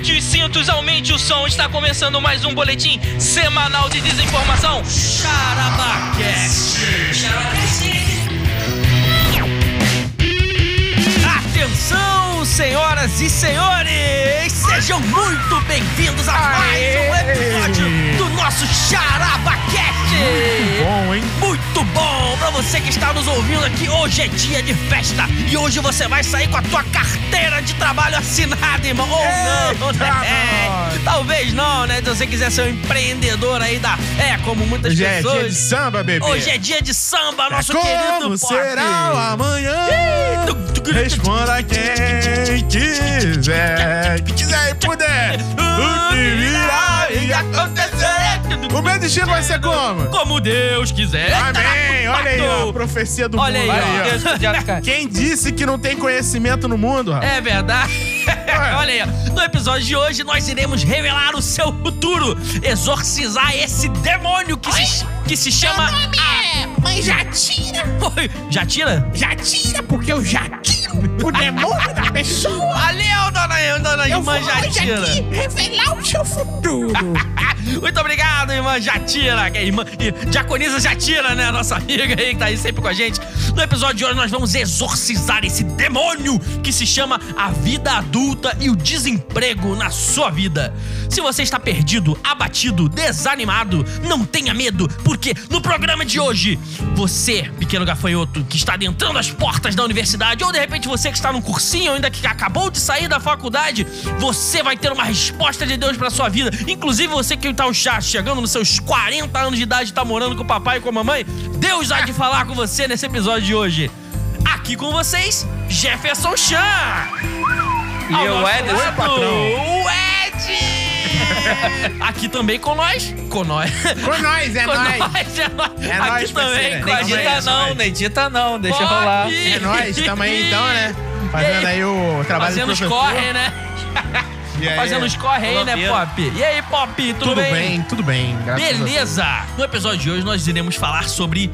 Aperte os cintos, aumente o som. Está começando mais um boletim semanal de desinformação. Charabacast. Atenção, senhoras e senhores! Sejam muito bem-vindos a mais um episódio do nosso Charabacast! Bom, hein? Muito bom! Pra você que está nos ouvindo aqui, hoje é dia de festa e hoje você vai sair com a tua carteira de trabalho assinada, irmão. Ou não, Eita, né? nós. Talvez não, né? Se você quiser ser um empreendedor aí da fé, como muitas Hoje é pessoas. dia de samba, bebê. Hoje é dia de samba, nosso Como querido Pop. será o amanhã? Responda quem quiser. Quem quiser e puder. O que virá e acontecer. O meu destino vai ser como? Como Deus quiser. Amém. Olha aí, ó, a profecia do Olha mundo. aí, ó. Deus podia ficar. Quem disse que não tem conhecimento no mundo, rapaz? É verdade. Olha aí, ó. no episódio de hoje nós iremos revelar o seu futuro, exorcizar esse demônio que se, que se chama. Meu nome é Mãe Jatira. Oi, Já tira? Jatira, porque eu já tiro o demônio da pessoa. Valeu, dona, dona Jatira. aqui revelar o seu futuro. Muito obrigado, irmã Jatira, que é irmã Diaconisa Jatira, né? Nossa amiga aí que tá aí sempre com a gente. No episódio de hoje nós vamos exorcizar esse demônio que se chama a vida adulta e o desemprego na sua vida. Se você está perdido, abatido, desanimado, não tenha medo, porque no programa de hoje, você, pequeno gafanhoto, que está adentrando as portas da universidade, ou de repente você que está num cursinho ainda que acabou de sair da faculdade, você vai ter uma resposta de Deus pra sua vida. Inclusive você que tá já chegando nos seus 40 anos de idade, tá morando com o papai e com a mamãe, Deus há de falar com você nesse episódio de hoje. Aqui com vocês, Jefferson Chan. E Ao eu, nosso Ederson, lado, patrão. O Ed! Aqui também com nós. Com nós. Com nós, é com nós. nós, é nós. É Aqui nóis, também com a Nem dita não, edita não, deixa Pode. rolar. É nós, tamo aí então, né? Fazendo aí o trabalho Fazendo do professor. corre, né? Aí? Fazendo os corre aí, né. Pop? E aí, Pop, tudo, Tudo bem, tudo bem. graças a Deus. Beleza! No episódio de hoje nós iremos falar sobre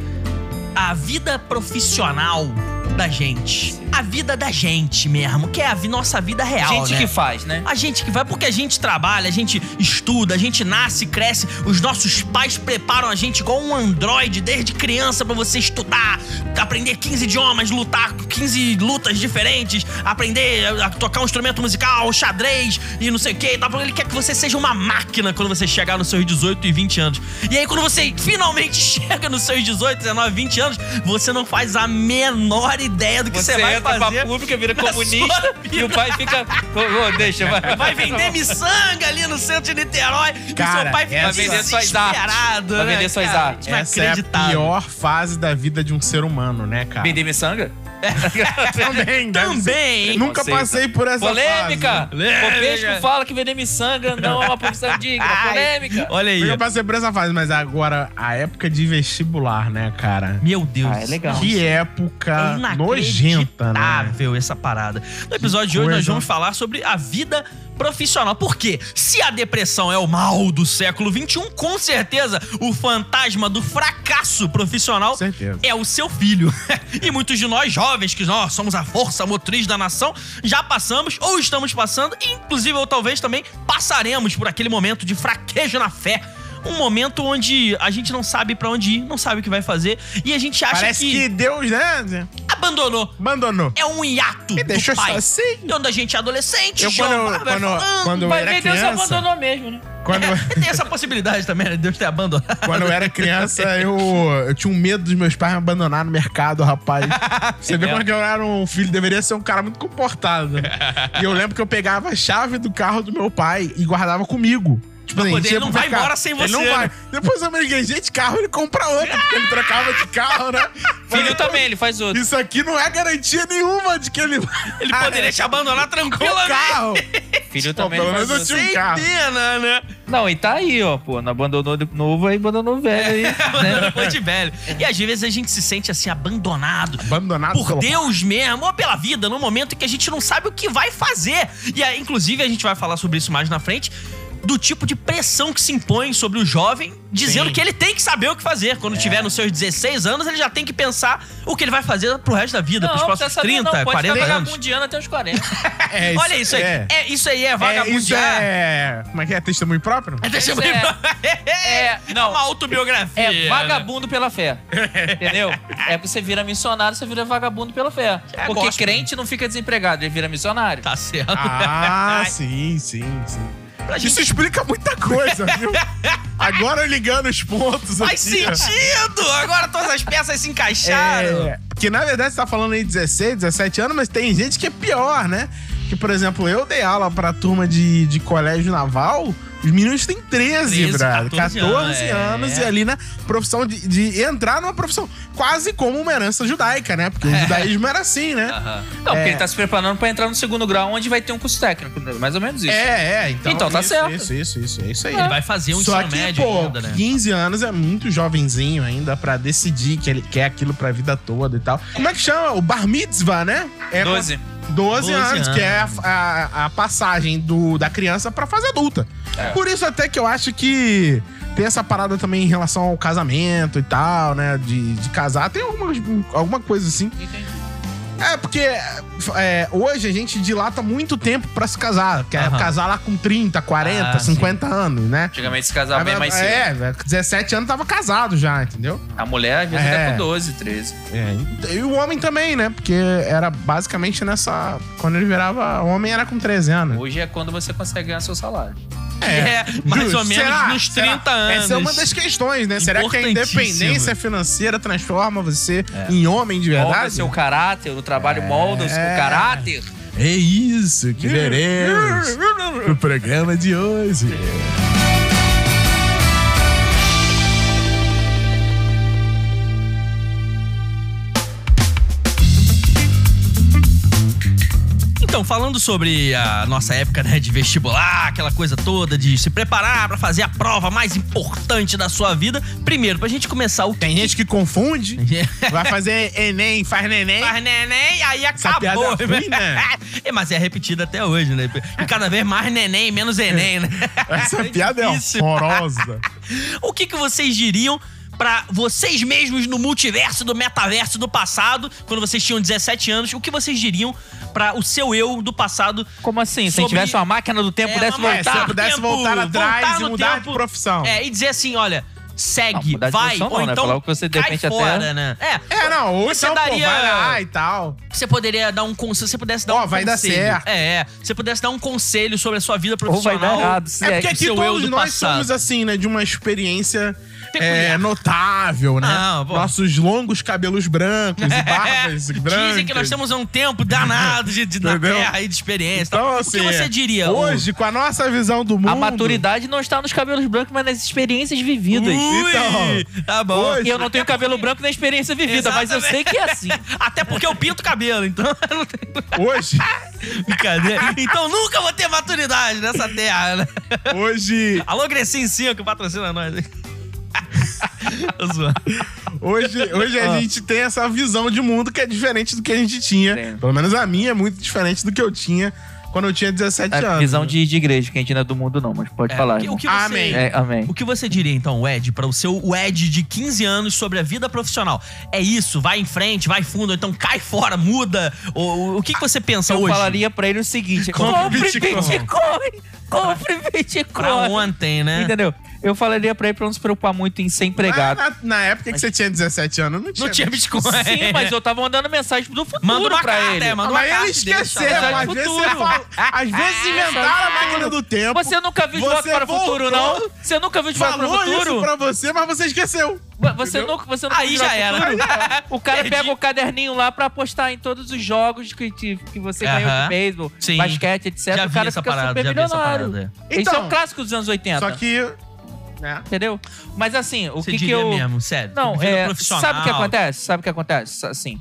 a vida profissional da gente. A vida da gente mesmo, que é a vi- nossa vida real, Gente né? que faz, né? A gente que vai, porque a gente trabalha, a gente estuda, a gente nasce, cresce, os nossos pais preparam a gente igual um androide desde criança pra você estudar, aprender 15 idiomas, lutar 15 lutas diferentes, aprender a, a tocar um instrumento musical, xadrez e não sei o que e Ele quer que você seja uma máquina quando você chegar nos seus 18 e 20 anos. E aí, quando você finalmente chega nos seus 18, 19, 20 anos, você não faz a menor ideia do que você, Você vai entra fazer. pra pública, vira comunista e o pai fica. Ô, ô, deixa, vai. Vai vender miçanga ali no centro de Niterói e Cara, seu pai fica essa- Vai vender suas artes. Vai né, vender suas artes. Essa é a pior fase da vida de um ser humano, né, cara? Vender miçanga? Também, Também. Nunca passei por essa Polêmica! fase. né? Polêmica. O fala que vender miçanga não é uma profissão digna. Ai, Polêmica! Olha aí. Nunca passei por essa fase, mas agora a época de vestibular, né, cara? Meu Deus. Ah, é legal. Que É época nojenta, né? essa parada. No episódio de hoje nós coisa. vamos falar sobre a vida profissional. Por quê? Se a depressão é o mal do século XXI, com certeza o fantasma do fracasso profissional Certeza. é o seu filho. e muitos de nós, jovens, que nós somos a força motriz da nação, já passamos ou estamos passando, inclusive ou talvez também passaremos por aquele momento de fraquejo na fé. Um momento onde a gente não sabe pra onde ir, não sabe o que vai fazer e a gente acha Parece que, que Deus, né? abandonou. Abandonou. É um hiato Me deixou pai. só assim. Quando a gente é adolescente, Eu, quando, vai quando, falando. quando eu Vai era ver, Deus criança. abandonou mesmo, né? Quando, Tem essa possibilidade também, né? Deus ter abandonado. quando eu era criança, eu, eu tinha um medo dos meus pais me abandonar no mercado, rapaz. Você vê É. como é que eu era um filho, deveria ser um cara muito comportado. E eu lembro que eu pegava a chave do carro do meu pai e guardava comigo. Tipo, Pra poder- ele não vai embora sem Ele você, não né? vai. Depois eu me liguei, gente, carro ele compra outro, porque ele trocava de carro, né? Filho Falei, também, ele faz outro. Isso aqui não é garantia nenhuma de que ele Ele poderia te abandonar o tranquilamente. carro. Filho Pô, também pelo menos eu tinha um Sem carro. pena, né? Não, e tá aí, ó, pô. Não abandonou de novo, aí abandonou velho aí. Abandonou né? depois de velho. E às vezes a gente se sente assim, abandonado. Abandonado Por Deus mesmo, ou pela vida, num momento em que a gente não sabe o que vai fazer. E aí, inclusive, a gente vai falar sobre isso mais na frente. Do tipo de pressão que se impõe sobre o jovem, dizendo Sim. que ele tem que saber o que fazer. Quando tiver nos seus 16 anos, ele já tem que pensar o que ele vai fazer pro resto da vida, pros Não, próximos precisa saber 30, não, pode 40 ficar anos. vagabundiano até os 40. É, Olha isso aí. É, É, isso aí é é, isso vagabundear. é. Como é que é? Testemunho próprio? É, Isso testemunho. É, não. uma autobiografia. É vagabundo pela fé. Entendeu? É porque você vira missionário, você vira vagabundo pela fé. É, porque gosto. crente não fica desempregado, ele vira missionário. Tá certo. Ah, sim, sim, sim. Pra Isso gente explica muita coisa, viu? Agora ligando os pontos faz aqui. sentido! Agora todas as peças se encaixaram. É, porque na verdade você tá falando aí 16, 17 anos, mas tem gente que é pior, né? Que, por exemplo, eu dei aula pra turma de, de colégio naval, os meninos têm 13, 13, brother. 14 14 anos, anos é. e ali na profissão de, de entrar numa profissão quase como uma herança judaica, né? Porque o É. judaísmo era assim, né? Aham. Não, porque É. ele tá se preparando pra entrar no segundo grau, onde vai ter um curso técnico. Mais ou menos isso. É, é. Então, Então tá isso, certo. Isso, isso, isso. É isso aí. Ele vai fazer um Só ensino que, médio pô, ainda, né? 15 anos é muito jovenzinho ainda pra decidir que ele quer aquilo pra vida toda e tal. Como é que chama? O bar mitzvah, né? É 12. 12, 12 anos, que é a, anos. a- a passagem do, da criança pra fase adulta. É. Por isso até que eu acho que tem essa parada também em relação ao casamento e tal, né? De, de casar. Tem alguma, alguma coisa assim. Entendi. É, porque é, hoje a gente dilata muito tempo pra se casar. Quer Aham. casar lá com 30, 40, Ah, 50 anos, né? Antigamente se casava bem mais cedo. É, velho, 17 anos tava casado já, entendeu? A mulher, às vezes, É. até com 12, 13. E o homem também, né? Porque era basicamente nessa. Quando ele virava homem, era com 13 anos. Hoje é quando você consegue ganhar seu salário. É, mais Justo. ou menos Será? nos Será? 30 anos. Essa é uma das questões, né? Será que a independência financeira transforma você em homem de Molda verdade? seu caráter, o trabalho molda o seu caráter. É isso que veremos no programa de hoje. Então, falando sobre a nossa época né, de vestibular, aquela coisa toda de se preparar pra fazer a prova mais importante da sua vida, primeiro, pra gente começar o que. Tem gente que confunde, vai fazer Enem, faz neném. Faz neném, aí Essa acabou. é ruim, né? É, mas é repetida até hoje, né? E cada vez mais neném, menos Enem, né? Essa piada é horrorosa. O que, que vocês diriam pra vocês mesmos no multiverso, do metaverso do passado, quando vocês tinham 17 anos? O que vocês diriam pra o seu eu do passado? Como assim? Se Sobre- tivesse uma máquina do tempo, É, pudesse uma É, se eu voltar. pudesse tempo, voltar atrás voltar e mudar tempo. de profissão. É, e dizer assim, olha, Não, segue, de vai, profissão ou não, né? então Falar o que você de cai repente até- fora, né? É, É, não, ou Você então, daria- pô, vai lá e tal. você poderia dar um conselho, se você pudesse dar Ó, um vai dar conselho. certo. É, é, se você pudesse dar um conselho sobre a sua vida Ou vai profissional. dar errado. Se É é, porque aqui todos do nós passado. somos assim, né? De uma experiência Peculiar. é, notável, né? Ah, pô. Nossos longos cabelos brancos e barbas brancas. Dizem que nós temos um tempo danado de, de, na Entendeu? terra e de experiência. tal. Então, o assim, que você diria? Hoje, com a nossa visão do mundo... A maturidade não está nos cabelos brancos, mas nas experiências vividas. Ui, Então, tá bom. hoje- E eu não tenho cabelo branco na experiência vivida, mas eu sei que é assim. Até porque eu pinto o cabelo, então eu não tenho Hoje, brincadeira. Então nunca vou ter maturidade nessa terra, né? hoje, Alô, Grecinho 5, patrocina nós. hein? Hoje, hoje Ah. a gente tem essa visão de mundo que é diferente do que a gente tinha. Pelo menos a minha é muito diferente do que eu tinha quando eu tinha 17 É anos. visão de, de igreja, que a gente não é do mundo, não, mas pode É, falar. o que, o que você, Amém. É, amém. O que você diria, então, Ed, para o seu Ed de 15 anos sobre a vida profissional? É isso, vai em frente, vai fundo, ou então cai fora, muda? Ou, o que, que você pensa Eu hoje? falaria pra ele o seguinte: Compre compre Bitcoin. Bitcoin! Compre Pra Bitcoin! ontem, né? Entendeu? Eu falaria pra ele pra não se preocupar muito em ser empregado. Na, na época que você tinha 17 anos, não tinha. Não tinha Bitcoin. Sim, mas eu tava mandando mensagem do futuro Manda uma pra carta, ele. é, manda uma Mas carta. ele esqueceu, às vezes, futuro. você fala, às vezes inventaram a máquina do tempo. Você nunca viu de volta para o futuro, não? Você nunca viu de volta para o falou isso futuro? pra você, mas você esqueceu. Você nunca, você nunca Aí já era. o futuro? Cara Perdi. pega o caderninho lá pra apostar em todos os jogos que, que, que você ganhou Aham. de beisebol, basquete, etc. Já o vi cara essa fica parada, super já vi essa milionário. parada. Isso é Então, um clássico dos anos 80. Só que. Né? Entendeu? Mas assim, o Você que, que eu. mesmo, sério. Não, é, profissional. sabe o que acontece? Sabe o que acontece? Assim,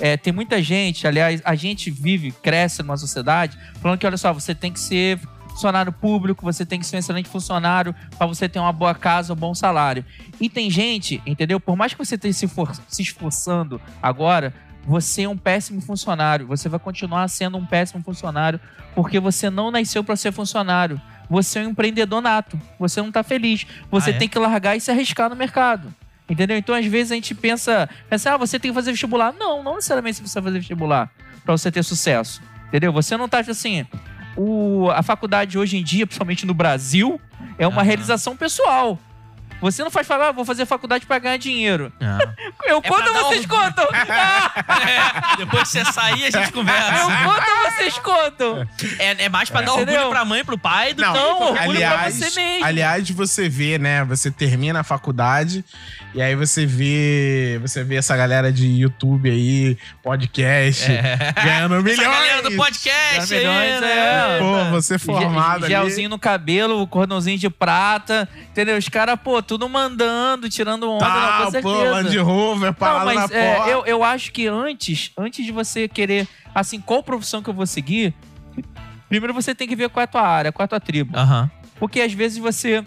é, tem muita gente, aliás, a gente vive, cresce numa sociedade falando que, olha só, você tem que ser funcionário público, você tem que ser um excelente funcionário para você ter uma boa casa, um bom salário. E tem gente, entendeu? Por mais que você esteja se, for- se esforçando agora, você é um péssimo funcionário. Você vai continuar sendo um péssimo funcionário porque você não nasceu para ser funcionário. Você é um empreendedor nato. Você não tá feliz. Você Ah, é? tem que largar e se arriscar no mercado. Entendeu? Então, às vezes, a gente pensa, pensa, ah, você tem que fazer vestibular. Não, não necessariamente você precisa fazer vestibular pra você ter sucesso. Entendeu? Você não tá assim. O, a faculdade hoje em dia, principalmente no Brasil, é uma Aham. realização pessoal. Você não faz falar, ah, vou fazer faculdade pra ganhar dinheiro. Ah. Eu É dar vocês orgulho. contam? É, depois que você sair, a gente Eu conversa. quando vocês contam? É, é mais pra dar Entendeu? orgulho pra mãe e pro pai do Não, que Não, orgulho aliás, pra você mesmo. aliás, você vê, né? Você termina a faculdade e aí você vê, você vê essa galera de YouTube aí, podcast, ganhando milhões. Essa galera do podcast aí, Milhões, né? é. Pô, você Ge- formado ali. Gelzinho no cabelo, cordãozinho de prata, entendeu? Os caras, pô, tudo mandando, tirando onda, não, Tá, com certeza. pô, Land Rover, Não, parado mas na é, porta. eu, eu acho que antes, antes de você querer, assim, qual profissão que eu vou seguir, primeiro você tem que ver qual é a tua área, qual é a tua tribo. Aham. Porque às vezes você.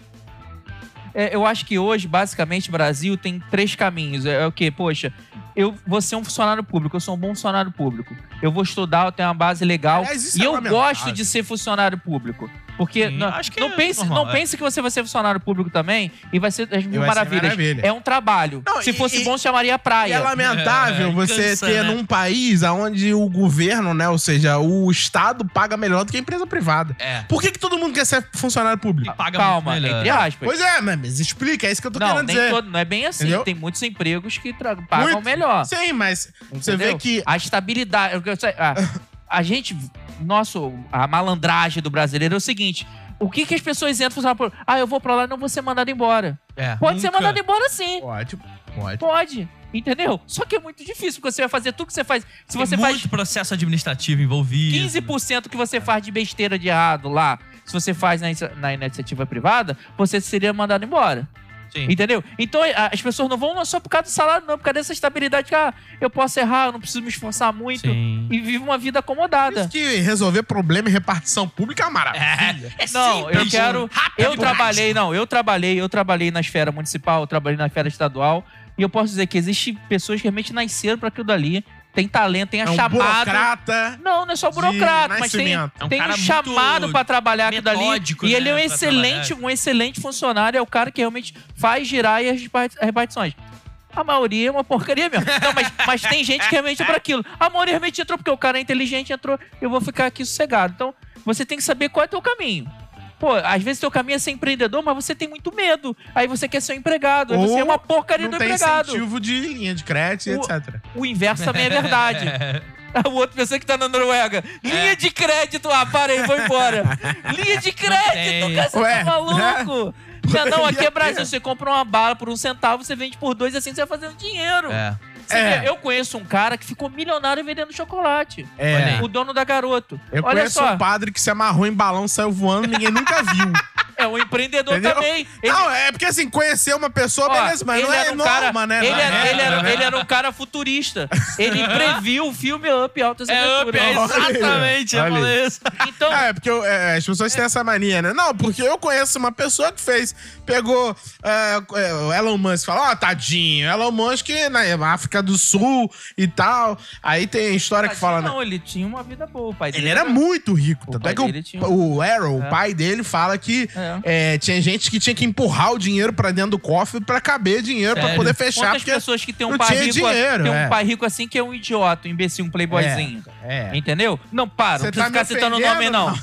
é, eu acho que hoje, basicamente, o Brasil tem três caminhos. É, é o quê? Poxa, eu vou ser um funcionário público, eu sou um bom funcionário público. Eu vou estudar, eu tenho uma base legal. Aliás, e é eu gosto de ser funcionário público. Porque Sim, não, acho que não é pense, normal, não é. pense que você vai ser funcionário público também e vai ser as mil maravilhas. maravilha. É um trabalho. Não, Se e- fosse e- bom, chamaria praia. E é lamentável É, você cansa, ter né? num país onde o governo, né, ou seja, o Estado paga melhor do que a empresa privada. É. Por que, que todo mundo quer ser funcionário público? Paga Calma, entre aspas. Pois é, mas explica, é isso que eu tô não, querendo nem dizer. todo, não é bem assim. Entendeu? Tem muitos empregos que pagam Muito. melhor. Sim, mas você Entendeu? vê que A estabilidade. Eu quero dizer, A, a gente. Nosso, a malandragem do brasileiro é o seguinte. O que, que as pessoas entram e falam? por- Ah, eu vou pra lá e não vou ser mandado embora. É. Pode ser Nunca. mandado embora sim. Pode, pode. Pode. Entendeu? Só que é muito difícil, porque você vai fazer tudo que você faz. Se Tem você muito faz processo administrativo envolvido. 15% que você faz de besteira de errado lá, se você faz na, na iniciativa privada, você seria mandado embora. Sim. Entendeu? Então a- as pessoas não vão não só por causa do salário, não, por causa dessa estabilidade que ah, eu posso errar, eu não preciso me esforçar muito Sim. e vive uma vida Por acomodada. isso que resolver problema e repartição pública é uma maravilha. É Não, simples, eu quero. Eu trabalhei, não, eu trabalhei, eu trabalhei na esfera municipal, eu trabalhei na esfera estadual. E eu posso dizer que existem pessoas que realmente nasceram para aquilo dali, tem talento, tem a É um chamada. burocrata. Não, não é só burocrata, mas tem. É um tem um chamado pra trabalhar aquilo ali. metódico, E ele é um né, excelente, trabalhar. um excelente funcionário, é o cara que realmente faz girar as repart- as repartições. A maioria é uma porcaria mesmo. Não, mas, mas tem gente que realmente é pra aquilo. A maioria realmente entrou porque o cara é inteligente, entrou, eu vou ficar aqui sossegado. Então, você tem que saber qual é o teu caminho. Pô, às vezes teu caminho é ser empreendedor, mas você tem muito medo. Aí você quer ser um empregado, aí Ou você é uma porcaria Não do tem empregado. incentivo de linha de crédito, O- etc. O inverso também é verdade. O outro pessoa que tá na Noruega. Linha de crédito. Ah, para aí, vou embora. Linha de crédito, cara, você Ué, tá maluco? Não, não, aqui é Ia Brasil. Você compra uma bala por um centavo, você vende por dois, assim você vai fazendo dinheiro. É. É. vê, Eu conheço um cara que ficou milionário vendendo chocolate. É. O dono da garoto. Eu Olha conheço só, um padre que se amarrou em balão, saiu voando, ninguém nunca viu. é um empreendedor Entendeu? também. Ele- Não, é porque assim, conhecer uma pessoa, Ó, beleza, mas não é era um norma, cara, né? Ele era, regra, ele, era, né? ele era um cara futurista. Ele previu o filme Up Altas É up, é exatamente. Falei isso. Então, É, porque eu- é, as pessoas têm essa mania, né? Não, porque eu conheço uma pessoa que fez, pegou é, é, o Elon Musk, falou, ó, tadinho, Elon Musk na África do Sul e tal. Aí tem história que fala, né? não, ele tinha uma vida boa. O pai Ele dele era muito rico. O Tanto é que dele tinha o, o Arrow, É. o pai dele, fala que É. é, tinha gente que tinha que empurrar o dinheiro pra dentro do cofre pra caber dinheiro pra Sério? poder fechar. Quantas pessoas que tem um pai rico, dinheiro, tem um é. pai rico assim que é um idiota, um imbecil, um playboyzinho. É. Entendeu? Não, para, não precisa tá ficar citando o nome, não. não?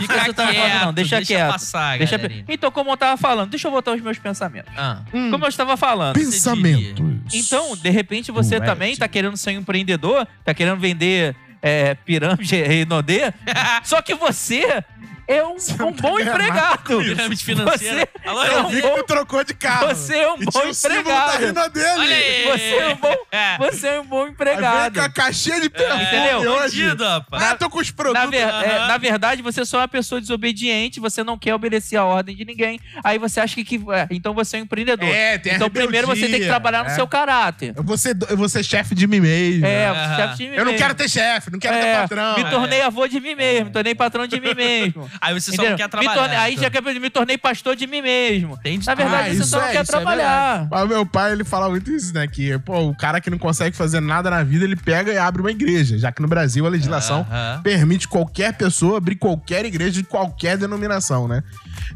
Fica citando nome, não. Deixa, deixa quieto. passar, Deixa... Então, como eu tava falando, deixa eu voltar aos meus pensamentos. Ah. Hum. Como eu estava falando. Pensamentos. Então, de repente, você Do também Reddit. tá querendo ser um empreendedor, tá querendo vender é, pirâmide e Nodê, só que você é um, um bom empregado. Pirâmide financeira. Você Alô, é Eu um vi que bom- trocou de carro. Você é um E bom da empregado. rina dele. Olha aí. Você é um bom, É. você é um bom empregado. com a caixinha de perfume Entendeu? hoje. Bandido, rapaz. Ah, tô com os Na, produtos. ver- é, Aham. na verdade, você só é uma pessoa desobediente, você não quer obedecer a ordem de ninguém. Aí você acha que. que- é, então você é um empreendedor. É, tem então primeiro você tem que rebeldia, trabalhar no é. seu caráter. Eu vou ser, eu vou ser chefe de mim mesmo. É, Aham. chefe de mim Eu não quero ter chefe, não quero ter É, patrão. Me tornei avô de mim mesmo, me tornei patrão de mim mesmo. Aí você só Entendeu? não quer trabalhar. tornei- aí então. já quer me tornei pastor de mim mesmo. Entendi. Na verdade, Ah, você só não é- quer isso é trabalhar. verdade. Mas o meu pai, ele fala muito isso, né? Que, pô, o cara que não consegue fazer nada na vida, ele pega e abre uma igreja. Já que no Brasil a legislação Aham. permite qualquer pessoa abrir qualquer igreja de qualquer denominação, né?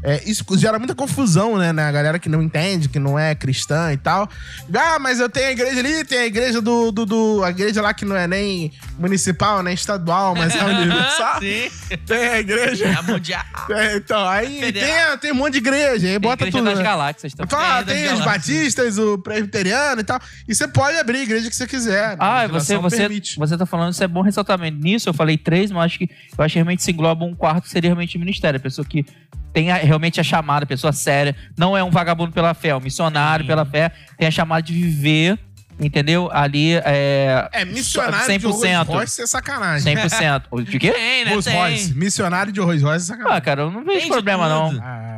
É, isso gera muita confusão, né? Na galera que não entende, que não é cristã e tal. Ah, mas eu tenho a igreja ali, tem a igreja do, do, do- A igreja lá que não é nem municipal, nem estadual, mas é universal. Sim. Tem a igreja. É mundial. É, então, aí Federal. tem, tem um monte de igreja, aí Tem bota Igreja tudo. das né? Galáxias também. Fala, É, das tem os galáxias. batistas, o presbiteriano e tal. E você pode abrir a igreja que você quiser. né? Ah, A você, você, permite. você tá falando, isso é bom ressaltamento. Nisso eu falei três, mas acho que eu acho que realmente se engloba um quarto que seria realmente o ministério. A pessoa que tem a- realmente a chamada, pessoa séria, não é um vagabundo pela fé, é um missionário Sim. pela fé, tem a chamada de viver, entendeu? Ali é. É, missionário de Rolls 100%. Royce é sacanagem. 100%. O de quê? Tem, né? Rolls. Royce. Missionário de Rolls Royce é Ah, sacanagem. cara, eu não vejo problema, não. Ah,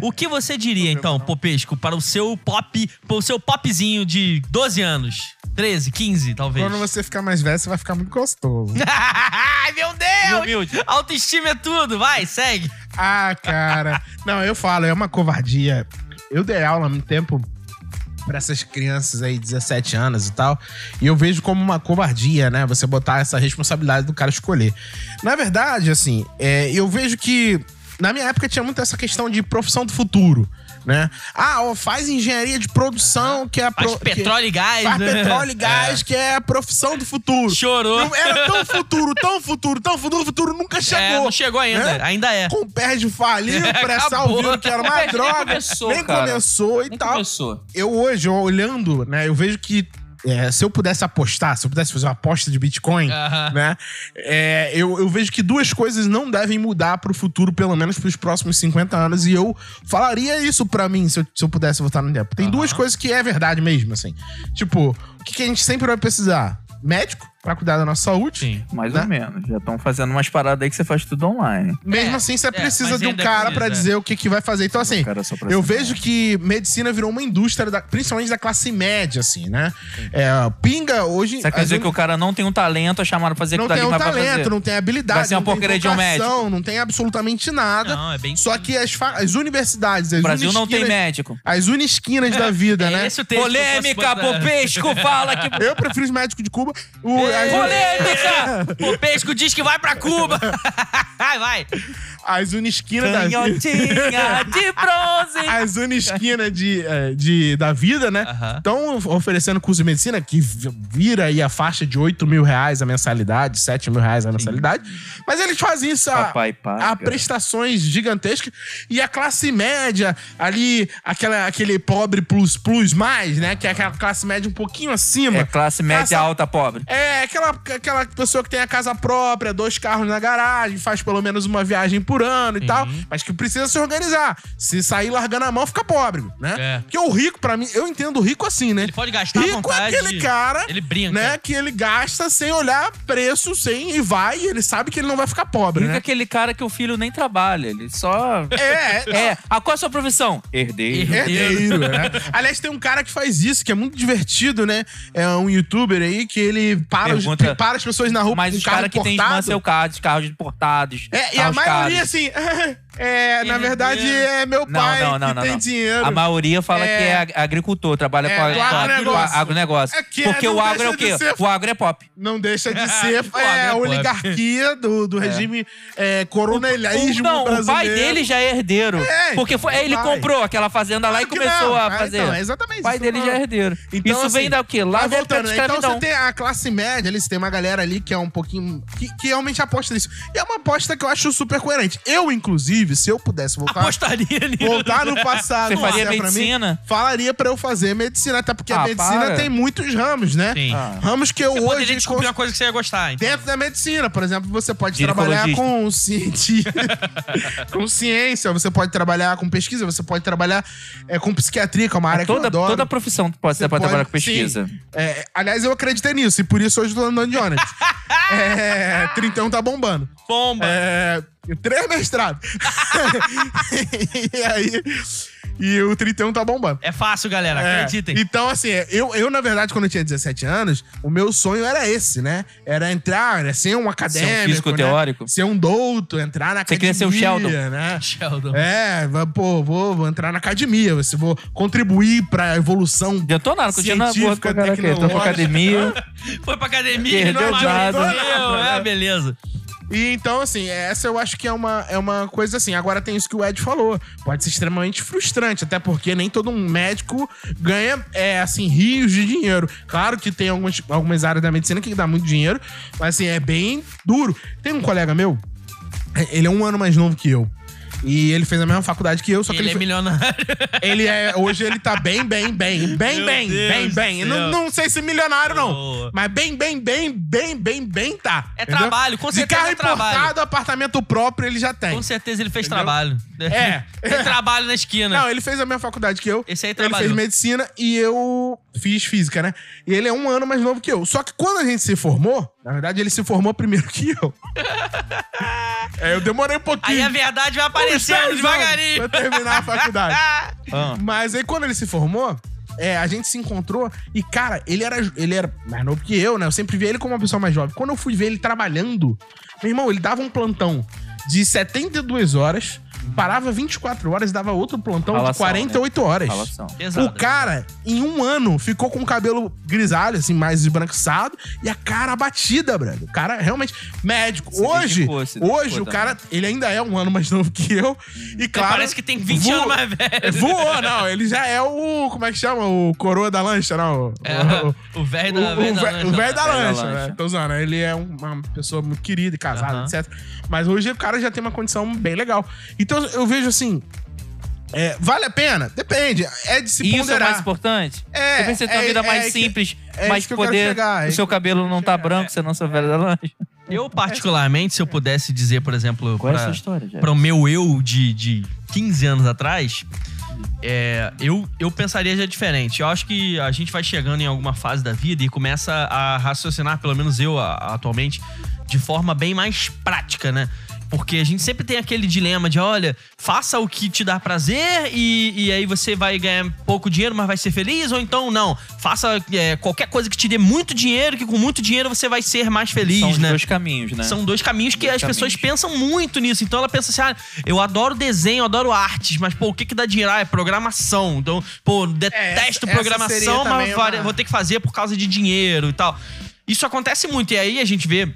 O que você diria, então, Popesco, para o seu pop, para o seu popzinho de 12 anos? 13, 15, talvez. Quando você ficar mais velho, você vai ficar muito gostoso. Ai, meu Deus! Humilde. Autoestima é tudo, vai, segue. ah, cara. Não, eu falo, é uma covardia. Eu dei aula há muito tempo pra essas crianças aí, 17 anos e tal. E eu vejo como uma covardia, né? Você botar essa responsabilidade do cara escolher. Na verdade, assim, é, eu vejo que na minha época tinha muito essa questão de profissão do futuro, né? Ah, ó, faz engenharia de produção, que é a Faz pro- petróleo e gás, faz né? petróleo e gás, que é a profissão do futuro. Chorou. Não, Era tão futuro, tão futuro, tão futuro, o futuro nunca chegou. É, não chegou ainda, né? ainda é. Com pé de falir, É, acabou. viram que era uma Nem droga. começou, nem cara. começou e Nem tal. começou. Eu hoje, olhando, né, eu vejo que é, se eu pudesse apostar, se eu pudesse fazer uma aposta de Bitcoin, Aham. né, é, eu, eu vejo que duas coisas não devem mudar pro futuro, pelo menos pros próximos 50 anos, e eu falaria isso pra mim, se eu, se eu pudesse voltar no tempo. Tem Aham. duas coisas que é verdade mesmo, assim. Tipo, o que, que a gente sempre vai precisar? Médico, pra cuidar da nossa saúde. Sim. Mais Né? ou menos. Já estão fazendo umas paradas aí que você faz tudo online. Mesmo É, assim, você é, precisa de um cara pra é. dizer o que, que vai fazer. Então, assim, cara só pra eu vejo que medicina virou uma indústria, da- principalmente da classe média, assim, né? É, pinga hoje. Você quer dizer que o cara não tem um talento, é chamado pra fazer não tem um talento, fazer. não tem habilidade, Vai ser uma não tem porcaria de um vocação, não tem absolutamente nada. Não, é bem Só que as, fa- as universidades, as O Brasil não tem médico. As unisquinas da vida, É né? esse o texto que eu Polêmica. Popesco, fala que... Eu prefiro os médicos de Cuba. O, Polêmica! Popesco diz que vai pra Cuba. vai, vai. as unisquinas da vida. Canhotinha de bronze. As unisquinas de, eh, de, da vida, né? Estão oferecendo curso de medicina que vi- vira aí a faixa de 8 mil reais a mensalidade, 7 mil reais a mensalidade. Mas eles fazem isso a, a prestações gigantescas. E a classe média, ali, aquela, aquele pobre plus plus mais, né? Que é aquela classe média um pouquinho acima. É classe média Essa- alta pobre. É, aquela, aquela pessoa que tem a casa própria, dois carros na garagem, faz pelo menos uma viagem por ano e tal, mas que precisa se organizar. Se sair largando a mão, fica pobre, né? É. Porque o rico, pra mim, eu entendo o rico assim, né? Ele pode gastar à Rico vontade. é aquele cara, Ele brinca. né, que ele gasta sem olhar preço, sem e vai, e ele sabe que ele não vai ficar pobre, Rico é né? aquele cara que o filho nem trabalha, ele só... É, é, É, ah, qual é a sua profissão? Herdeiro. Herdeiro, né? Aliás, tem um cara que faz isso, que é muito divertido, né? É um youtuber aí que ele para, Pergunta- para as pessoas na rua Mas com os caras que tem importado. Mansell Cards, carros importados. É, e a maioria, caros. assim, é, na verdade, é meu pai não, não, que não, tem não. dinheiro. A maioria fala É. que é ag- agricultor, trabalha É, com, a, do com a- agronegócio. agronegócio. É que Porque o agro é o quê? ser- O agro é pop. Não deixa de ser O é, a agro é oligarquia do, do regime é, coronelismo O- não, o brasileiro. pai dele já é herdeiro. É, porque foi, ele pai. comprou aquela fazenda lá e que começou a fazer. então, é exatamente o pai que dele já é herdeiro. Então, Isso assim, vem da o quê? Lá da voltando, né? então você tem a classe média ali, você tem uma galera ali que é um pouquinho. que, que realmente aposta nisso. E é uma aposta que eu acho super coerente. Eu, inclusive, se eu pudesse voltar. Apostaria nisso. Voltar no passado, Você faria disser pra mim, medicina? falaria pra eu fazer medicina, até porque a Ah, medicina para. tem muitos ramos, né? Sim. Ah. Ramos que eu Você hoje. poderia descobrir cons- uma coisa que você ia gostar. Então. Dentro da medicina, por exemplo, você pode trabalhar com ciência, com ciência, você pode trabalhar com pesquisa, você pode trabalhar é, com psiquiatria, que é uma área que eu Toda, adoro. toda profissão pode Você ser pra pode- trabalhar com pesquisa. É, aliás, eu acreditei nisso, e por isso hoje eu tô andando de ônibus. é, 31 tá bombando. Bomba. É, três mestrados. e aí. E o 31 tá bombando. É fácil, galera. É, Acreditem. Então, assim, eu, eu, na verdade, quando eu tinha 17 anos, o meu sonho era esse, né? Era entrar, era ser um acadêmico. físico né? teórico. Ser um douto, entrar na Você academia. queria ser o Sheldon. Né? Sheldon. É, pô, vou, vou entrar na academia, você vou contribuir pra evolução. Adiantou nada, continua na boa com a cara aqui. Tô pra tecnológica. academia. Foi pra academia não nada. emagreceu. É, beleza. E então, assim, essa eu acho que é uma, é uma coisa assim. Agora tem isso que o Ed falou. Pode ser extremamente frustrante, até porque nem todo um médico ganha, é, assim, rios de dinheiro. Claro que tem algumas, algumas áreas da medicina que dá muito dinheiro, mas, assim, é bem duro. Tem um colega meu, ele é um ano mais novo que eu. E ele fez a mesma faculdade que eu, só que ele ele, é fe- milionário. ele é. Hoje ele tá bem, bem, bem. Bem, Meu bem, Deus bem, bem. Não, não sei se milionário, não. Mas bem, bem, bem, bem, bem, bem tá. É entendeu? trabalho, com De certeza carro é trabalho. importado, apartamento próprio, ele já tem. Com certeza ele fez Entendeu? trabalho. É. Tem trabalho na esquina. Não, ele fez a mesma faculdade que eu. Esse aí Ele trabalhou. fez medicina e eu fiz física, né? E ele é um ano mais novo que eu. Só que quando a gente se formou, na verdade, ele se formou primeiro que eu. é, eu demorei um pouquinho. Aí a verdade vai uns aparecendo 10 anos devagarinho. Pra terminar a faculdade. Ah. Mas aí quando ele se formou, é, a gente se encontrou e, cara, ele era, ele era mais novo que eu, né? Eu sempre vi ele como uma pessoa mais jovem. Quando eu fui ver ele trabalhando, meu irmão, ele dava um plantão de 72 horas, parava 24 horas e dava outro plantão de Falação, 48 horas. Falação. Pesado. O cara, em um ano, ficou com o cabelo grisalho, assim, mais esbranquiçado, e a cara abatida, brother. O cara realmente médico. Se hoje, dedicou, se dedicou hoje o também. cara, ele ainda é um ano mais novo que eu. E claro. parece que tem 20 anos mais velho. Voou, não. Ele já é o. Como é que chama? O coroa da lancha, não. É, o, o velho da, lancha. o velho da lancha, né? Tô usando. Ele é uma pessoa muito querida e casada, Aham. etc. Mas hoje o cara já tem uma condição bem legal. Então eu vejo assim. é, vale a pena? Depende. É de se E isso é ponderar. mais importante? É, Você ter é- uma vida é mais que- simples, é mas isso que poder. chegar, é o isso seu cabelo não tá branco, você não sou velho da lancha. Eu, particularmente, se eu pudesse dizer, por exemplo, Qual é a pra, sua história, o meu eu de, de 15 anos atrás, é, eu, eu pensaria já diferente. Eu acho que a gente vai chegando em alguma fase da vida e começa a raciocinar, pelo menos eu a- atualmente, de forma bem mais prática, né? Porque a gente sempre tem aquele dilema de, olha, faça o que te dá prazer e, e aí você vai ganhar pouco dinheiro, mas vai ser feliz, ou então não, faça é, qualquer coisa que te dê muito dinheiro, que com muito dinheiro você vai ser mais feliz, São né? dois caminhos, né? São dois caminhos que Dois as pessoas pensam muito nisso. Então ela pensa assim: ah, eu adoro desenho, eu adoro artes, mas pô, o que que dá dinheiro? Ah, é programação. Então, pô, detesto essa- essa programação, seria mas uma- vou ter que fazer por causa de dinheiro e tal. Isso acontece muito. E aí a gente vê.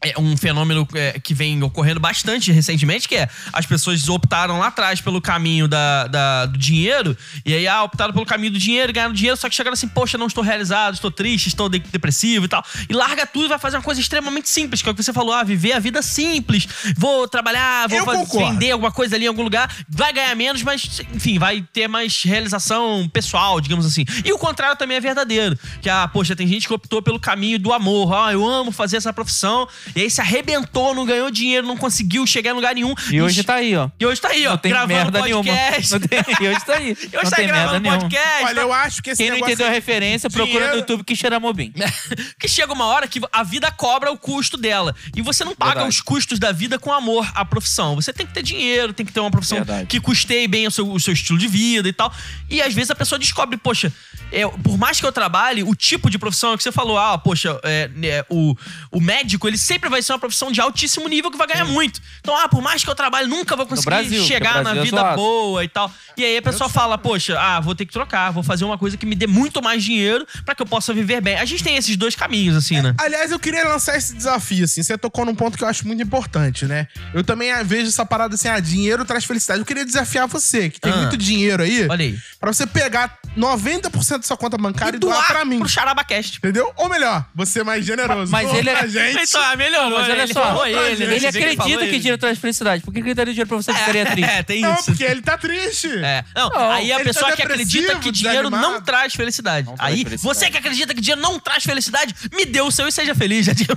É um fenômeno é, que vem ocorrendo bastante recentemente, que é as pessoas optaram lá atrás pelo caminho da, da- do dinheiro, e aí ah, optaram pelo caminho do dinheiro, ganharam dinheiro, só que chegaram assim, poxa, não estou realizado, estou triste, estou de- depressivo e tal. E larga tudo e vai fazer uma coisa extremamente simples, que é o que você falou, ah, viver a vida simples. Vou trabalhar, vou fazer- vender alguma coisa ali em algum lugar, vai ganhar menos, mas enfim, vai ter mais realização pessoal, digamos assim. E o contrário também é verdadeiro. Que, ah, poxa, tem gente que optou pelo caminho do amor. Ah, eu amo fazer essa profissão. E aí se arrebentou, não ganhou dinheiro, não conseguiu chegar em lugar nenhum. E hoje tá aí, ó. E hoje tá aí, ó, Não tem gravando merda nenhuma. podcast. Tem, e hoje tá aí. E hoje não tá tem merda gravando nenhuma. podcast. Olha, tá- eu acho que esse Quem não entendeu a é- referência, procura dinheiro- no YouTube que cheira mobim. que chega uma hora que a vida cobra o custo dela. E você não paga Verdade. os custos da vida com amor à profissão. Você tem que ter dinheiro, tem que ter uma profissão Verdade. que custeie bem o seu, o seu estilo de vida e tal. E às vezes a pessoa descobre, poxa, é, por mais que eu trabalhe, o tipo de profissão que você falou, ah, poxa, é, é, o, o médico, ele sempre vai ser uma profissão de altíssimo nível que vai ganhar muito. Então, ah, por mais que eu trabalhe, nunca vou conseguir Brasil, chegar na é vida zoado. boa e tal. E aí a pessoa fala, poxa, ah, vou ter que trocar, vou fazer uma coisa que me dê muito mais dinheiro pra que eu possa viver bem. A gente tem esses dois caminhos, assim, né? Aliás, eu queria lançar esse desafio, assim. Você tocou num ponto que eu acho muito importante, né? Eu também ah, vejo essa parada assim, ah, dinheiro traz felicidade. Eu queria desafiar você, que tem Ah. muito dinheiro aí, Olha aí. pra você pegar 90% da sua conta bancária e, doar pra mim. pro Charabacast. Entendeu? Ou melhor, você é mais generoso. Mas Doa ele é- gente. Então, ah, melhorou. Mas olha Ele só, ele, ele que acredita que dinheiro traz felicidade. Por que ele daria dinheiro pra você que ficaria triste? É, tem Não, isso. porque ele tá triste. É. Não, Não, aí a ele pessoa tá que acredita que dinheiro não desanimado. traz felicidade. Não traz aí, felicidade. você que acredita que dinheiro não traz felicidade, me dê o seu e seja feliz. Já digo?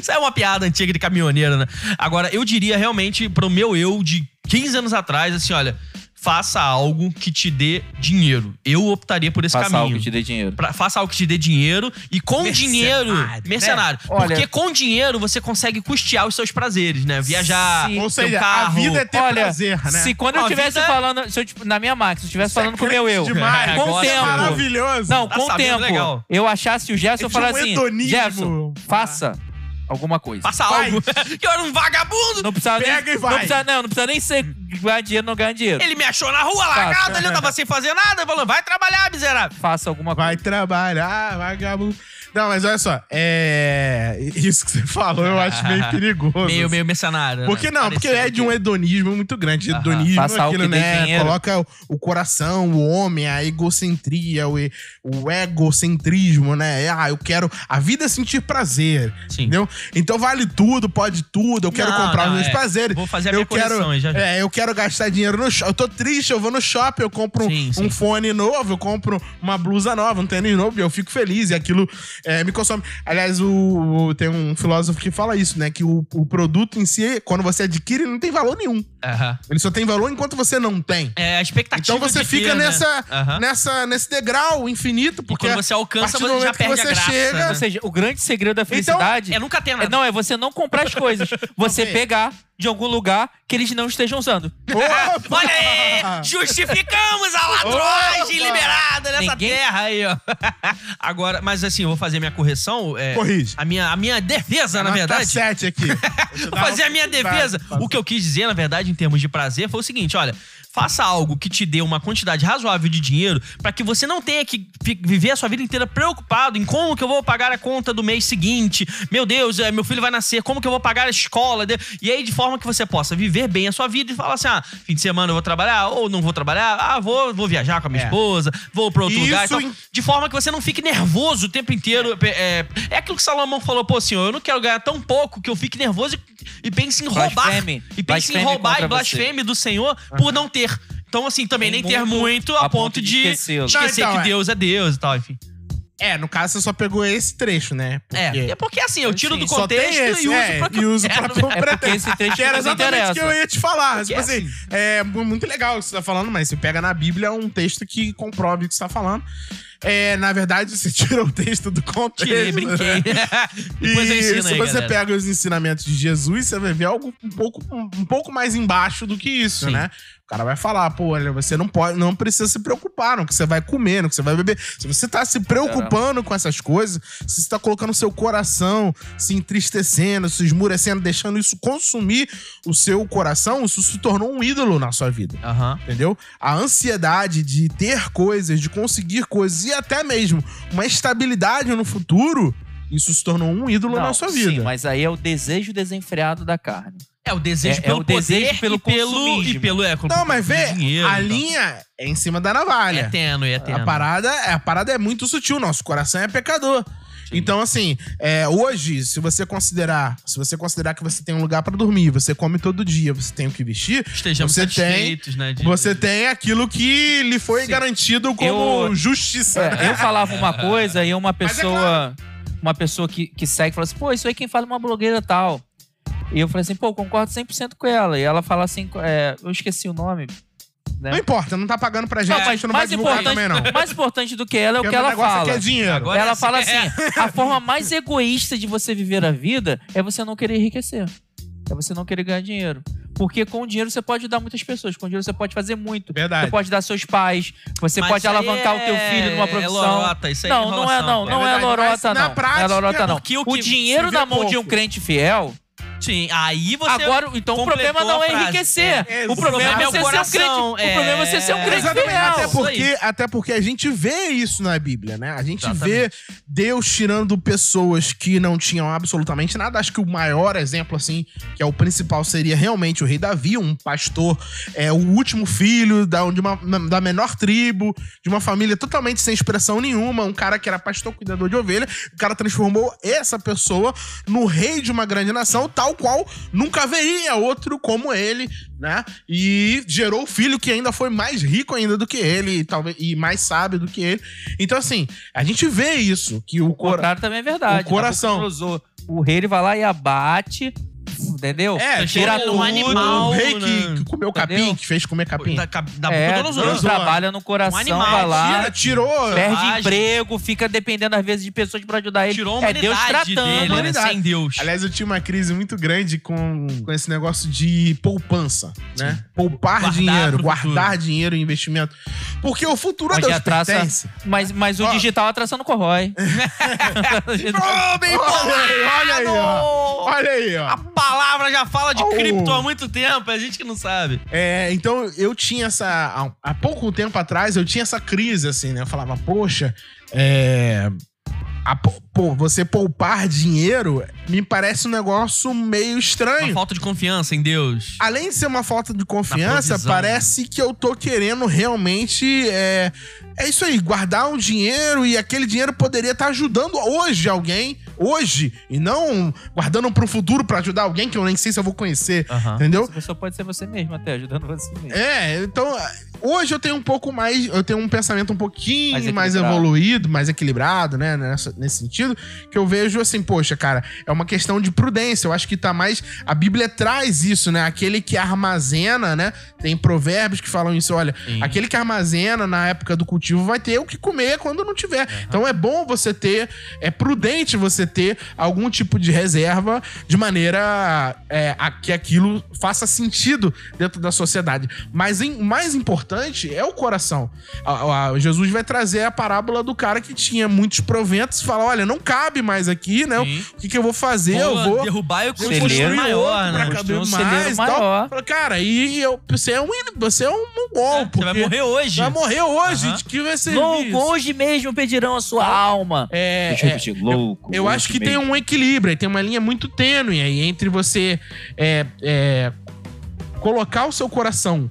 Isso é uma piada antiga de caminhoneiro, né? Agora, eu diria realmente pro meu eu de 15 anos atrás, assim, olha, faça algo que te dê dinheiro. Eu optaria por esse Faça caminho. algo que te dê dinheiro. Pra- faça algo que te dê dinheiro e com Mercenário, dinheiro. né? Mercenário. Olha- Porque com dinheiro você consegue custear os seus prazeres, né? Viajar, Sim. Ou seja, a carro. vida é ter Olha, prazer, né? se quando A eu estivesse vida- falando, se eu, tipo, na minha máquina, se eu estivesse falando com o meu eu, Demais. com o é tempo, maravilhoso. não, Tá com o tempo, legal. eu achasse o Gerson É e de falar um assim. Gerson, faça alguma coisa. Faça Vai. algo. que eu era um vagabundo. Não precisa Pega nem, e vai. Não precisa, não, não precisa nem ser ganhar dinheiro, não ganhar dinheiro. Ele me achou na rua, largado ali, eu tava sem fazer nada, falando, vai trabalhar, miserável. Faça alguma Vai coisa. trabalhar, vagabundo. Não, mas olha só, é. Isso que você falou eu acho meio perigoso. Meio, meio mercenário. Porque né? não, porque é de um hedonismo muito grande. Aham. Hedonismo, algo aquilo, que né? Coloca o, o coração, o homem, a egocentria, o, o egocentrismo, né? Ah, eu quero a vida é sentir prazer. Sim. Entendeu? Então vale tudo, pode tudo. Eu quero Não, comprar não, os meus é. prazeres. Vou fazer a eu minha quero, coleção já vi. É, eu quero gastar dinheiro no shopping. Eu tô triste, eu vou no shopping, eu compro um- Sim, um sim. fone novo, eu compro uma blusa nova, um tênis novo, e eu fico feliz. E aquilo é, me consome. Aliás, o, o- tem um filósofo que fala isso, né? Que o, o produto em si, quando você adquire, não tem valor nenhum. Aham. Ele só tem valor enquanto você não tem. É a expectativa Então você de fica ter, né? nessa, Aham. nessa, nesse degrau infinito, E porque quando você a alcança, você já momento que perde a você graça. chega- né? Ou seja, o grande segredo da felicidade É nunca ter é, nada. não, é você não comprar as coisas. Você Ok. pegar de algum lugar que eles não estejam usando. Opa! Olha aí! Justificamos a ladroagem Opa! liberada nessa Ninguém- terra aí, ó. Agora, mas assim, eu vou fazer minha correção. é, Corrige. A minha, a minha defesa, na verdade. sete aqui. Vou fazer a minha defesa. O que eu quis dizer, na verdade, em termos de prazer, foi o seguinte: olha. Faça algo que te dê uma quantidade razoável de dinheiro para que você não tenha que viver a sua vida inteira preocupado em como que eu vou pagar a conta do mês seguinte. Meu Deus, é, meu filho vai nascer, como que eu vou pagar a escola? E aí, de forma que você possa viver bem a sua vida e falar assim: ah, fim de semana eu vou trabalhar ou não vou trabalhar. Ah, vou, vou viajar com a minha É. esposa, vou pra outro Isso lugar. Então, em- de forma que você não fique nervoso o tempo inteiro. É, é aquilo que Salomão falou, pô, senhor, eu não quero ganhar tão pouco que eu fique nervoso e, e pense em roubar. Blasfeme. E pense em Blasfeme roubar contra e blasfeme do Senhor por não ter. Então, assim, também Tem nem ter muito muito a, ponto de esquecê-lo. esquecer Não, então, que é. Deus é Deus e tal, enfim. É, no caso, você só pegou esse trecho, né? É, é porque assim, eu tiro Sim, do Só tem contexto esse, e uso é, pra que e uso pra quero. É porque esse trecho Que era exatamente o interessa. que eu ia te falar. Porque Tipo assim, é muito legal o que você tá falando, mas você pega na Bíblia um texto que comprove o que você tá falando. É, na verdade, você tira o texto do contexto. Tirei, brinquei. Depois eu E se aí, você galera. pega os ensinamentos de Jesus, você vai ver algo um pouco, um pouco mais embaixo do que isso, Sim. né? O cara vai falar, pô, olha, você não pode, não precisa se preocupar no que você vai comer, no que você vai beber. Se você tá se preocupando com essas coisas, se você tá colocando seu coração se entristecendo, se esmurecendo, deixando isso consumir o seu coração, isso se tornou um ídolo na sua vida Aham. entendeu? A ansiedade de ter coisas, de conseguir coisas e até mesmo uma estabilidade no futuro, isso se tornou um ídolo Não, na sua vida. Sim, mas aí é o desejo desenfreado da carne. É o desejo É- é pelo o desejo poder pelo e pelo e pelo é, Não, mas vê, dinheiro, a então. linha é em cima da navalha. é tênue, é tênue. A parada, a parada é muito sutil, nosso coração é pecador. Então, assim, é, hoje, se você considerar, se você considerar que você tem um lugar pra dormir, você come todo dia, você tem o que vestir, Estejamos você tem, né? de- você tem aquilo que lhe foi Sim. garantido como Eu- justiça. né? É, eu falava uma coisa e uma é pessoa, uma pessoa que, que segue fala assim, pô, isso aí quem fala é uma blogueira tal. E eu falei assim, pô, concordo 100% com ela. E ela fala assim, é, eu esqueci o nome. Né? Não importa, não tá pagando pra gente, Não, a mas gente não vai mais divulgar importante, também, não. mais importante do que ela é o que ela negócio fala. é dinheiro. Agora ela é fala assim, assim: a forma mais egoísta de você viver a vida é você não querer enriquecer. É você não querer ganhar dinheiro. Porque com o dinheiro você pode ajudar muitas pessoas. Com o dinheiro você pode fazer muito. Verdade. Você pode dar seus pais. Você Mas pode alavancar o teu é- filho numa é profissão. lorota, isso aí é não, não é não. Não É é, lorota, mas na não. não é prática, lorota, não. porque o O, que dinheiro se vê na mão de um pouco. crente fiel. Sim, aí você. Agora, então o problema não é enriquecer. É, o problema é você ser um crente. coração, O problema é você ser um é. crente Exatamente, fiel. até porque, até porque a gente vê isso na Bíblia, né? A gente Exatamente. vê Deus tirando pessoas que não tinham absolutamente nada. Acho que o maior exemplo, assim, que é o principal, seria realmente o rei Davi, um pastor, é o último filho da, de uma, da menor tribo, de uma família totalmente sem expressão nenhuma, um cara que era pastor cuidador de ovelha. O cara transformou essa pessoa no rei de uma grande nação, tal qual nunca haveria outro como ele, né? E gerou o filho que ainda foi mais rico ainda do que ele, e talvez e mais sábio do que ele. Então assim, a gente vê isso, que o O contrário também é verdade. o coração. O rei ele vai lá e abate, entendeu? É, Tira tudo. um animal. o rei que, né? que comeu capim, Entendeu? que fez comer capim. Da, da, da É, Deus trabalha no coração, Um animal, vai lá, Tira, tirou. perde Selvagem. emprego, fica dependendo às vezes de pessoas pra ajudar ele. Tirou a é Deus humanidade tratando. dele, né? humanidade. Sem Deus. Aliás, eu tinha uma crise muito grande com, com esse negócio de poupança, né? Poupar Guardar dinheiro, futuro. guardar dinheiro em investimento. Porque o futuro Onde Deus traça, pertence. mas, mas o digital a traça não corrói. Bem Olha aí, olha aí, ó. Olha aí, ó. A palavra já fala de Oh. cripto há muito tempo, é a gente que não sabe. É, então eu tinha essa. Há, pouco tempo atrás, eu tinha essa crise, assim, né? Eu falava, poxa, é. Pô, você poupar dinheiro me parece um negócio meio Uma estranho. falta de confiança em Deus. Além de ser uma falta de confiança, parece que eu tô querendo realmente. É, é isso aí, guardar um dinheiro e aquele dinheiro poderia estar ajudando hoje alguém, hoje, e não guardando pro futuro pra ajudar alguém que eu nem sei se eu vou conhecer, Aham. entendeu? Essa pessoa pode ser você mesmo até, ajudando você mesmo. É, então hoje eu tenho um pouco mais, eu tenho um pensamento um pouquinho Mais mais, evoluído, mais equilibrado, né, nessa- nesse sentido, que eu vejo assim, poxa, cara, é uma questão de prudência. Eu acho que tá mais a Bíblia traz isso, né? Aquele que armazena, né? Tem provérbios que falam isso, olha, Sim. aquele que armazena na época do cultivo vai ter o que comer quando não tiver. Então é bom você ter, é prudente você ter algum tipo de reserva de maneira é, a que aquilo faça sentido dentro da sociedade. Mas o mais importante é o coração. A- a- Jesus vai trazer a parábola do cara que tinha muitos proventos e fala: olha, não cabe mais aqui, né? Sim. O que, que eu vou fazer? eu vou. derrubar e Celeiro. construir maior, outro né? pra caber um mais e tal. maior. Fala, Cara, e eu, você é um você é um mongol, Você porque vai morrer hoje. vai morrer hoje. De que vai ser Louco, hoje mesmo pedirão a sua alma. É, Deixa eu é, repetir, louco. eu hoje acho que tem mesmo. um equilíbrio, aí tem uma linha muito tênue aí entre você é, é, colocar o seu coração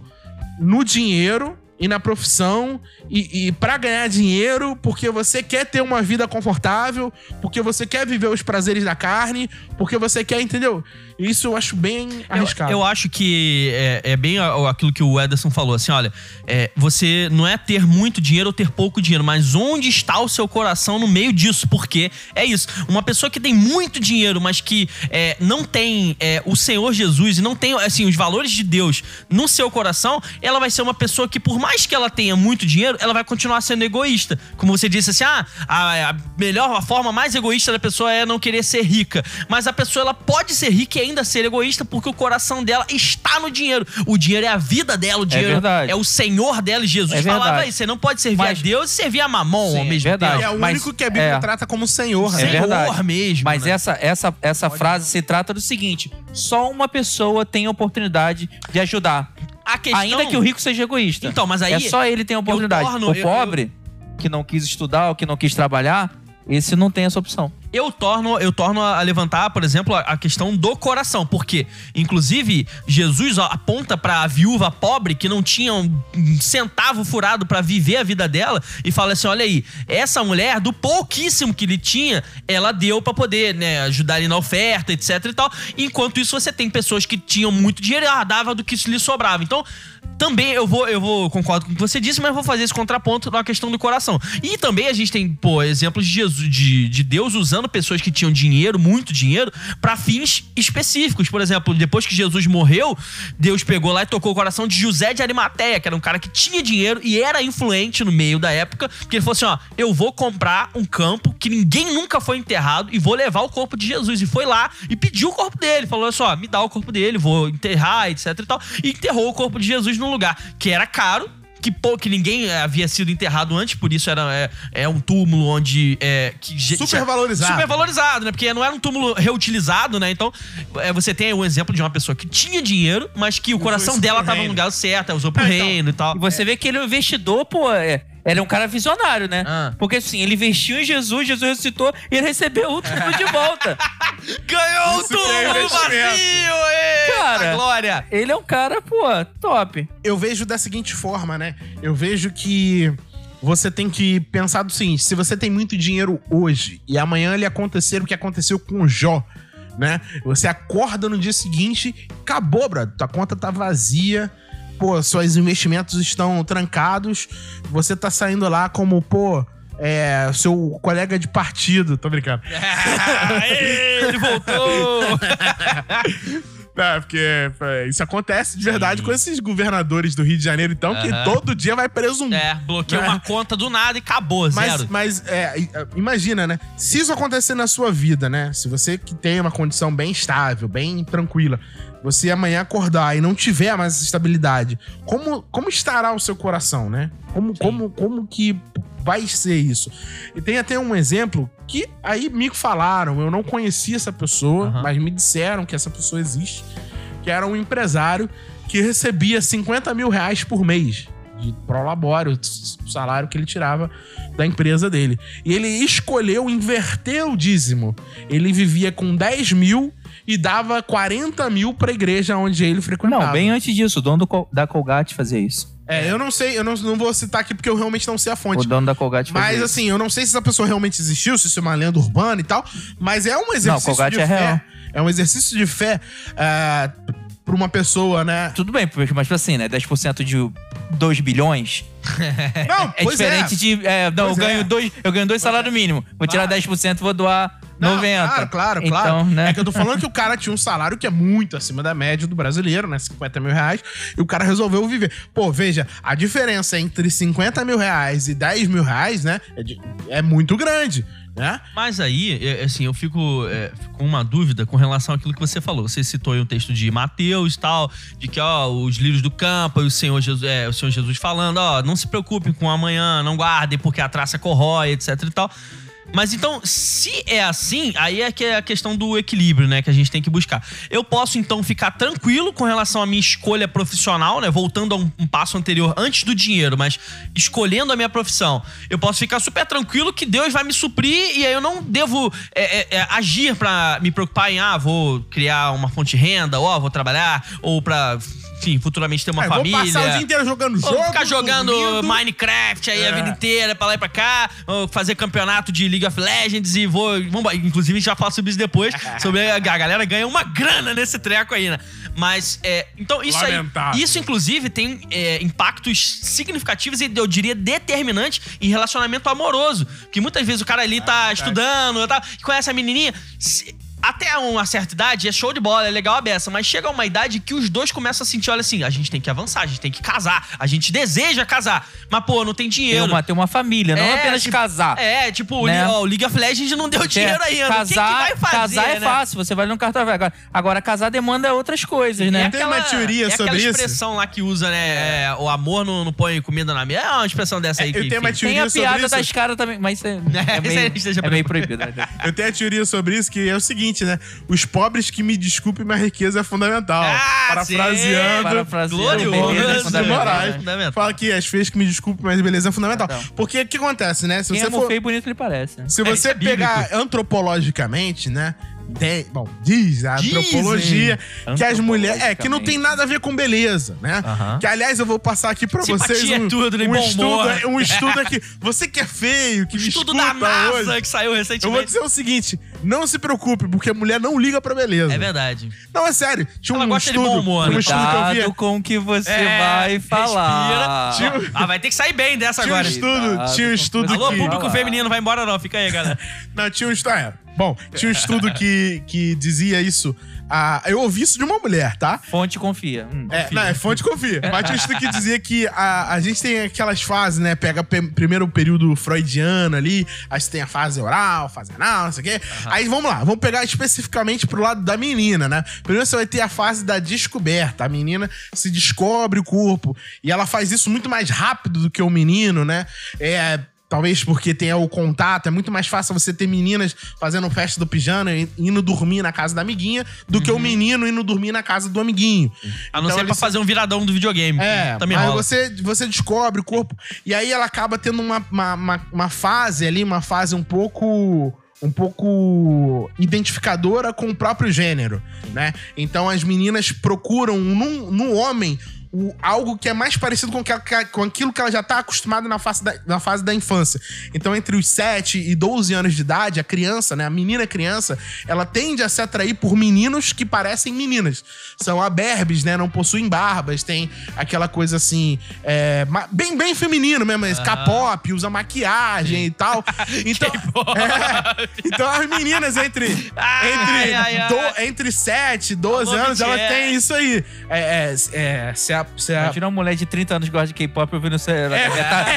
no dinheiro e na profissão e, e para ganhar dinheiro porque você quer ter uma vida confortável, porque você quer viver os prazeres da carne, porque você quer, entendeu? Isso eu acho bem arriscado. Eu, eu acho que é, é bem aquilo que o Ederson falou, assim, olha, é, você não é ter muito dinheiro ou ter pouco dinheiro, mas onde está o seu coração no meio disso? Porque é isso, uma pessoa que tem muito dinheiro, mas que é, não tem é, o Senhor Jesus e não tem, assim, os valores de Deus no seu coração, ela vai ser uma pessoa que, por mais que ela tenha muito dinheiro, ela vai continuar sendo egoísta. Como você disse assim, ah, a, a melhor, a forma mais egoísta da pessoa é não querer ser rica. Mas a pessoa, ela pode ser rica e ainda ser egoísta porque o coração dela está no dinheiro. O dinheiro é a vida dela, o dinheiro verdade. é o Senhor dela. E Jesus É falava isso, você não pode servir Mas- a Deus e servir a mamon Sim, ao é mesmo verdade. tempo. é o mas- único que a Bíblia é. trata como Senhor, né? É Senhor verdade. mesmo. Mas né? essa, essa, essa frase se trata do seguinte: só uma pessoa tem a oportunidade de ajudar. Questão... Ainda que o rico seja egoísta. Então, mas aí- É só ele tem a oportunidade. torno- o eu- pobre, que não quis estudar ou que não quis trabalhar, esse não tem essa opção. Eu torno, eu torno a levantar, por exemplo, a, a questão do coração, porque, inclusive, Jesus aponta pra viúva pobre que não tinha um, centavo furado pra viver a vida dela e fala assim: olha aí, essa mulher, do pouquíssimo que ele tinha, ela deu pra poder, né, ajudar ele na oferta, etc e tal. Enquanto isso, você tem pessoas que tinham muito dinheiro e ela dava do que lhe sobrava. Então, também eu vou, eu vou, concordo com o que você disse, mas vou fazer esse contraponto na questão do coração. E também a gente tem, pô, exemplos de Jesus, de, de Deus usando pessoas que tinham dinheiro, muito dinheiro, pra fins específicos. Por exemplo, depois que Jesus morreu, Deus pegou lá e tocou o coração de José de Arimateia, que era um cara que tinha dinheiro e era influente no meio da época, que ele falou assim, ó, eu vou comprar um campo que ninguém nunca foi enterrado e vou levar o corpo de Jesus. E foi lá e pediu o corpo dele, falou assim, ó, me dá o corpo dele, vou enterrar, etc e tal. E enterrou o corpo de Jesus num lugar que era caro, que, pô, que ninguém eh, havia sido enterrado antes, por isso era é, é um túmulo onde. É, que Super valorizado. Super valorizado, né? Porque não era um túmulo reutilizado, né? Então, é, você tem aí um exemplo de uma pessoa que tinha dinheiro, mas que o coração dela pro tava no lugar certo, usou pro É, então. reino e tal. E você vê que ele é um investidor, pô, é, ele é um cara visionário, né? Ah. Porque assim, ele investiu em Jesus, Jesus ressuscitou e ele recebeu o tudo de volta. Ganhou o é túmulo vazio! Eita, Cara. glória! Ele é um cara, pô, top. eu vejo da seguinte forma, né? Eu vejo que você tem que pensar do seguinte: se você tem muito dinheiro hoje e amanhã ele acontecer o que aconteceu com o Jó, né? Você acorda no dia seguinte, acabou, brother. Tua conta tá vazia. Pô, seus investimentos estão trancados. Você tá saindo lá como, pô, é, seu colega de partido. Tô brincando. Aê, ele voltou! É, porque é, isso acontece de verdade com esses governadores do Rio de Janeiro, então, que Aham. todo dia vai preso um. É, bloqueia É. uma conta do nada e acabou, Mas, zero. mas é, i- imagina, né? Se isso acontecer na sua vida, né? Se você que tem uma condição bem estável, bem tranquila, você amanhã acordar e não tiver mais essa estabilidade, como, como estará o seu coração, né? Como, como, como que vai ser isso? E tem até um exemplo que aí me falaram, eu não conhecia essa pessoa, Aham. mas me disseram que essa pessoa existe, que era um empresário que recebia 50 mil reais por mês de prolabório, o salário que ele tirava da empresa dele. E ele escolheu inverter o dízimo. Ele vivia com 10 mil e dava 40 mil pra igreja onde ele frequentava. Não, bem antes disso, o dono do da Colgate fazia isso. É, eu não sei, eu não, não vou citar aqui porque eu realmente não sei a fonte. O dono da Colgate fazia Mas isso. assim, eu não sei se essa pessoa realmente existiu, se isso é uma lenda urbana e tal, mas é um exercício Colgate de é fé. real. É um exercício de fé é, pra uma pessoa, né? Tudo bem, mas assim, né? 10% de 2 bilhões Não, é pois diferente de. é, não, eu Pois é. ganho, dois, eu ganho dois salários mínimos. Vou tirar 10% e vou doar Não, 90%. Claro, claro, então, claro. Né? É que eu tô falando que o cara tinha um salário que é muito acima da média do brasileiro, né? 50 mil reais. E o cara resolveu viver. Pô, veja, a diferença entre 50 mil reais e 10 mil reais, né? É, de- é muito grande, né? Mas aí, é, assim, eu fico, é, com uma dúvida com relação àquilo que você falou. Você citou aí um texto de Mateus e tal, de que, ó, os lírios do campo e o Senhor Jesus, é, o Senhor Jesus falando, ó, não se preocupem com amanhã, não guardem porque a traça corrói, etc e tal. Mas então, se é assim, aí é que é a questão do equilíbrio, né, que a gente tem que buscar. Eu posso então ficar tranquilo com relação à minha escolha profissional, né, voltando a um, um passo anterior antes do dinheiro, mas escolhendo a minha profissão. Eu posso ficar super tranquilo que Deus vai me suprir e aí eu não devo é, é, é, agir pra me preocupar em, ah, vou criar uma fonte de renda, ou ó, vou trabalhar, ou pra, enfim, futuramente ter uma É, família. Vou passar o dia inteiro jogando jogo. Ou ficar jogando dormindo. Minecraft aí a É. vida inteira, pra lá e pra cá, fazer campeonato de League of Legends e vou. vamos- inclusive, a gente já fala sobre isso depois. sobre a, a galera ganha uma grana nesse treco aí, né? Mas, é. Então, isso Lamentável. aí. Isso, inclusive, tem é, impactos significativos e eu diria determinantes em relacionamento amoroso. Que muitas vezes o cara ali tá estudando tá, e conhece a menininha. se- até uma certa idade é show de bola, é legal a beça, mas chega uma idade que os dois começam a sentir, olha assim, a gente tem que avançar, a gente tem que casar, a gente deseja casar, mas pô, não tem dinheiro. uma, ter uma família, não É, apenas tipo, casar. É, tipo, Né? o, Li- ó, o League of Legends não deu dinheiro É, ainda. Casar, que vai fazer, casar é né? fácil, você vai no cartão agora, agora casar demanda outras coisas, né? Tem uma teoria é sobre aquela isso? expressão lá que usa, né? é, o amor não, não põe comida na mesa. É uma expressão dessa aí É, que. eu tenho uma enfim. teoria Tem a piada das caras também, mas isso é, é meio, esteja é meio proibido. né? Eu tenho a teoria sobre isso, que é o seguinte, né? Os pobres que me desculpem, mas a riqueza é fundamental. Ah, Parafraseando. Parafraseando, Glorioso, beleza é Moraes. né? Fundamental. Fala que as feias que me desculpem, mas beleza é fundamental. Então. Porque o que acontece, né? Se Quem você é for. feio e bonito, ele parece. né? Se É, você é pegar antropologicamente, né? Tem, bom, diz a Dizem. antropologia que as mulheres. É, que não tem nada a ver com beleza, né? Que, aliás, eu vou passar aqui pra Simpatia vocês é um, tudo, né? um, Bom estudo, humor. um estudo aqui. Você que é feio, que me Estudo da NASA hoje, que saiu eu recentemente. vou dizer o seguinte: não se preocupe, porque a mulher não liga pra beleza. É verdade. Não, é sério. Tinha Ela um gosta de estudo, bom humor, tinha um né? estudo que eu Cuidado via. com o que você É, vai falar. respira. Ah, vai ter que sair bem dessa Tinha um agora. estudo, Cuidado tinha um com estudo você Alô, que. público feminino, vai embora não. Fica aí, galera. Não, tinha um estudo. É, bom, tinha um estudo que, que dizia isso. Eu ouvi isso de uma mulher, tá? Fonte confia. Hum. É, não, é fonte confia. Mas tinha um estudo que dizia que a, a gente tem aquelas fases, né? Pega pe- primeiro o período freudiano ali, aí você tem a fase oral, fase anal, não sei o quê. Aí vamos lá, vamos pegar especificamente pro lado da menina, né? Primeiro você vai ter a fase da descoberta. A menina se descobre o corpo. E ela faz isso muito mais rápido do que o menino, né? É. Talvez porque tenha o contato, é muito mais fácil você ter meninas fazendo festa do pijama e indo dormir na casa da amiguinha do que o menino indo dormir na casa do amiguinho. A não Então, ser pra eles- fazer um viradão do videogame. é, Também mas rola. você, você descobre o corpo. E aí ela acaba tendo uma, uma, uma, uma fase ali, uma fase um pouco. Um pouco identificadora com o próprio gênero, né? Então as meninas procuram no, no homem o, algo que é mais parecido com, que, com aquilo que ela já tá acostumada na fase, da, na fase da infância. Então, entre os 7 e 12 anos de idade, a criança, né, a menina criança, ela tende a se atrair por meninos que parecem meninas. São aberbes, né, não possuem barbas, tem aquela coisa assim, é, bem, bem feminino mesmo, esse K-pop, usa maquiagem e tal. Então, é, então as meninas entre, Ai, entre, ai, ai. do- entre 7 e 12 Alô, anos, ela tem isso aí. É, é, é, se a, se a- Imagina uma mulher de 30 anos que gosta de K-pop ouvindo você.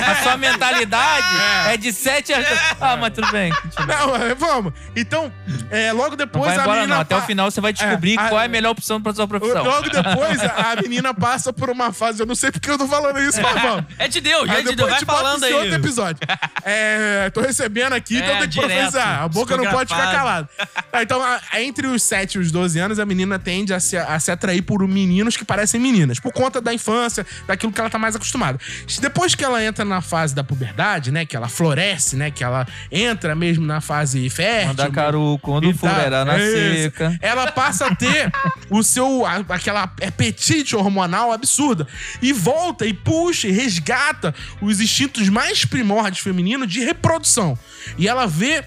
A sua mentalidade é, de 7 anos. Ah, mas tudo bem. continua. Não, é, vamos. Então, é, logo Não depois vai a embora, menina. não. Até o pa- final você vai descobrir É, a- qual é a melhor opção pra sua profissão. Logo depois, a a menina passa por uma fase. Eu não sei porque eu tô falando isso, mas vamos. É de Deus, é de Deus. depois Vai falando aí. outro episódio. É, tô recebendo aqui, então É, tem que direto, profetizar. A boca não pode ficar calada. Tá, então, a- entre os 7 e os 12 anos, a menina tende a se, a se atrair por meninos que parecem meninas, por conta da infância, daquilo que ela tá mais acostumada. Depois que ela entra na fase da puberdade, né, que ela floresce, né, que ela entra mesmo na fase fértil. Manda caru, quando for, era na seca. Ela passa a ter o seu aquela apetite hormonal absurda e volta e puxa e resgata os instintos mais primórdios femininos de reprodução. E ela vê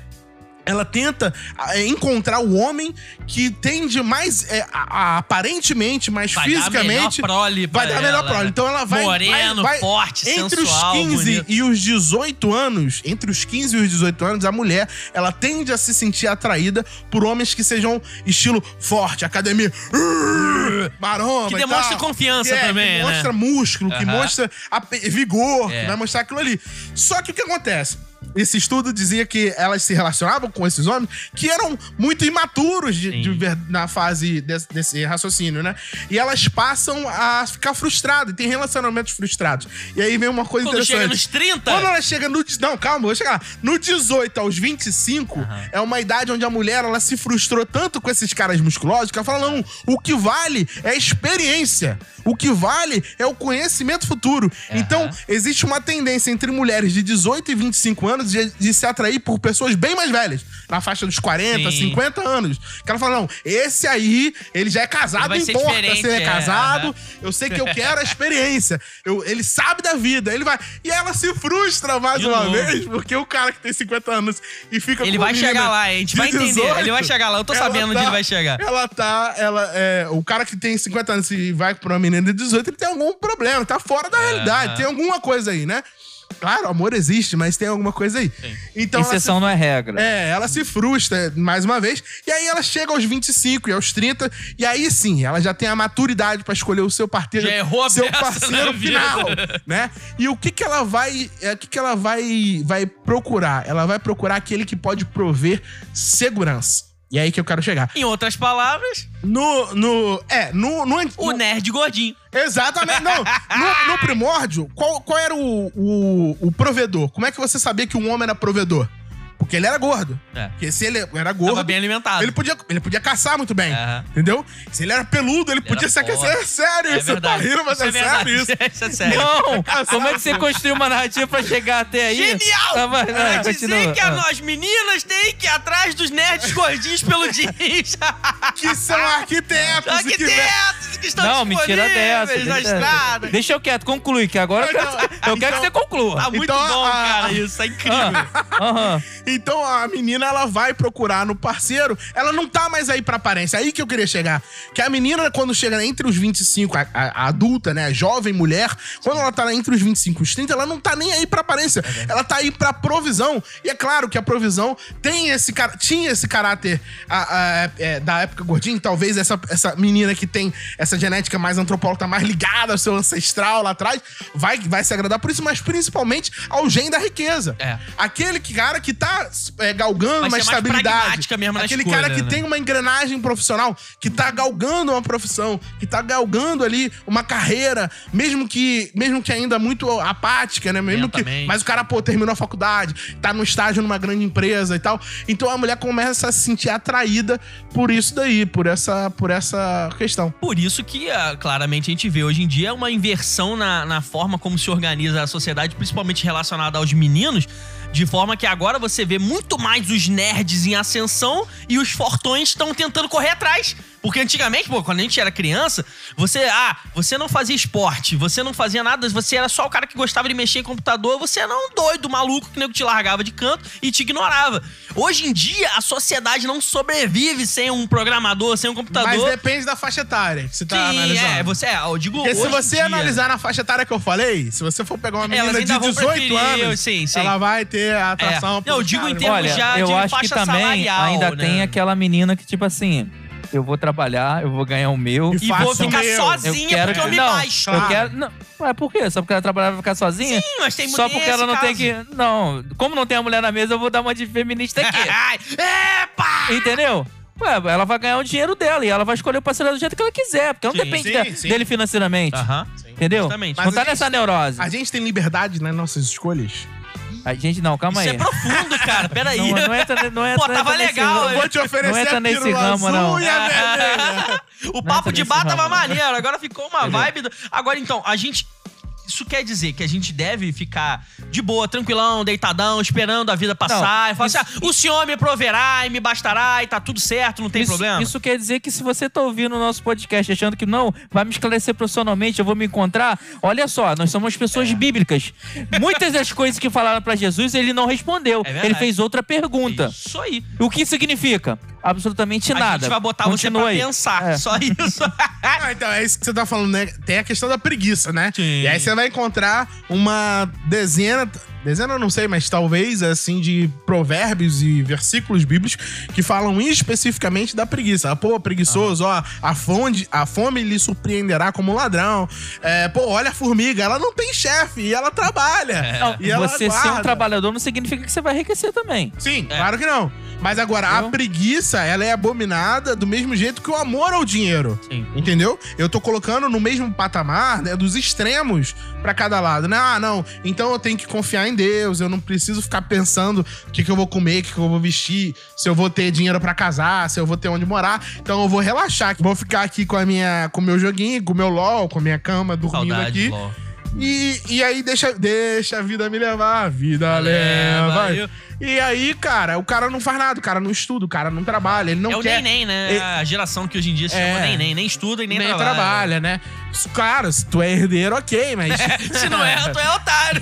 ela tenta é, encontrar o homem que tende mais é, a- a- aparentemente, mais Vai dar a fisicamente melhor prole vai dar a melhor ela. prole. Então ela vai Moreno, vai- vai- forte, entre sensual, os 15 bonito. e os 18 anos, entre os 15 e os 18 anos, a mulher, ela tende a se sentir atraída por homens que sejam estilo forte, academia, maromba Que e demonstra confiança Que é, também, que né? mostra músculo, que Aham. mostra ape- vigor, É. que vai mostrar aquilo ali. Só que o que acontece? Esse estudo dizia que elas se relacionavam com esses homens que eram muito imaturos de- de na fase desse, desse raciocínio, né? E elas passam a ficar frustradas, tem relacionamentos frustrados. E aí vem uma coisa Quando chega interessante. nos 30, Quando ela chega no. Não, calma, vou chegar lá. No 18 aos 25, Aham. é uma idade onde a mulher ela se frustrou tanto com esses caras musculosos que ela fala: não, o que vale é a experiência. O que vale é o conhecimento futuro. Então, existe uma tendência entre mulheres de 18 e 25 anos de, de se atrair por pessoas bem mais velhas, na faixa dos 40, Sim. 50 anos. Que ela fala: não, esse aí, ele já é casado, não importa se ele é é, casado, aham. eu sei que eu quero a experiência. Eu- ele sabe da vida, ele vai. E ela se frustra mais De uma novo. vez, porque o cara que tem 50 anos e fica Ele com vai chegar lá, a gente vai entender, ele vai chegar lá, eu tô sabendo onde ele vai chegar. Ela tá. Ela, é, o cara que tem 50 anos e vai pra uma menina de 18, ele tem algum problema, tá fora da realidade, tem alguma coisa aí, né? Claro, amor existe, mas tem alguma coisa aí. Então ela se Exceção não é regra. é, ela se frustra mais uma vez. E aí ela chega aos 25 e aos 30. E aí sim, ela já tem a maturidade pra escolher o seu parceiro. Já errou a seu peça parceiro final, né? E o que que ela vai, é, o que que ela vai vai procurar? Ela vai procurar aquele que pode prover segurança. E é aí que eu quero chegar. Em outras palavras, No no é, no no, o no nerd gordinho. Exatamente. Não, no, no primórdio, qual, qual era o, o, o provedor? Como é que você sabia que um homem era provedor? Porque ele era gordo. É. Porque se ele era Tava gordo, bem alimentado. ele podia, ele podia caçar muito bem. Aham. Entendeu? Se ele era peludo, ele, Ele podia se aquecer. É sério É isso. Tá verdade. rindo, mas Isso é, é sério isso. Isso é sério. Não! Como é que você construiu uma narrativa pra chegar até aí? Genial! Tá, vai, vai, Quer dizer continua. que a Ah. nós meninas tem que ir atrás dos nerds gordinhos peludinhos. Que são arquitetos. e que- Arquitetos que estão Não, me tira dessa. disponíveis na Deixa, estrada. deixa eu quieto, conclui, que agora eu quero, eu quero então- que você conclua. Tá muito Então, bom, a- cara, isso. Tá incrível. Aham. Então a menina ela vai procurar no parceiro, ela não tá mais aí pra aparência. Aí que eu queria chegar. Que a menina, quando chega entre os 25, a, a- a adulta, né, a jovem mulher, quando ela tá entre os 25 e os 30, ela não tá nem aí pra aparência. ela tá aí pra provisão. E é claro que a provisão tem esse tinha esse caráter a- a- é, da época gordinha. Talvez essa, essa menina que tem essa genética mais antropóloga, mais ligada ao seu ancestral lá atrás, vai, vai se agradar por isso, mas principalmente ao gen da riqueza. É. Aquele que- cara que tá é, galgando Vai uma estabilidade. mesmo Aquele escolha, cara que né? tem uma engrenagem profissional, que tá galgando uma profissão, que tá galgando ali uma carreira, mesmo que mesmo que ainda muito apática, né? Mesmo que, mas o cara, pô, terminou a faculdade, tá no estágio numa grande empresa e tal. Então a mulher começa a se sentir atraída por isso daí, por essa, por essa questão. Por isso que, ah, claramente, a gente vê hoje em dia uma inversão na, na forma como se organiza a sociedade, principalmente relacionada aos meninos, de forma que agora você vê muito mais os nerds em ascensão e os fortões estão tentando correr atrás Porque antigamente, pô, quando a gente era criança, você, ah, você não fazia esporte, você não fazia nada, você era só o cara que gostava de mexer em computador, você era um doido, maluco, que nego te largava de canto e te ignorava. Hoje em dia, a sociedade não sobrevive sem um programador, sem um computador. Mas depende da faixa etária que você tá Sim, analisando. é, você, é, eu digo Porque se você dia. analisar na faixa etária que eu falei, se você for pegar uma menina de vão 18 preferir, anos, sim, sim. ela vai ter a atração É. Não, eu digo cara. em termos Olha, já eu de acho que faixa também salarial, ainda né? tem aquela menina que, tipo assim, eu vou trabalhar, eu vou ganhar o meu. E E vou ficar meu. sozinha porque eu me não, baixo. Eu quero. Não, Ué, por quê? Só porque ela trabalhar vai ficar sozinha? Sim, mas tem Só mulher porque ela não tem caso. que. Não, como não tem a mulher na mesa, eu vou dar uma de feminista aqui. Epa! Entendeu? Ué, ela vai ganhar o dinheiro dela e ela vai escolher o parceiro do jeito que ela quiser, porque ela não Sim, depende sim, de- sim. dele financeiramente. Aham. Entendeu? Justamente. Não Mas tá gente- nessa neurose. A gente tem liberdade nas nossas escolhas. A gente não, calma Isso aí. é profundo, cara. Peraí. Não, não entra, não entra, Pô, tava entra nesse legal, ramo. eu vou te oferecer Não entra nesse ramo, não. o papo de nesse bar tava maneiro, agora ficou uma vibe. do- Agora então, a gente. Isso quer dizer que a gente deve ficar de boa, tranquilão, deitadão, esperando a vida passar. Não, e falar assim: ah, o senhor me proverá e me bastará e tá tudo certo, não tem isso, problema. Isso quer dizer que se você tá ouvindo o nosso podcast achando que não, vai me esclarecer profissionalmente, eu vou me encontrar. Olha só, nós somos É. pessoas bíblicas. Muitas das coisas que falaram pra Jesus, ele não respondeu. É ele fez outra pergunta. Isso aí. O que significa? Absolutamente A nada. gente vai botar Continua você pra aí. pensar. É. Só isso. Ah, então, é isso que você tá falando, né? Tem a questão da preguiça, né? Sim. E aí você vai encontrar uma dezena. Dezena eu não sei, mas talvez, assim, de provérbios e versículos bíblicos que falam especificamente da preguiça. Pô, preguiçoso, ó, a fome, a fome lhe surpreenderá como um ladrão. É, pô, olha a formiga, ela não tem chefe e ela trabalha. Não, E ela você ser um trabalhador não significa que você vai enriquecer também. Sim, É. claro que não. Mas agora, a Entendeu? preguiça, ela é abominada do mesmo jeito que o amor ao dinheiro. Sim. Entendeu? Eu tô colocando no mesmo patamar, né, dos extremos pra cada lado, né? Ah, não, então eu tenho que confiar em Deus, eu não preciso ficar pensando o que, que eu vou comer, o que, que eu vou vestir, se eu vou ter dinheiro pra casar, se eu vou ter onde morar. Então eu vou relaxar, vou ficar aqui com a minha com o meu joguinho, com o meu LOL, com a minha cama, dormindo Saudade, aqui. Ló. E, e aí deixa, deixa a vida me levar, a vida leva. Leva, eu- E aí, cara, o cara não faz nada, o cara não estuda, o cara não trabalha, ele não é o quer. nem-nem, né? Ele- A geração que hoje em dia se É. chama nem-nem. Nem estuda e nem, nem trabalha. trabalha, né? Claro, se tu é herdeiro, ok, mas. Se não é, tu é otário.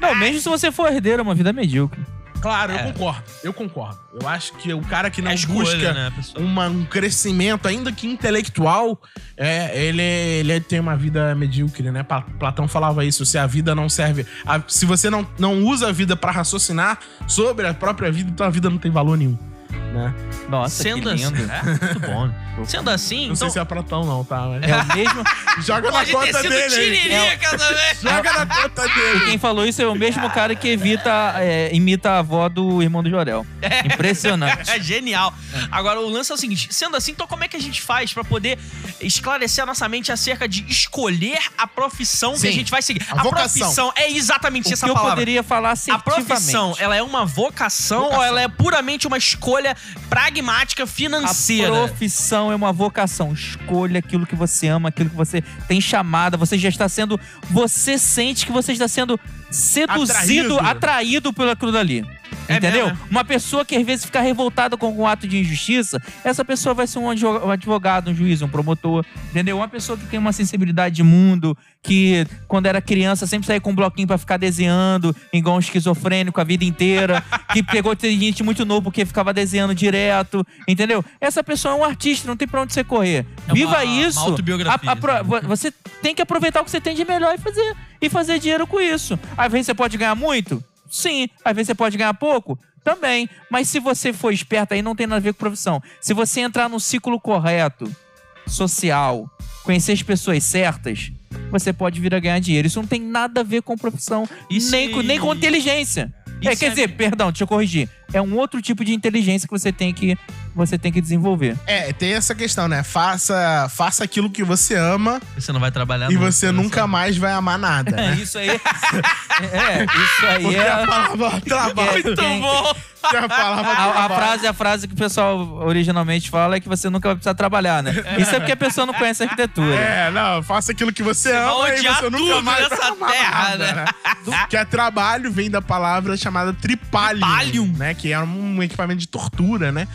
Não, mesmo se você for herdeiro, é uma vida medíocre. Claro, eu É. concordo. Eu concordo. Eu acho que o cara que não É escolha, busca né, uma- um crescimento, ainda que intelectual, é, ele, ele tem uma vida medíocre, né? Platão falava isso. Se a vida não serve. a- se você não, não usa a vida pra raciocinar sobre a própria vida, então a vida não tem valor nenhum. Né? Nossa, Sendo que assim. lindo. É, muito bom. Sendo assim, Não então. sei se é Platão, não, tá? Mas- É o mesmo. Joga na conta dele. aí. tiririca. Joga na conta dele. Quem falou isso é o mesmo cara que evita, é, imita a avó do irmão do Jorel. Impressionante. É genial. Agora, o lance é o seguinte: sendo assim, então como é que a gente faz pra poder esclarecer a nossa mente acerca de escolher a profissão que Sim. a gente vai seguir? A vocação. profissão é exatamente O essa que eu poderia falar A profissão, ela é uma vocação, Vocação. ou ela é puramente uma escolha pragmática A financeira? profissão é uma vocação. Escolha aquilo que você ama, aquilo que você tem chamada. Você já está sendo. Você sente que você está sendo seduzido, Atraído. atraído pelo aquilo dali. É Entendeu? mesmo, Uma pessoa que às vezes fica revoltada com algum ato de injustiça, essa pessoa vai ser um advo- advogado, um juiz, um promotor. Entendeu? Uma pessoa que tem uma sensibilidade de mundo, que quando era criança sempre saía com um bloquinho pra ficar desenhando, igual um esquizofrênico a vida inteira, que pegou gente muito novo porque ficava desenhando direto, entendeu? Essa pessoa é um artista, não tem pra onde você correr. É Viva uma- isso. uma autobiografia, A- a- vo- você tem que aproveitar o que você tem de melhor e fazer e fazer dinheiro com isso. Às vezes você pode ganhar muito? Sim. Às vezes você pode ganhar pouco? Também. Mas se você for esperto aí, não tem nada a ver com profissão. Se você entrar no ciclo correto, social, conhecer as pessoas certas, você pode vir a ganhar dinheiro. Isso não tem nada a ver com profissão, se- nem, com, nem com inteligência. É, quer a- dizer, perdão, deixa eu corrigir. É um outro tipo de inteligência que você tem que, você tem que desenvolver. É, tem essa questão, né? Faça, faça aquilo que você ama Você não vai trabalhar e nunca, você né? nunca mais vai amar nada. É, Né? isso aí. é, isso aí Porque é. a palavra trabalho. Muito Muito bom. a A, frase, a frase que o pessoal originalmente fala é que você nunca vai precisar trabalhar, né? Isso é porque a pessoa não conhece a arquitetura. É, não, faça aquilo que você, vai ama e odiar você nunca mais nessa terra, nada, né? Que é trabalho vem da palavra chamada tripalium, Tripalium. né? Que é um equipamento de tortura, né?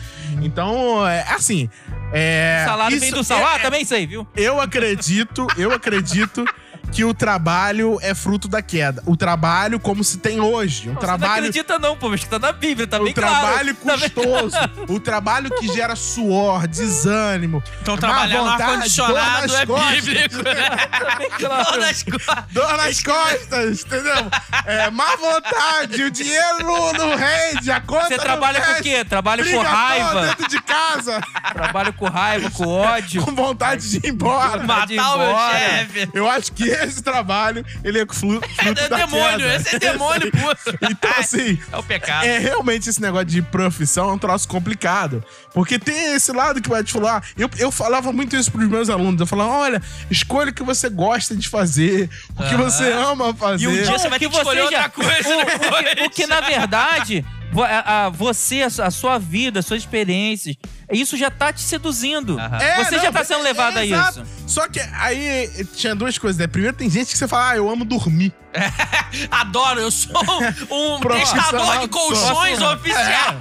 Então, é assim, É, O salário vem isso- do salário, é- também sei, viu? Eu acredito, eu acredito que o trabalho é fruto da queda. O trabalho como se tem hoje. Um Você não trabalho acredita não, pô, mas que tá na Bíblia, tá o bem claro. trabalho Tá bem custoso, o trabalho que gera suor, desânimo. Então trabalhar no vontade, ar-condicionado é costas. bíblico. claro. Dor nas costas. Dor nas costas, entendeu? É, má vontade, o dinheiro não, não rende, a conta Você não trabalha com o quê? Trabalho com raiva. dentro de casa, Trabalho com raiva, com ódio. com vontade de ir embora. Matar o meu chefe. Eu acho que esse trabalho, ele é flu- fruto É da demônio, queda. esse é demônio puro. Então, assim, É o pecado. é realmente esse negócio de profissão é um troço complicado. Porque tem esse lado que vai te falar. Eu, eu falava muito isso pros meus alunos. Eu falava: olha, escolha o que você gosta de fazer, o que Aham. você ama fazer. E um dia você vai que ter que escolher já- outra coisa O-. Porque, na verdade, a, a- você, a, a sua vida, as suas experiências, isso já tá te seduzindo. Aham. É, você não, já tá sendo levado a exato. isso. Só que aí tinha duas coisas, né? Primeiro, tem gente que você fala, ah, eu amo dormir. Adoro, eu sou um testador de colchões oficial.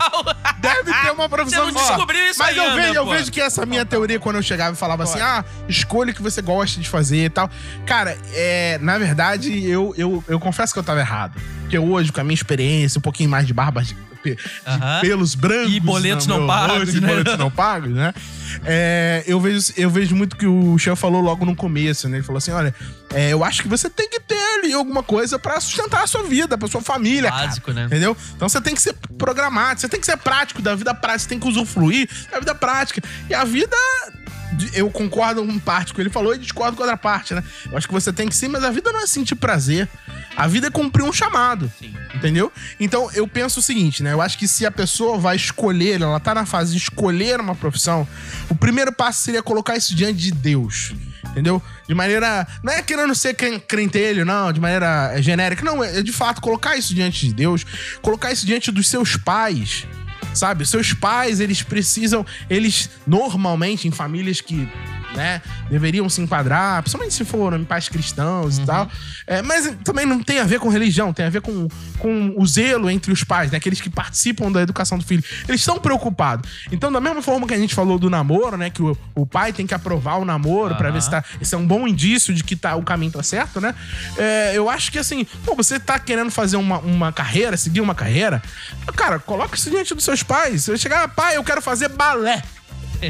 Deve ter uma Você profissão não de- Ó, descobriu isso Mas eu vejo, eu vejo que essa minha teoria, quando eu chegava e falava assim, ah, escolha o que você gosta de fazer e tal. Cara, é, na verdade, eu, eu, eu confesso que eu tava errado. Porque hoje, com a minha experiência, um pouquinho mais de barbas de, pelos brancos. E boletos no não pagos, rosto, né? boletos não pagos, né? É, eu, vejo, eu vejo muito que o Chan falou logo no começo, né? Ele falou assim: olha, é, eu acho que você tem que ter ali alguma coisa pra sustentar a sua vida, pra sua família. cara. Básico, né? Entendeu? Então você tem que ser programado, você tem que ser prático da vida prática, você tem que usufruir da vida prática. E a vida. Eu concordo com parte com ele falou e discordo com outra parte, né? Eu acho que você tem que sim, mas a vida não é sentir prazer. A vida é cumprir um chamado. Sim. Entendeu? Então eu penso o seguinte, né? Eu acho que se a pessoa vai escolher, ela tá na fase de escolher uma profissão, o primeiro passo seria colocar isso diante de Deus. Entendeu? De maneira. Não é querendo ser cren- crentelho, não, de maneira genérica. Não, é de fato colocar isso diante de Deus, colocar isso diante dos seus pais. Sabe? Seus pais, eles precisam. Eles, normalmente, em famílias que né, deveriam se enquadrar, principalmente se foram pais cristãos e tal. É, mas também não tem a ver com religião, tem a ver com, com o zelo entre os pais, né? Aqueles que participam da educação do filho. Eles estão preocupados. Então, da mesma forma que a gente falou do namoro, né? Que o, o pai tem que aprovar o namoro pra ver se tá. Esse é um bom indício de que tá, o caminho tá certo, né? É, eu acho que assim, pô, você tá querendo fazer uma, uma carreira, seguir uma carreira, cara, coloca isso diante dos seus pais. Você vai chegar, pai, eu quero fazer balé.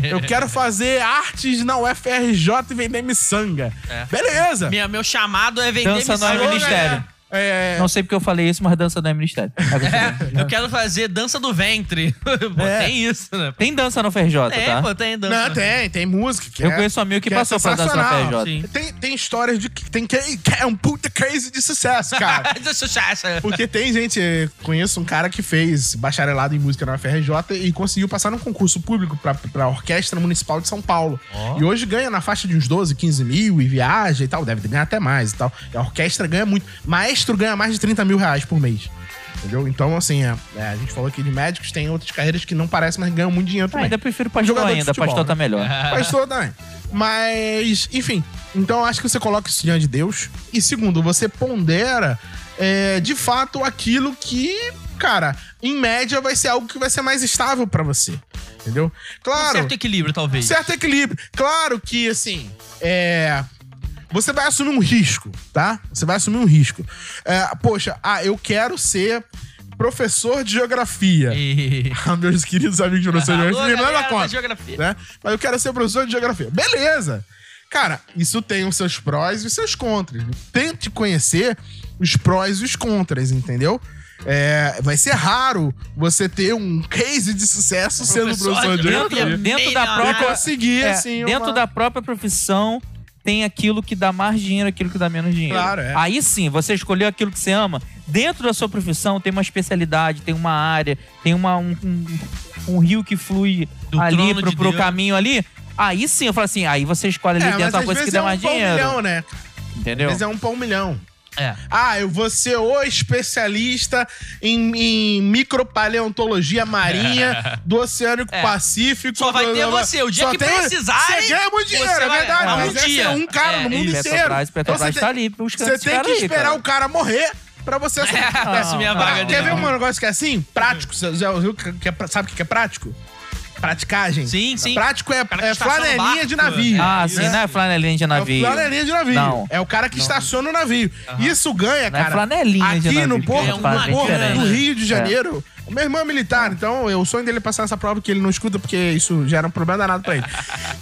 Eu quero fazer artes na UFRJ e vender miçanga. É. Beleza. Minha, meu chamado é vender Dança não é missão. ministério. É, Não sei porque eu falei isso, mas dança não é ministério. É, eu quero fazer dança do ventre. Pô, É. Tem isso, né? Tem dança no FRJ, Tem, tá? pô, tem dança. Não, tem, tem música. Que Eu é- conheço um amigo que, que é passou pra dança na sensacional. FRJ. Sim. Tem, tem histórias de que tem que, que é um puta crazy de sucesso, cara. De sucesso. Porque tem gente, conheço um cara que fez bacharelado em música na UFRJ e conseguiu passar num concurso público pra, pra Orquestra Municipal de São Paulo. Ó. E hoje ganha na faixa de uns 12, 15 mil e viaja e tal. Deve ganhar até mais e tal. E a orquestra ganha muito. Maestro ganha mais de 30 mil reais por mês. Entendeu? Então, assim, é, é, a gente falou aqui de médicos, tem outras carreiras que não parecem, mas ganham muito dinheiro Ah, também. ainda prefiro pastor Jogador ainda, futebol, pastor né? tá melhor. Pastor também. Mas, enfim. Então, eu acho que você coloca isso diante de Deus. E segundo, você pondera é, de fato aquilo que, cara, em média vai ser algo que vai ser mais estável pra você. Entendeu? Claro. Certo equilíbrio, talvez. Certo equilíbrio. Claro que, assim, é. Você vai assumir um risco, tá? Você vai assumir um risco. É, poxa, ah, eu quero ser professor de geografia. E... Ah, meus queridos amigos de professor de geografia, não é galera da conta geografia. né? Mas eu quero ser professor de geografia. Beleza! Cara, isso tem os seus prós e os seus contras. Tente conhecer os prós e os contras, entendeu? É, vai ser raro você ter um case de sucesso sendo Professor professor de de Dentro, geografia. dentro da própria. conseguir, é, assim, dentro uma- da própria profissão tem aquilo que dá mais dinheiro, aquilo que dá menos dinheiro. Claro, é. Aí sim, você escolheu aquilo que você ama. Dentro da sua profissão tem uma especialidade, tem uma área, tem uma, um, um, um rio que flui Do ali pro, pro Deus. caminho ali. Aí sim, eu falo assim, aí você escolhe ali É, dentro mas às coisa que dá é um mais pão dinheiro. milhão, né? Entendeu? Vezes é um pão milhão. É. Ah, eu vou ser o especialista em, em micropaleontologia marinha do Oceano É. Pacífico. Só vai do- ter você. O dia que tem- precisarem, Você ganha muito dinheiro, você é vai- verdade. Um mas esse dia. é um cara É, no mundo inteiro. Petrobras, Petrobras Então, tá você tem- ali buscando Você tem cara que aí, esperar cara. o cara morrer pra você. Assumir a não, vaga não. Quer ver um negócio que é assim? Prático. Você que que é, sabe o que é prático? Praticagem. Sim, sim. Prático é, é flanelinha de barco. navio. Ah, sim, não é flanelinha de navio. É o flanelinha de navio. Não. É o cara que estaciona o navio. Isso ganha, Não é cara. flanelinha de aqui navio, no que porto, é no porto diferente. do Rio de É. Janeiro. O meu irmão é militar, então eu- o sonho dele é passar essa prova que ele não escuta porque isso gera um problema danado pra ele.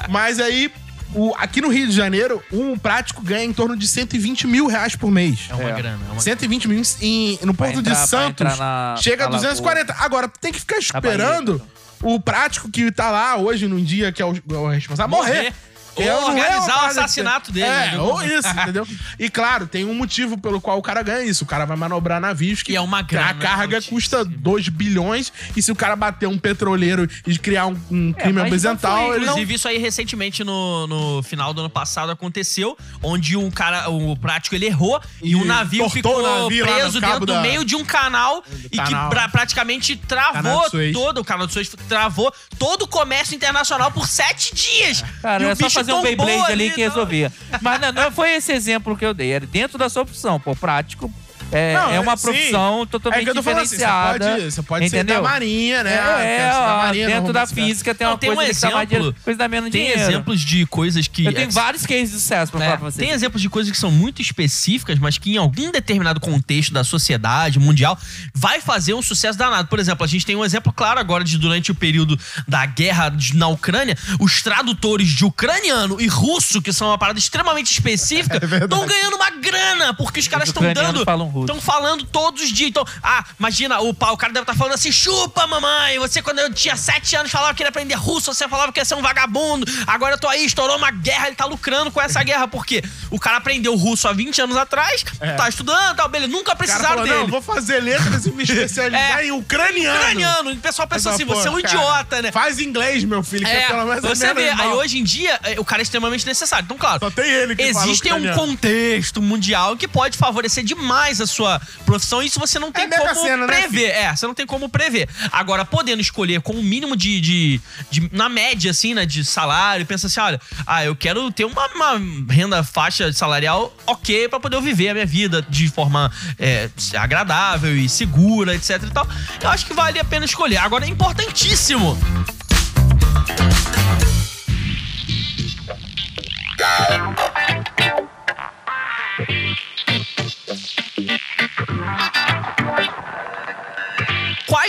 Mas aí, o- aqui no Rio de Janeiro, um prático ganha em torno de 120 mil reais por mês. É uma É. grana. É uma... 120 mil em- no Porto entrar- de Santos na- chega a na 240. Agora, tem que ficar Na Bahia, esperando o prático que tá lá hoje num dia que é o, o responsável morrer. Morrer. Que Ou é- é organizar o assassinato dele, É, né? ou isso, entendeu? E claro, tem um motivo pelo qual o cara ganha isso. O cara vai manobrar navios que E é uma grana a carga altíssima. custa 2 bilhões. E se o cara bater um petroleiro e criar um, um crime mas ambiental, ele não. Inclusive, isso aí recentemente no, no final do ano passado aconteceu, onde um cara, o prático, ele errou e, E o navio tortou ficou o navio preso dentro do da- meio de um canal e canal. que pra- praticamente travou todo o canal do Suez travou todo o comércio internacional por sete dias. Cara, E o é bicho fazer um Beyblade ali que então. resolvia. Mas não, não foi esse exemplo que eu dei. Era dentro da sua opção. Pô, prático é, Não, é uma sim. profissão É totalmente que eu tô falando assim, você diferenciada. pode, você pode ser entendeu? da marinha, né? É, Ah, é, ser da marinha, dentro da ser- física tem Não, uma tem coisa um que exemplo- dinheiro, coisa dá menos Tem dinheiro. exemplos de coisas que. Eu tenho é, vários cases de sucesso pra É, falar pra você. tem exemplos de coisas que são muito específicas, mas que em algum determinado contexto da sociedade mundial vai fazer um sucesso danado. Por exemplo, a gente tem um exemplo claro agora de durante o período da guerra de- na Ucrânia, os tradutores de ucraniano e russo, que são uma parada extremamente específica, estão ganhando uma grana, porque os caras estão dando. Estão falando todos os dias. Então, ah, imagina, o, o cara deve estar falando assim: chupa, mamãe. Você, quando eu tinha sete anos, falava que ia aprender russo, você falava que ia ser um vagabundo. Agora eu tô aí, estourou uma guerra, ele tá lucrando com essa guerra. Por quê? O cara aprendeu russo há 20 anos atrás, tá estudando, tal, beleza. Nunca É. Precisaram falou, dele. não, vou fazer letras e me especializar É. em ucraniano. Ucraniano. O pessoal pensa assim: você é um cara, idiota, né? Faz inglês, meu filho, que é, É, pelo menos você é vê, aí hoje em dia, é, o cara é extremamente necessário. Então, claro, Só tem ele que existe um contexto mundial que pode favorecer demais a sua profissão. Isso você não tem Mega como Sena, né, prever. é, você não tem como prever. Agora, podendo escolher com o mínimo de, de, de- na média, assim, né, de salário, pensa assim, olha, ah, eu quero ter uma, uma renda faixa salarial ok pra poder viver a minha vida de forma é, agradável e segura, etc e tal. Eu acho que vale a pena escolher. Agora, é importantíssimo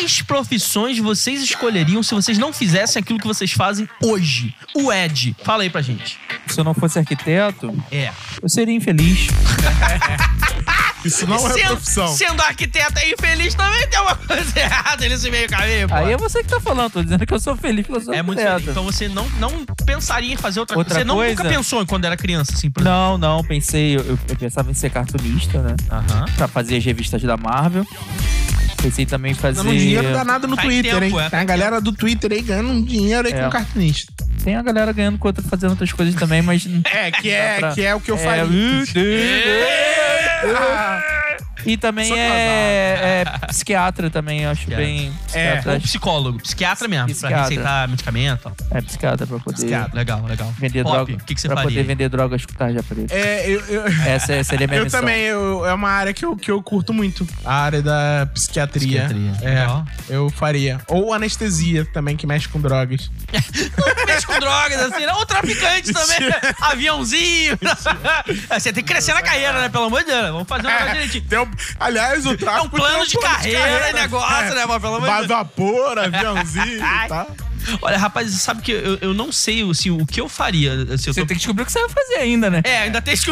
Quais profissões vocês escolheriam se vocês não fizessem aquilo que vocês fazem hoje? O Ed, fala aí pra gente. Se eu não fosse arquiteto, É. eu seria infeliz. Isso não é sendo, profissão. Sendo arquiteto e infeliz também tem uma coisa errada nesse meio caminho, pô. Aí é você que tá falando, tô dizendo que eu sou feliz porque eu sou É muito arquiteto. feliz. Então você não, não pensaria em fazer outra, Outra coisa. Você não, nunca pensou em quando era criança, assim, por exemplo. Não, não, pensei, eu, eu pensava em ser cartunista, né? Aham. Pra fazer as revistas da Marvel. Pensei também em fazer. Dando dinheiro danado no Faz Twitter, tempo, hein? é, Tem a galera do Twitter aí ganhando um dinheiro aí É. com cartunista. Tem a galera ganhando com outra, fazendo outras coisas também, mas. É, que é, pra- que é o que eu É, faria. E também é, é psiquiatra também, eu acho Psiquiatra. bem. É, Ou psicólogo, psiquiatra mesmo, pra Psiquiatra. receitar medicamento. é psiquiatra pra poder Psiquiatra, legal, legal. vender Pop, droga. O que, que você pra faria? poder vender drogas com tarja preta. É, eu, eu, Essa é- seria a minha eu missão. também, eu- é uma área que eu, que eu curto muito. A área da psiquiatria. Psiquiatria, É, legal. eu faria. Ou anestesia também, que mexe com drogas. mexe com drogas, assim, né? Ou traficante também. Aviãozinho. Você tem que crescer na carreira, né? Pelo amor de Deus. Vamos fazer um negócio direitinho. Tem um- aliás, o É tráfico um plano tem de carreira e negócio, né, mano? Pelo amor de Vai Deus. vapor, aviãozinho e tal. Olha, rapaz, você sabe que eu, eu não sei assim, o que eu faria. Se eu Você tô... tem que descobrir o que você vai fazer ainda, né? É, ainda tem que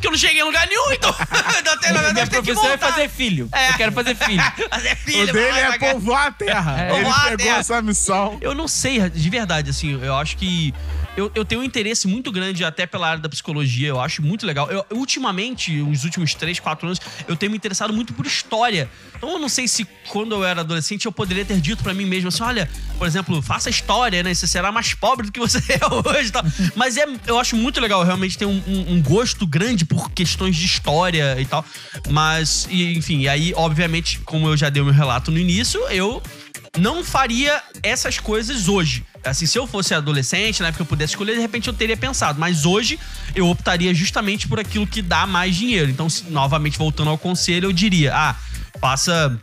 que eu não cheguei em lugar nenhum, então. ainda tem, na Minha profissão é fazer filho. É. Eu quero fazer filho. Fazer filho, O dele é povoar a terra. É. Ele Povoar pegou terra. essa missão. Eu não sei, de verdade, assim, eu acho que. Eu, eu tenho um interesse muito grande até pela área da psicologia, eu acho muito legal. Eu, ultimamente, nos últimos 3, 4 anos, eu tenho me interessado muito por história. Então eu não sei se quando eu era adolescente eu poderia ter dito pra mim mesmo assim: olha, por exemplo, faça história, né? Você será mais pobre do que você é hoje tal. Mas é, eu acho muito legal, realmente tenho um, um- um gosto grande por questões de história e tal. Mas, e, enfim, e aí, obviamente, como eu já dei o meu relato no início, eu não faria essas coisas hoje. Assim, se eu fosse adolescente, na época eu pudesse escolher, de repente eu teria pensado. Mas hoje eu optaria justamente por aquilo que dá mais dinheiro. Então, se- novamente, voltando ao conselho, eu diria: ah, passa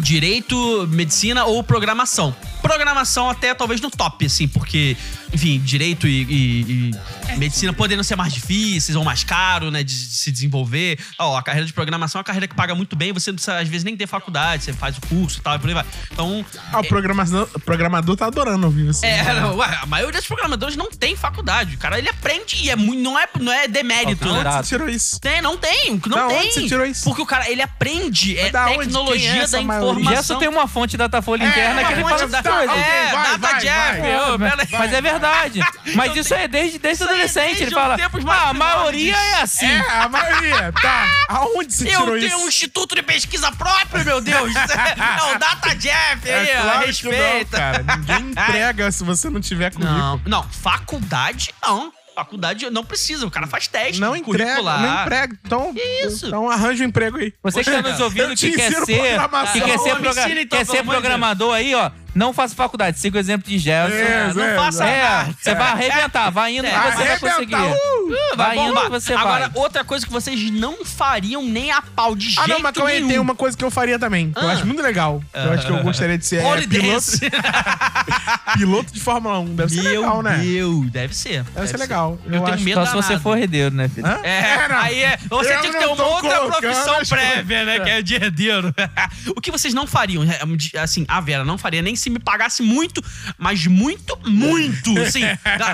direito, medicina ou programação. Programação até talvez no top, assim, porque, enfim, direito e, e- e medicina poderiam ser mais difíceis ou mais caro, né, de, de se desenvolver. Ó, a carreira de programação é uma carreira que paga muito bem, você não precisa, às vezes, nem ter faculdade, você faz o curso e tal, e por aí vai. Então, Ah, o programador, o programador tá adorando ouvir isso. é, não, ué, a maioria dos programadores não tem faculdade. O cara, ele aprende e é muito, não é, não é demérito, Não, né? Você tirou isso. Tem, não tem, não Da tem. onde você tirou isso? Porque o cara, ele aprende, é da onde? Quem tecnologia é essa da maioria? informação. Gerson tem uma fonte Datafolha interna que ele fala da- coisas. É, vai, Data vai, Jeff, vai. ô, mas, mas é verdade. Mas isso é desde, desde é adolescente. Ele fala, ah, a maioria primórdios." é assim. É, a maioria. Tá. Aonde você Eu tirou tenho isso? um instituto de pesquisa próprio, meu Deus. é o Data Jeff aí, É claro que não, respeita. cara. Ninguém entrega se você não tiver currículo. Não, não, faculdade não. Faculdade não precisa, o cara faz teste Não entrega, não emprega. Então, Isso. então arranja um emprego aí. Você que tá nos ouvindo Eu que quer ser, que quer ser, então, quer ser programador aí, ó, não faça faculdade. Siga o exemplo de Gerson. É, não é, faça É, nada. você vai arrebentar. Vai indo que É, você vai conseguir. arrebentar, uh! Vai indo que você Agora, vai. outra coisa que vocês não fariam nem a pau de jeito Ah, não, mas calma aí, tem uma coisa que eu faria também. que Eu Ah. acho muito legal. Eu acho que eu gostaria de ser é, piloto, piloto de Fórmula 1. Deve ser Meu legal, né? Deus, deve ser. Deve ser legal. Eu, tenho acho- medo Só se você for herdeiro, né, filho? Hã? É, não. aí é, você Eu tinha que ter uma outra profissão prévia, né? Que é de herdeiro. o que vocês não fariam? é, Assim, a Vera não faria nem se me pagasse muito, mas muito, muito. Assim,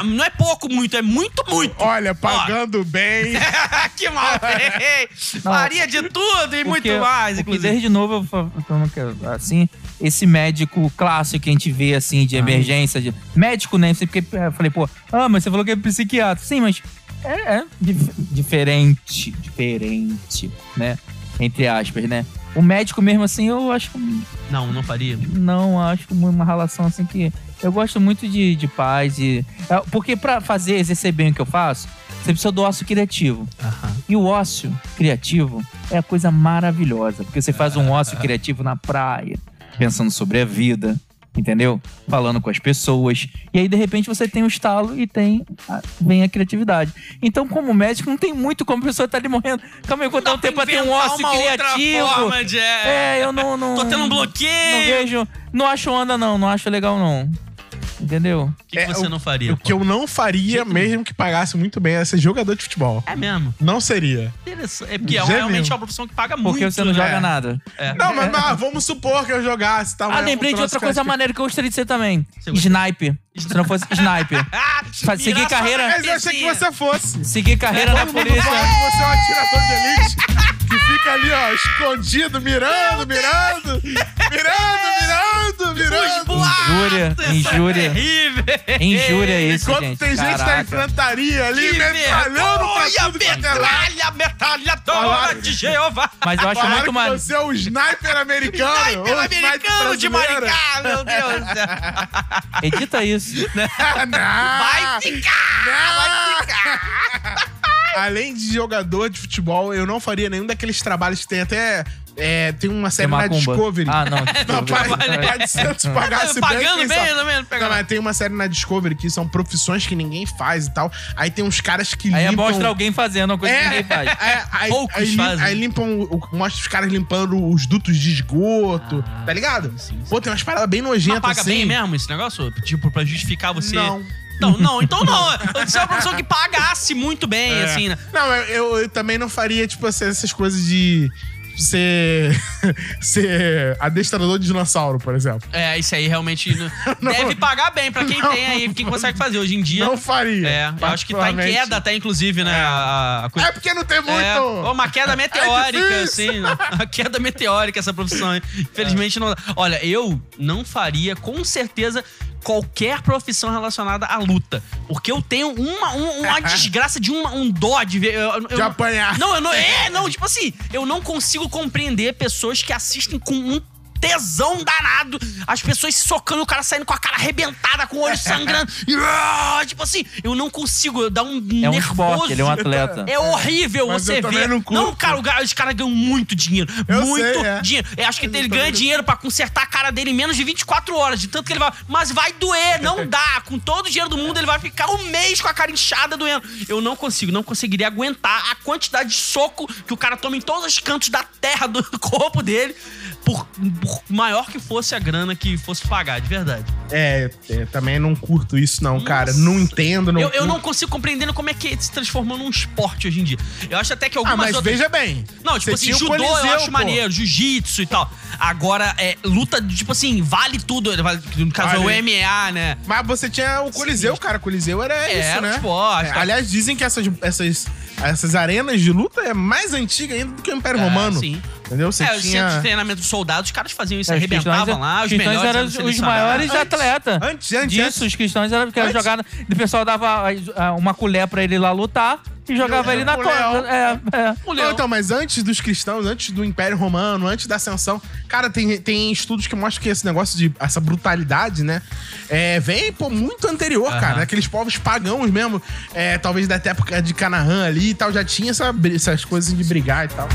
não é pouco, muito, é muito, muito. Olha, pagando bem. que mal. Faria de tudo e muito mais, inclusive. desde novo eu fa- como que é, assim, esse médico clássico que a gente vê assim de emergência, de médico, né? Porque eu falei, pô, ah, mas você falou que é psiquiatra. Sim, mas é, é dif- diferente, diferente, né? Entre aspas, né? O médico mesmo assim, eu acho Não, não faria. não, acho que uma relação assim que eu gosto muito de, de paz e é, porque pra fazer exercer bem o que eu faço, você precisa do ócio criativo. E o ócio criativo é a coisa maravilhosa, porque você faz um ócio criativo na praia, pensando sobre a vida, entendeu? Falando com as pessoas. E aí, de repente, você tem um estalo e tem a- vem a criatividade. Então, como médico, não tem muito como a pessoa tá ali morrendo. Calma aí, vou dar um tempo ter um ócio criativo. forma de- É, eu não, não. Tô tendo um Não bloqueio. vejo. Não acho onda, não. Não acho legal, não. Entendeu? O que, que É, você o- não faria? O que eu não faria, mesmo que pagasse muito bem, é ser jogador de futebol. É mesmo. Não seria. Interessante. É porque é realmente viu. uma profissão que paga muito. Porque você não né? joga nada. É. Não, mas, mas vamos supor que eu jogasse. Tá, Ah, lembrei de outra coisa maneira que eu gostaria de ser também. Sniper. Se não fosse sniper. Ah, seguir carreira- na Mas eu achei que você fosse. Seguir carreira na Todo mundo polícia. que você é um atirador de elite que fica ali, ó, escondido, mirando, mirando, mirando, mirando, mirando. Injúria, é injúria. terrível. Injúria é isso, Enquanto gente. tem gente na Caraca. infantaria ali, Que metralhando pra tudo quanto é metralha, metralhadora de Jeová. Mas eu acho Falaram muito que mais. você é o sniper americano. Sniper americano de. Maricá, meu Deus. Edita isso. Não. Vai ficar, vai ficar. Além de jogador de futebol, eu não faria nenhum daqueles trabalhos que tem até. é, tem uma série Tem na. Discovery. Ah, não. Não, Discovery. pai, pai de Santos pagasse Pagando bem, pelo menos. Não, mas tem uma série na Discovery que são profissões que ninguém faz e tal. Aí tem uns caras que Aí limpam... mostra alguém fazendo uma coisa que ninguém faz. é, aí, Poucos aí, fazem. aí limpam, mostra os caras limpando os dutos de esgoto, Ah, tá ligado? sim, sim. Pô, tem umas paradas bem nojentas paga assim. bem mesmo esse negócio? Tipo, pra justificar você... Não. Não, não, então não. Você é uma profissão que pagasse muito bem, É. assim, né? Não, eu, eu- eu também não faria, tipo, assim, essas coisas de ser. ser adestrador de dinossauro, por exemplo. É, isso aí realmente não- deve pagar bem pra quem Não. tem aí, quem consegue fazer. Hoje em dia. Não faria. é, eu acho que tá em queda até, inclusive, né? A, a coisa. É porque não tem muito. É, uma queda meteórica, difícil. assim. né? Uma queda meteórica essa profissão. hein? Infelizmente não. Olha, eu não faria, com certeza, qualquer profissão relacionada à luta. Porque eu tenho uma, um- uma desgraça de uma- um dó de ver. eu- eu- De apanhar. Não, eu não. É, não, tipo assim, eu não consigo compreender pessoas que assistem com um tesão danado, as pessoas se socando, o cara saindo com a cara arrebentada, com o olho sangrando. E, ah, tipo assim, eu não consigo, dá um É um nervoso. esporte, ele é um atleta. É horrível Mas você eu ver. não. Não, cara, os caras ganham muito dinheiro. Eu muito sei, é. dinheiro. Eu acho que Mas ele eu ganha não- dinheiro pra consertar a cara dele em menos de 24 horas. De tanto que ele vai. Mas vai doer, não dá. Com todo o dinheiro do mundo, ele vai ficar um mês com a cara inchada doendo. Eu não consigo, não conseguiria aguentar a quantidade de soco que o cara toma em todos os cantos da terra do corpo dele. Por, por maior que fosse a grana que fosse pagar, de verdade. É, é, também não curto isso, não, cara. Nossa. Não entendo, não. eu, eu não consigo compreender como é que se transformou num esporte hoje em dia. Eu acho até que Ah, algumas mas outras... veja bem. Não, tipo assim, o judô eu Coliseu, acho pô. maneiro, jiu-jitsu e tal. Agora, é, luta, tipo assim, vale tudo. vale- No caso, é o Vale. MMA, né? Mas você tinha o Coliseu, cara. Coliseu era É, isso, né? esporte, É, tá. aliás, dizem que essas, essas, essas arenas de luta é mais antiga ainda do que o Império É, Romano. sim. Entendeu? Você é, o centro de tinha... treinamento dos soldados, os caras faziam isso, É, arrebentavam lá, os os cristãos eram eram os maiores Antes- atletas. Antes, antes, Disso, antes. os cristãos eram que era Antes- jogado. O pessoal dava uma colher pra ele lá lutar e jogava ele na costa. É, é. Não, então, mas antes dos cristãos, antes do Império Romano, antes da Ascensão, cara, tem, tem estudos que mostram que esse negócio de essa brutalidade, né, é, vem, pô, muito anterior, cara. Aqueles povos pagãos mesmo, é, talvez da época de Canaã ali e tal, já tinha essa, essas coisas de brigar e tal.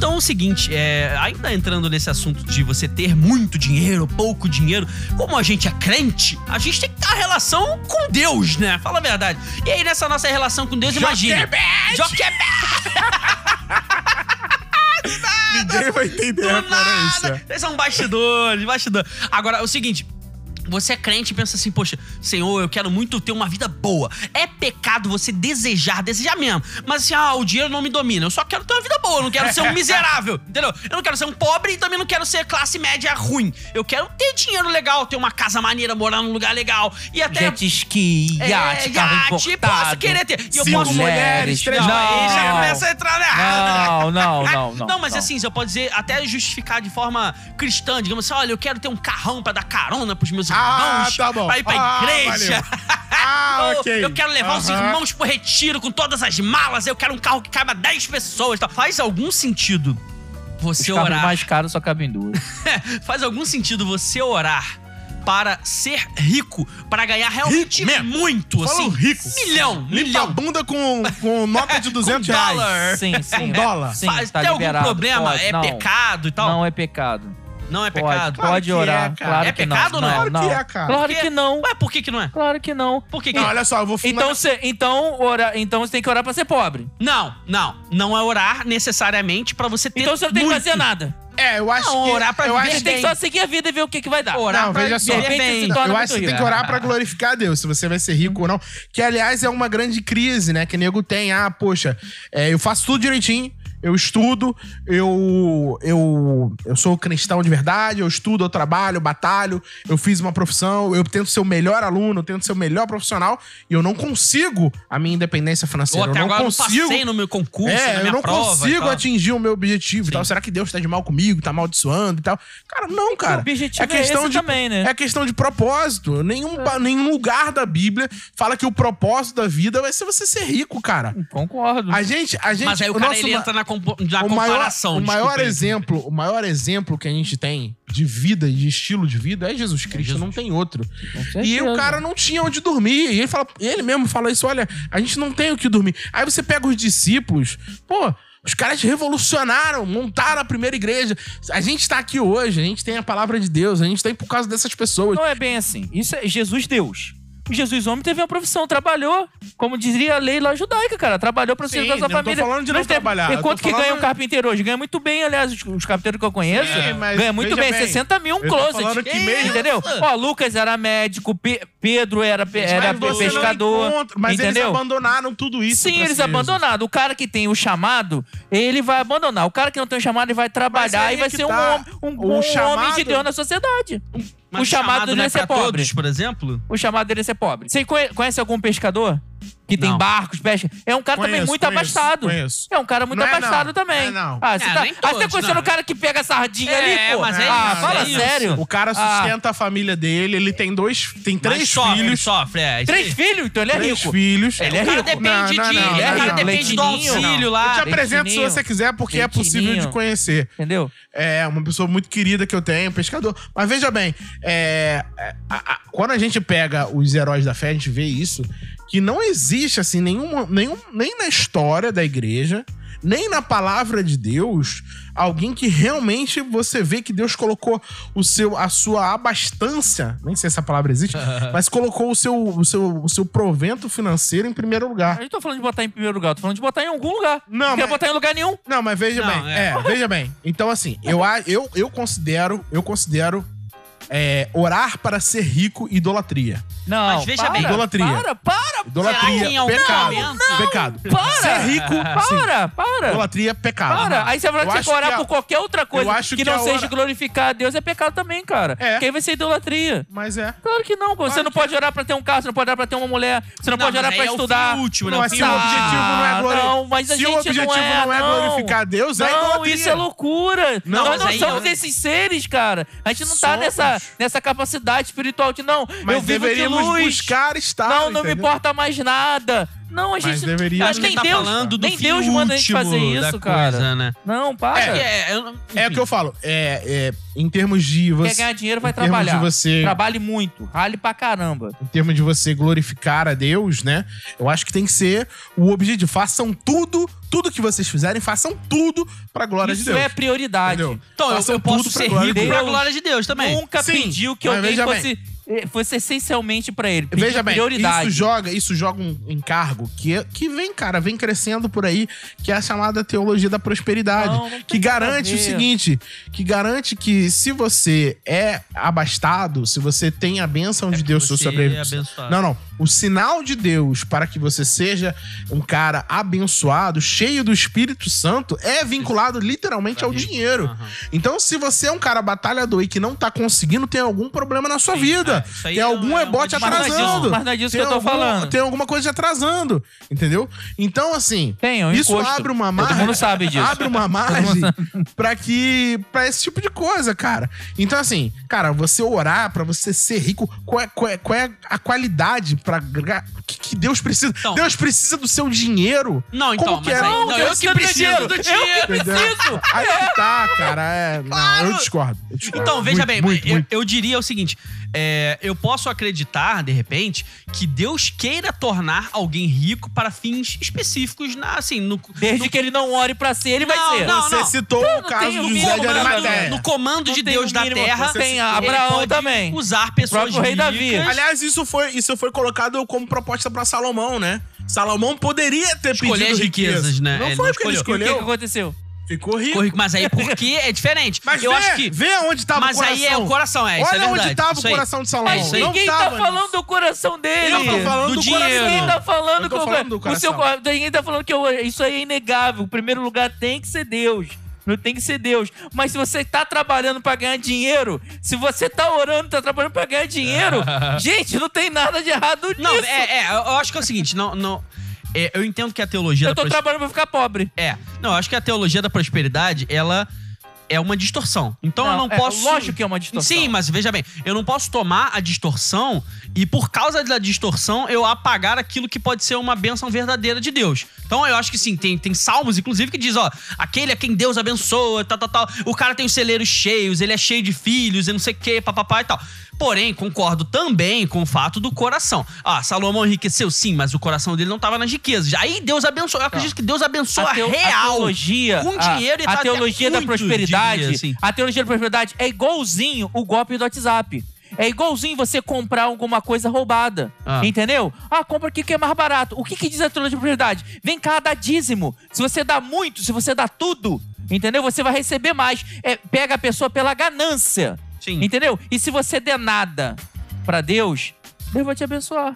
Então é o seguinte, é, ainda entrando nesse assunto de você ter muito dinheiro, pouco dinheiro, como a gente é crente, a gente tem que ter a relação com Deus, né? Fala a verdade. E aí, nessa nossa relação com Deus, imagina. Joquebed! Ninguém vai entender a Do referência. nada! São bastidores, bastidores. Agora, é o seguinte. Você é crente e pensa assim, poxa, Senhor, eu quero muito ter uma vida boa. É pecado você desejar, desejar mesmo. Mas assim, ah, o dinheiro não me domina. Eu só quero ter uma vida boa, eu não quero ser um miserável, entendeu? Eu não quero ser um pobre e também não quero ser classe média ruim. Eu quero ter dinheiro legal, ter uma casa maneira, morar num lugar legal. E até. Jet ski, É, iate, carro iate, importado. posso querer ter. E eu Cinco posso mulheres, três não, aí já Não. começa a entrar errado. Não, não, não, não. Não, mas assim, você pode dizer, até justificar de forma cristã, digamos assim, olha, eu quero ter um carrão pra dar carona pros meus Ah, irmãos, tá bom. pra ir pra Ah, igreja. Ah, ok. Eu quero levar os Aham. irmãos pro retiro com todas as malas, eu quero um carro que caiba 10 pessoas. tal. Faz algum sentido Os você carros orar? mais caros só cabem duas. Faz algum sentido você orar para ser rico, para ganhar realmente Rico muito, Fala assim? um rico. Milhão, Limpa a milhão. bunda com, com nota de 200 Com reais. dólar. Sim, sim. Um dólar. Sim, Faz- tá tem algum liberado. problema? Pode, é não. pecado e tal? Não é pecado. Não é Pode, pecado? Claro pode que orar. é, claro É que pecado ou não? Claro Não, que não. é, cara. Claro que não. Ué, por que que não é? Claro que não. Por que que Não, não? olha só, eu vou Então, fundamentar- você, então, ora, então você tem que orar pra ser pobre. Não, não. Não é orar necessariamente pra você ter Então você não tem que muito. fazer nada. É, eu acho Não, que... orar pra eu viver acho Você tem que só seguir a vida e ver o que, que vai dar. Orar Não, pra veja só. bem. Não, torna eu acho que tem que orar pra glorificar Deus, se você vai ser rico ou não. Que, aliás, é uma grande crise, né? Que nego tem. Ah, poxa, é, eu faço tudo direitinho. Eu estudo, eu, eu, eu sou cristão de verdade, eu estudo, eu trabalho, eu batalho, eu fiz uma profissão, eu tento ser o melhor aluno, eu tento ser o melhor profissional e eu não consigo a minha independência Ou financeira. até eu não agora consigo. não passei no meu concurso, na É, minha eu não prova consigo atingir o meu objetivo e tal. Será que Deus tá de mal comigo, tá amaldiçoando e tal? Cara, não, cara. O objetivo é esse também, né? É questão de propósito. Nenhum, pa- nenhum lugar da Bíblia fala que o propósito da vida vai ser você ser rico, cara. Concordo. A gente, a gente, Mas aí o, o cara nosso ele entra na, compo- na o maior, comparação. o maior desculpa aí. exemplo, o maior exemplo que a gente tem de vida e de estilo de vida é Jesus Cristo, Jesus. não tem outro. E o cara não tinha onde dormir. E ele fala, ele mesmo fala isso, olha, a gente não tem o que dormir. Aí você pega os discípulos, pô, os caras revolucionaram, montaram a primeira igreja. A gente tá aqui hoje, a gente tem a palavra de Deus, a gente tem por causa dessas pessoas. Não é bem assim. Isso é Jesus Deus. O Jesus homem teve uma profissão, trabalhou, como diria a lei lá judaica, cara. Trabalhou pra Sim, sustentar sua não tô família. falando de não Mas tem- trabalhar, E eu quanto tô que ganha um carpinteiro hoje? Ganha muito bem, aliás, os, os carpinteiros que eu conheço. Sim, mas ganha muito bem, bem, 60 mil um closet. falando que mesmo- Entendeu? Ó, Lucas era médico, Pe- Pedro era, pe- era Mas pescador. encontra- mas entendeu? eles abandonaram tudo isso. Sim, eles abandonaram. O cara que tem o chamado, ele vai abandonar. O cara que não tem o chamado, ele vai trabalhar e vai que ser um, tá. homem, um O bom homem chamado- de Deus na sociedade. Mas o chamado não dele é é ser pobre. todos, por exemplo? O chamado dele é ser pobre. Você conhe- conhece algum pescador? Que tem Não. barcos, pesca? É um cara também Conheço, muito conheço, abastado. conheço. É um cara muito Não é abastado não, também. não é não. Ah, você É, tá, nem ah, você tá todos, conhecendo não. o cara que pega sardinha É, ali, pô? mas é ah, isso, fala é isso. sério. O cara Ah, sustenta a família dele, ele tem dois, tem Mas três sofre, ele filhos. sofre, é. isso três filhos? Então ele é três rico. filhos. Ele é o cara rico. depende Não, de. não, não, o não, cara não. depende do Leitinho, auxílio Eu lá. te apresento se Leitinho. você quiser, porque é possível Leitinho. de conhecer. Entendeu? É uma pessoa muito querida que eu tenho, pescador. Mas veja bem, é, é, a- a- quando a gente pega os heróis da fé, a gente vê isso, que não existe, assim, nenhum, nenhum, nem na história da igreja, nem na palavra de Deus alguém que realmente você vê que Deus colocou o seu, a sua abastança, nem sei se essa palavra existe, mas colocou o seu, o, seu, o seu provento financeiro em primeiro Eu lugar. não tô falando de botar em primeiro lugar, eu tô falando de botar em algum lugar. Não, não mas- botar em lugar nenhum. Não, mas veja Não, bem. é. É. veja bem. Então, assim, eu, eu, eu considero, eu considero é, orar para ser rico idolatria. Não, Mas veja para, bem. Idolatria. Para, para, Idolatria, Será que em algum pecado. momento- Pecado. para. Ser rico, sim. Para, para. Idolatria, pecado. Para. Aí você vai falar que você orar que a- por qualquer outra coisa que, que não a seja hora- glorificar a Deus é pecado também, cara. É. Porque aí vai ser idolatria. Mas é. Claro que não, você Claro não que pode orar pra ter um carro, você não pode orar pra ter uma mulher, você não, pode mas orar pra é o estudar. fim último, né? Não, O mas fim se o objetivo não é glori- Não, mas a se gente o objetivo não é, não é glorificar Deus, é Não, idolatria. isso é loucura. Não, Nós mas não somos eu- esses seres, cara. A gente não tá nessa, nessa capacidade espiritual de não. Mas eu vivo de deveríamos luz. buscar estar. não, não me entendeu? importa mais nada. Não, a Mas gente. deveria- Acho que que nem tá Deus, falando do nem fim Deus manda a gente fazer isso, cara. coisa, né? Não, para. É, eu- É o que eu falo. É, é, em termos de você. Quer ganhar dinheiro, vai em termos trabalhar. de você- Trabalhe muito. Rale pra caramba. em termos de você glorificar a Deus, né? Eu acho que tem que ser o objetivo. Façam tudo, tudo que vocês fizerem, façam tudo pra glória de Isso Deus. é prioridade. Entendeu? Então, eu, Façam eu posso tudo pra ser glória rico de pra Deus. glória de Deus também. Nunca Sim, pediu que mas alguém fosse, eh, fosse essencialmente pra ele. Veja bem, prioridade. isso joga, isso joga um encargo que, que vem, cara, vem crescendo por aí, que é a chamada teologia da prosperidade. Não, não que garante o seguinte: que garante que se você é abastado, se você tem a bênção de Deus sobre é. Não, não. O sinal de Deus para que você seja um cara abençoado, cheio do Espírito Santo, é vinculado literalmente ao dinheiro. Então, se você é um cara batalhador e que não tá conseguindo, tem algum problema na sua Sim, vida. é, aí tem é algum rebote é uma Mas não é disso- atrasando. mas não é disso Tem que eu tô algum- falando. Tem alguma coisa te entendeu? Então, assim, Tem, um isso encosto. abre uma Todo margem. mundo sabe disso. Abre uma margem pra que. pra esse tipo de coisa, cara. Então, assim, cara, você orar pra você ser rico, qual é, qual é, qual é a qualidade pra. gra- que, que Deus precisa? Então. Deus precisa do seu dinheiro. Não, então, Como que mas é? Não, não, Deus eu que precisa do preciso do dinheiro. Eu que preciso. Aí que tá, cara. É, não, eu discordo. eu discordo. Então, veja Muito, bem, muito, eu, muito. eu diria o seguinte: é, eu posso acreditar, de repente, que Deus queira tornar alguém rico para fins específicos, na, assim, no. Desde no, que ele não ore pra ser, ele vai Não, ser. não, Você citou o caso tem o de mínimo José de comando, Arimateia. no comando Não de Deus o da mínimo, terra. tem Abraão também. Usar pessoas próprio rei. Davi. Aliás, isso foi, isso foi colocado como proposta pra Salomão, né? Salomão poderia ter Escolher pedido as riquezas, riqueza. né? Não Ele foi não porque ele E o que, que escolheu. aconteceu? Ficou rico. Ficou rico, Mas aí porque é diferente. Mas eu vê, acho que. vê onde tava Mas o coração. aí é o coração, é. Isso Olha é verdade. onde tava Isso o aí. coração de Salomão. Mas não ninguém tá tava falando nisso. do coração dele. Eu tô falando do do, dinheiro. coração. Ninguém tá falando Eu tô que o- falando do o seu coração. Ninguém tá falando que eu- isso aí é inegável. O primeiro lugar tem que ser Deus. Não tem que ser Deus. Mas se você tá trabalhando pra ganhar dinheiro, se você tá orando, tá trabalhando pra ganhar dinheiro, gente, não tem nada de errado nisso. Não, é, é, eu acho que é o seguinte, não. não é, eu entendo que a teologia eu tô pros- trabalhando pra ficar pobre. É. Não, eu acho que a teologia da prosperidade, ela é uma distorção. Então eu não é, posso. Lógico que é uma distorção. Sim, mas veja bem, eu não posso tomar a distorção e por causa da distorção eu apagar aquilo que pode ser uma bênção verdadeira de Deus. Então eu acho que sim, tem, tem salmos, inclusive, que diz, ó, aquele a quem Deus abençoa, tal, tal, tal. O cara tem os celeiros cheios, ele é cheio de filhos e não sei o que, papapá e tal. Porém, concordo também com o fato do coração. Ah, Salomão enriqueceu, sim, mas o coração dele não estava nas riquezas. Aí Deus abençoou. Eu acredito que Deus abençoa teo- real. teologia, com a- dinheiro e a, tá teologia até da prosperidade, diria, assim. a teologia da prosperidade é igualzinho o golpe do WhatsApp. É igualzinho você comprar alguma coisa roubada. Ah. Entendeu? Ah, compra aqui que é mais barato. O que, que diz a teologia da prosperidade? Vem cá, dá dízimo. Se você dá muito, se você dá tudo, entendeu? Você vai receber mais. É, pega a pessoa pela ganância. Sim. Entendeu? E se você der nada pra Deus, Deus vai te abençoar.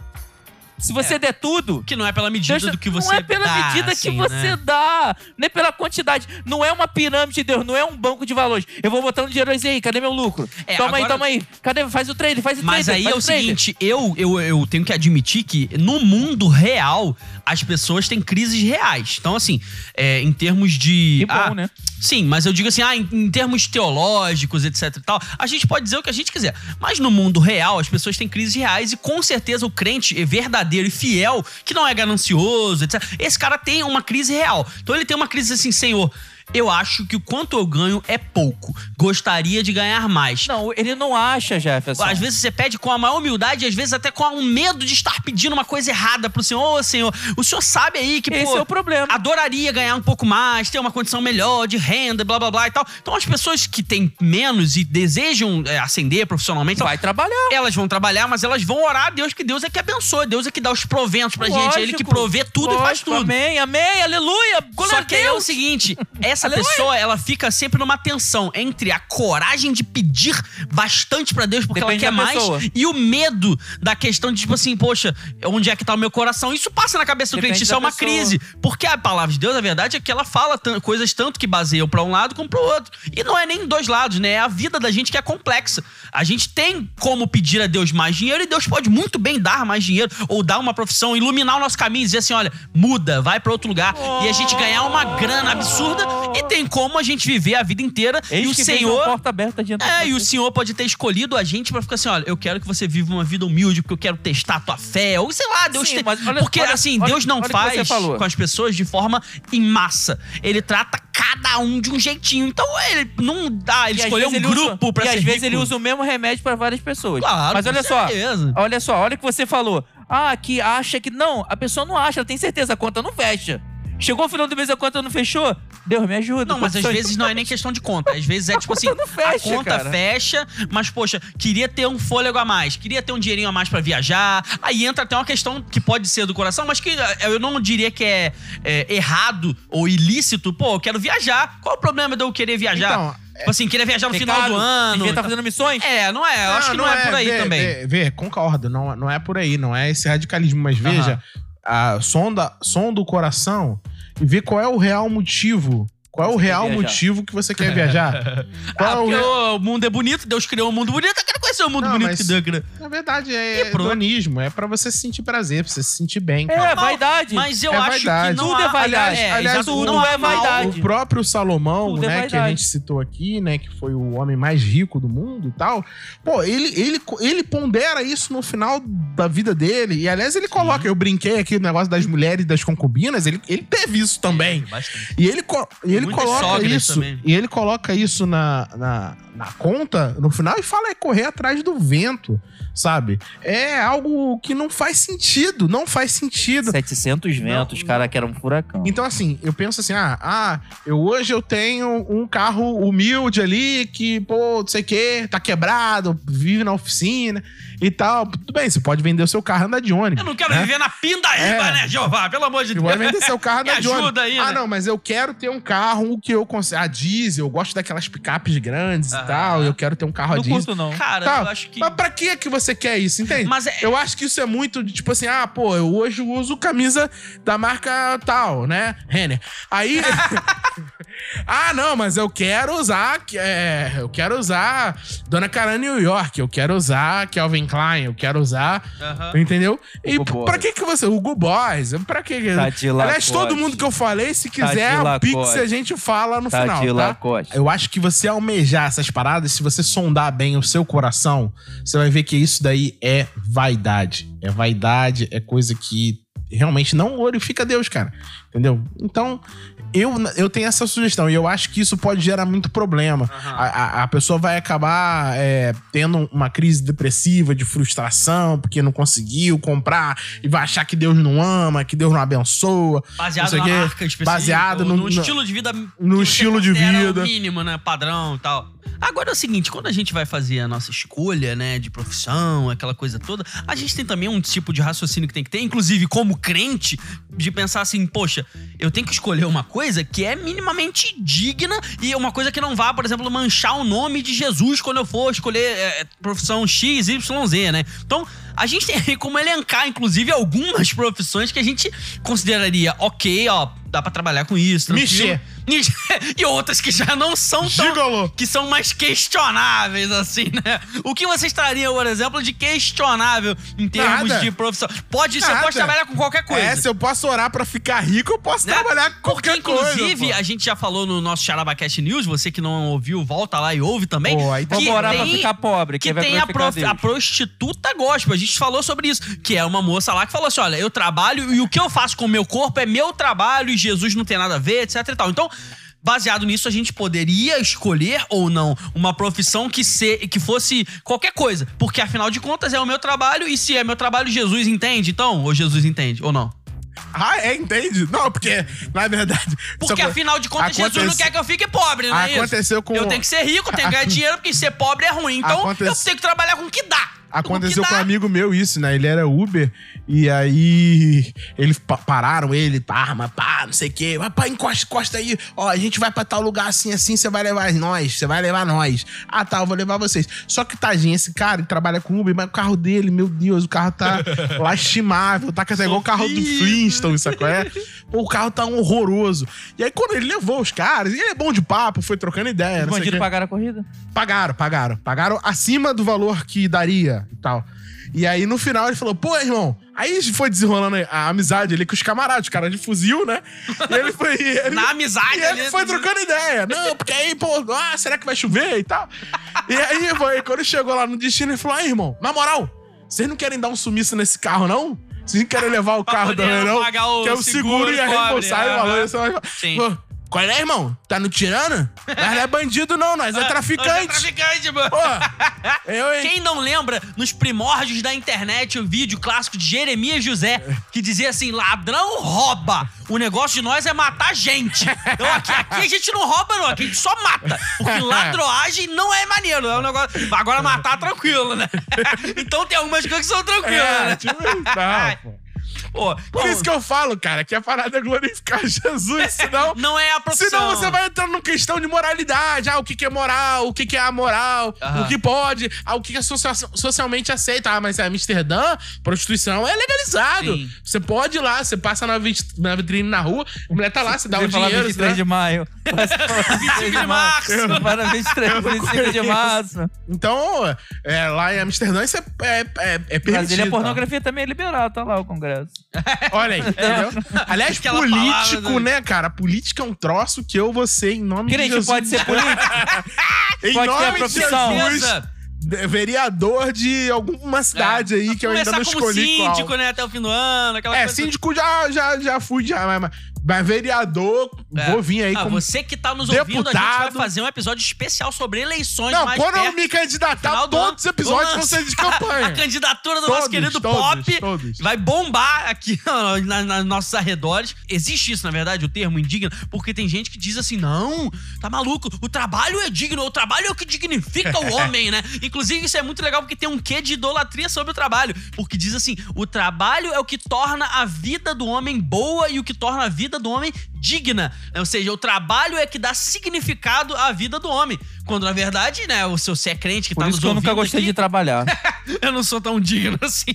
Se você É. der tudo, Que não é pela medida Deus- do que você não é pela dá, medida assim, que você né? dá, nem pela quantidade. Não é uma pirâmide de Deus, não é um banco de valores. Eu vou botando dinheiro aí, cadê meu lucro? É, toma aí, agora- toma aí. Cadê? Faz o trade, faz o Mas trade. aí é o trade. seguinte, eu, eu, eu tenho que admitir que no mundo real as pessoas têm crises reais. Então, assim, é, em termos de. Que bom, ah, né? Sim, mas eu digo assim, ah, em, em termos teológicos, etc e tal, a gente pode dizer o que a gente quiser. Mas no mundo real, as pessoas têm crises reais e com certeza o crente é verdadeiro e fiel, que não é ganancioso, etc. Esse cara tem uma crise real. Então ele tem uma crise assim, Senhor, eu acho que o quanto eu ganho é pouco. Gostaria de ganhar mais. Não, ele não acha, Jefferson. Às vezes você pede com a maior humildade, às vezes até com um medo de estar pedindo uma coisa errada pro senhor. Ô, senhor, o senhor sabe aí que, Esse pô, é o problema. adoraria ganhar um pouco mais, ter uma condição melhor de renda, blá blá blá e tal. Então as pessoas que têm menos e desejam é, ascender profissionalmente, Vai trabalhar. elas vão trabalhar, mas elas vão orar a Deus, que Deus é que abençoa, Deus é que dá os proventos pra gente, é Ele que Lógico. provê tudo e faz Lógico, tudo. Amém, amém, aleluia. Glória Só que é o seguinte, essa Aleluia. pessoa, ela fica sempre numa tensão entre a coragem de pedir bastante pra Deus porque Depende ela quer mais pessoa. e o medo da questão de tipo assim, poxa, onde é que tá o meu coração? Isso passa na cabeça do Depende crente, isso é uma pessoa. crise, porque a palavra de Deus, a verdade é que ela fala coisas tanto que baseiam pra um lado como pro outro. E não é nem dois lados, né? É a vida da gente que é complexa. A gente tem como pedir a Deus mais dinheiro e Deus pode muito bem dar mais dinheiro ou dar uma profissão, iluminar o nosso caminho e dizer assim, olha, muda, vai pra outro lugar e a gente ganhar uma grana absurda e tem como a gente viver a vida inteira Eis e o Senhor porta aberta é, e o senhor pode ter escolhido a gente pra ficar assim, olha, eu quero que você viva uma vida humilde, porque eu quero testar a tua fé, ou sei lá, Deus Sim, olha- porque, olha- assim, olha- Deus não faz com as pessoas de forma em massa. Ele trata cada um de um jeitinho. Então, ele não dá, ele E escolheu um ele grupo usa, pra E ser às vezes rico. ele usa o mesmo remédio pra várias pessoas. Claro, Mas olha só, certeza. olha só, olha o que você falou. Ah, que acha que. Não, a pessoa não acha, ela tem certeza, a conta não fecha. Chegou o final do mês, a conta não fechou? Deus me ajuda. Não, mas às vezes não é nem questão de conta. Às vezes é tipo assim, conta não fecha, a conta cara. fecha, mas poxa, queria ter um fôlego a mais, queria ter um dinheirinho a mais pra viajar. Aí entra até uma questão que pode ser do coração, mas que eh, eu não diria que é, é, errado ou ilícito. Pô, eu quero viajar. Qual o problema de eu querer viajar? Então, tipo assim, querer viajar no final do ano. E tal. fazendo missões? É, não é. Eu acho que não, é, por aí vê, também. Vê, vê, concordo, não, não é por aí, não é esse radicalismo, mas veja, a sonda, sonda o coração e vê qual é o real motivo. Qual é o real viajar. motivo que você quer viajar? Qual Ah, é o porque re- o mundo é bonito, Deus criou um mundo bonito, eu quero conhecer o mundo Não, bonito mas- que Deus criou. Na verdade, é hedonismo. É pra você se sentir prazer, pra você se sentir bem. É, vaidade. Mas eu É acho vaidade. que não Tudo é vaidade. É, Aliás, o- não tudo há é vaidade. O próprio Salomão, Tudo é né, que a gente citou aqui, né, que foi o homem mais rico do mundo e tal. Pô, ele, ele, ele pondera isso no final da vida dele. E aliás, ele coloca, eu brinquei aqui no negócio das mulheres e das concubinas, ele, ele teve isso também. Bastante. E ele, co- e ele coloca isso. também. E ele coloca isso na, na, na conta no final e fala é correr atrás do vento, sabe? É algo que não faz sentido, não faz sentido. 700 ventos, cara, que era um furacão. Então, assim, eu penso assim: ah, ah, eu hoje eu tenho um carro humilde ali que, pô, não sei o quê, tá quebrado, vive na oficina e tal. Tudo bem, você pode vender o seu carro e andar de ônibus. Eu não quero né? viver na pindaíba, É. né, Jeová? Pelo amor de Você Deus. pode vender seu carro e andar de ônibus. ajuda aí, Ah, né? não, mas eu quero ter um carro que eu consigo. A diesel, eu gosto daquelas picapes grandes Aham. e tal. Eu quero ter um carro a não diesel. curto, não. Cara, Tá, eu acho que. Mas pra que que você quer isso, entende? Mas é- Eu acho que isso é muito de tipo assim, ah, pô, eu hoje uso camisa da marca tal, né? Renner. Aí. ah, não, mas eu quero usar. É, eu quero usar Dona Cara New York, eu quero usar Calvin Klein, eu quero usar. Aham. Entendeu? E Hugo pra que que você. Hugo Boys, pra que. Tá de Aliás, todo mundo que eu falei, se Tá quiser, o Pix a gente fala no Tá final. de tá? Eu acho que você almejar essas paradas, se você sondar bem o seu coração, você vai ver que isso daí é vaidade. É vaidade, é coisa que realmente não glorifica Deus, cara. Entendeu? Então, eu, eu tenho essa sugestão e eu acho que isso pode gerar muito problema. Aham. A, a- a pessoa vai acabar é, tendo uma crise depressiva, de frustração, porque não conseguiu comprar e vai achar que Deus não ama, que Deus não abençoa. Baseado não na quê. marca específica. Baseado no- no, estilo de vida. no estilo de vida. O mínimo, né? Padrão e tal. Agora é o seguinte, quando a gente vai fazer a nossa escolha, né, de profissão, aquela coisa toda, a gente tem também um tipo de raciocínio que tem que ter, inclusive como crente, de pensar assim, poxa, eu tenho que escolher uma coisa que é minimamente digna e uma coisa que não vá, por exemplo, manchar o nome de Jesus quando eu for escolher é, profissão X, Y, Z, né? Então, a gente tem como elencar, inclusive, algumas profissões que a gente consideraria ok, ó, dá pra trabalhar com isso. tranquilo. E outras que já não são tão Gigolô. que são mais questionáveis, assim, né? O que vocês trariam, por exemplo, de questionável em termos Nada. de profissão? Pode, você Nada. pode trabalhar com qualquer coisa. É, se eu posso orar pra ficar rico, eu posso né? trabalhar com Porque, qualquer coisa. inclusive, a gente já falou no nosso Charabacast News, você que não ouviu, volta lá e ouve também. Pô, aí Vamos orar pra ficar pobre, que tem a, prof- a prostituta gospel. A gente falou sobre isso. Que é uma moça lá que falou assim: olha, eu trabalho e o que eu faço com o meu corpo é meu trabalho e Jesus não tem nada a ver, etc e tal. Então, baseado nisso, a gente poderia escolher ou não uma profissão que, se, que fosse qualquer coisa. Porque, afinal de contas, é o meu trabalho e se é meu trabalho, Jesus entende, então? Ou Jesus entende, ou não? Ah, é, entende? Não, porque, na verdade. Porque, só- afinal de contas, Jesus não quer que eu fique pobre, não é isso? Aconteceu com- Eu tenho que ser rico, tenho que ganhar dinheiro, porque ser pobre é ruim. Então, eu Acontece- tenho que trabalhar com o que dá. Aconteceu que com um dá. amigo meu isso, né? Ele era Uber e aí eles pa- pararam ele, pá, arma, pá, não sei o quê. Vai, pá, encosta, encosta aí. Ó, a gente vai pra tal lugar assim, assim, você vai levar nós, você vai levar nós. Ah, tá, eu vou levar vocês. Só que, tadinho, esse cara, ele trabalha com Uber, mas o carro dele, meu Deus, o carro tá lastimável, tá com igual o carro do. Flintstone, sacou? É? Pô, o carro tá horroroso. E aí, quando ele levou os caras, e ele é bom de papo, foi trocando ideia, Os não sei o bandidos pagaram a corrida? Pagaram, pagaram. Pagaram acima do valor que daria e tal. E aí, no final, ele falou, pô, irmão. Aí foi desenrolando a amizade ali com os camaradas, os caras de fuzil, né? E ele foi. ele- Na amizade E ele ali, foi né? trocando ideia. Não, porque aí, pô, ah, será que vai chover e tal? E aí, foi, quando chegou lá no destino, ele falou: aí, irmão, na moral, vocês não querem dar um sumiço nesse carro, não? Vocês não querem levar o carro também, não? pagar o que é o seguro seguro e a reembolsar o valor. Você vai- Sim. Pô, Qual é, irmão? Tá no tirando? Nós não é bandido, não, nós é Nós é traficante. traficante, mano. Pô, eu, hein? Quem não lembra, nos primórdios da internet, o vídeo clássico de Jeremias José, que dizia assim: ladrão rouba. O negócio de nós é matar gente. Então aqui, aqui a gente não rouba, não. Aqui a gente só mata. Porque ladroagem não é maneiro. É um negócio. Agora matar tranquilo, né? Então tem algumas coisas que são tranquilas, É, né? tipo não, pô. Pô, Por isso que eu falo, cara, que a parada é glorificar Jesus, senão... não é a profissão. Senão você vai entrando numa questão de moralidade. Ah, o que, que é moral, o que, que é amoral, Aham. o que pode, ah, o que é socia- socialmente aceito. Ah, mas em Amsterdã, prostituição é legalizado. Sim. Você pode ir lá, você passa na, vit- na vitrine na rua, a mulher tá lá, você dá o falar dinheiro. 23 né? de maio. 25 de março. Para 23, 25 de março. Então, é, lá em Amsterdã, isso é, é, é, é permitido. Brasília, a tá? pornografia também é liberal, tá lá o Congresso. Olha aí, entendeu? Aliás, Aquela político, palavra, né, cara? Política é um troço que eu vou ser em nome de Crente Jesus. pode ser político? Em pode nome de. Jesus, de- vereador de alguma cidade aí que eu ainda não como escolhi qual. síndico, né? Até o fim do ano, aquela É, coisa. síndico já, já, já fui, já, mas, mas- vereador, É. vou vir aí Ah, como... você que tá nos ouvindo, a gente vai deputado. fazer um episódio especial sobre eleições Não, mais quando eu perto. me candidatar, todos os episódios vão ser de campanha. A candidatura do nosso Todos, querido todos, Pop todos. vai bombar aqui na, na- nos nossos arredores. Existe isso, na verdade, o termo indigno, porque tem gente que diz assim: não, tá maluco, o trabalho é digno, o trabalho é o que dignifica o homem, né? Inclusive, isso é muito legal porque tem um quê de idolatria sobre o trabalho. Porque diz assim: o trabalho é o que torna a vida do homem boa e o que torna a vida do homem digna. Ou seja, o trabalho é que dá significado à vida do homem. Quando, na verdade, né, o seu se é crente que Por tá isso nos que eu nunca gostei aqui, de trabalhar. eu não sou tão digno assim.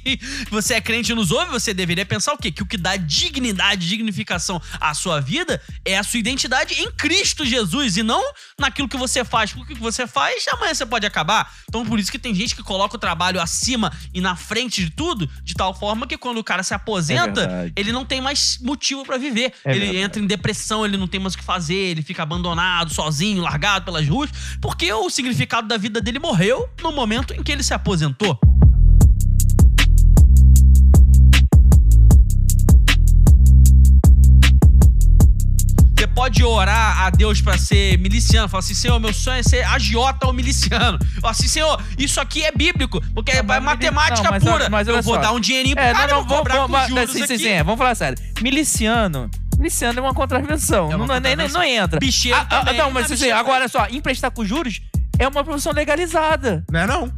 Você é crente e nos ouve, você deveria pensar o quê? Que o que dá dignidade, dignificação à sua vida é a sua identidade em Cristo Jesus e não naquilo que você faz. Porque o que você faz, amanhã você pode acabar. Então, por isso que tem gente que coloca o trabalho acima e na frente de tudo, de tal forma que quando o cara se aposenta, verdade. ele não tem mais motivo pra viver. É ele verdade. entra em depressão, ele não tem mais o que fazer, ele fica abandonado, sozinho, largado pelas ruas, porque o significado da vida dele morreu no momento em que ele se aposentou. Você pode orar a Deus pra ser miliciano. Falar assim, Senhor, meu sonho é ser agiota ou miliciano. Fala assim, Senhor, isso aqui é bíblico, porque é mas- matemática não, mas- pura. mas olha eu vou só. dar um dinheirinho pro É, cara, não, não, vou vamos, com juros sim, sim, sim, é, vamos falar sério. Miliciano. Miliciano é uma contravenção. É uma não, nem- contravenção. não entra. Bicheiro Ah, ah, não, mas tá, assim, agora só, emprestar com juros é uma profissão legalizada. Não é não?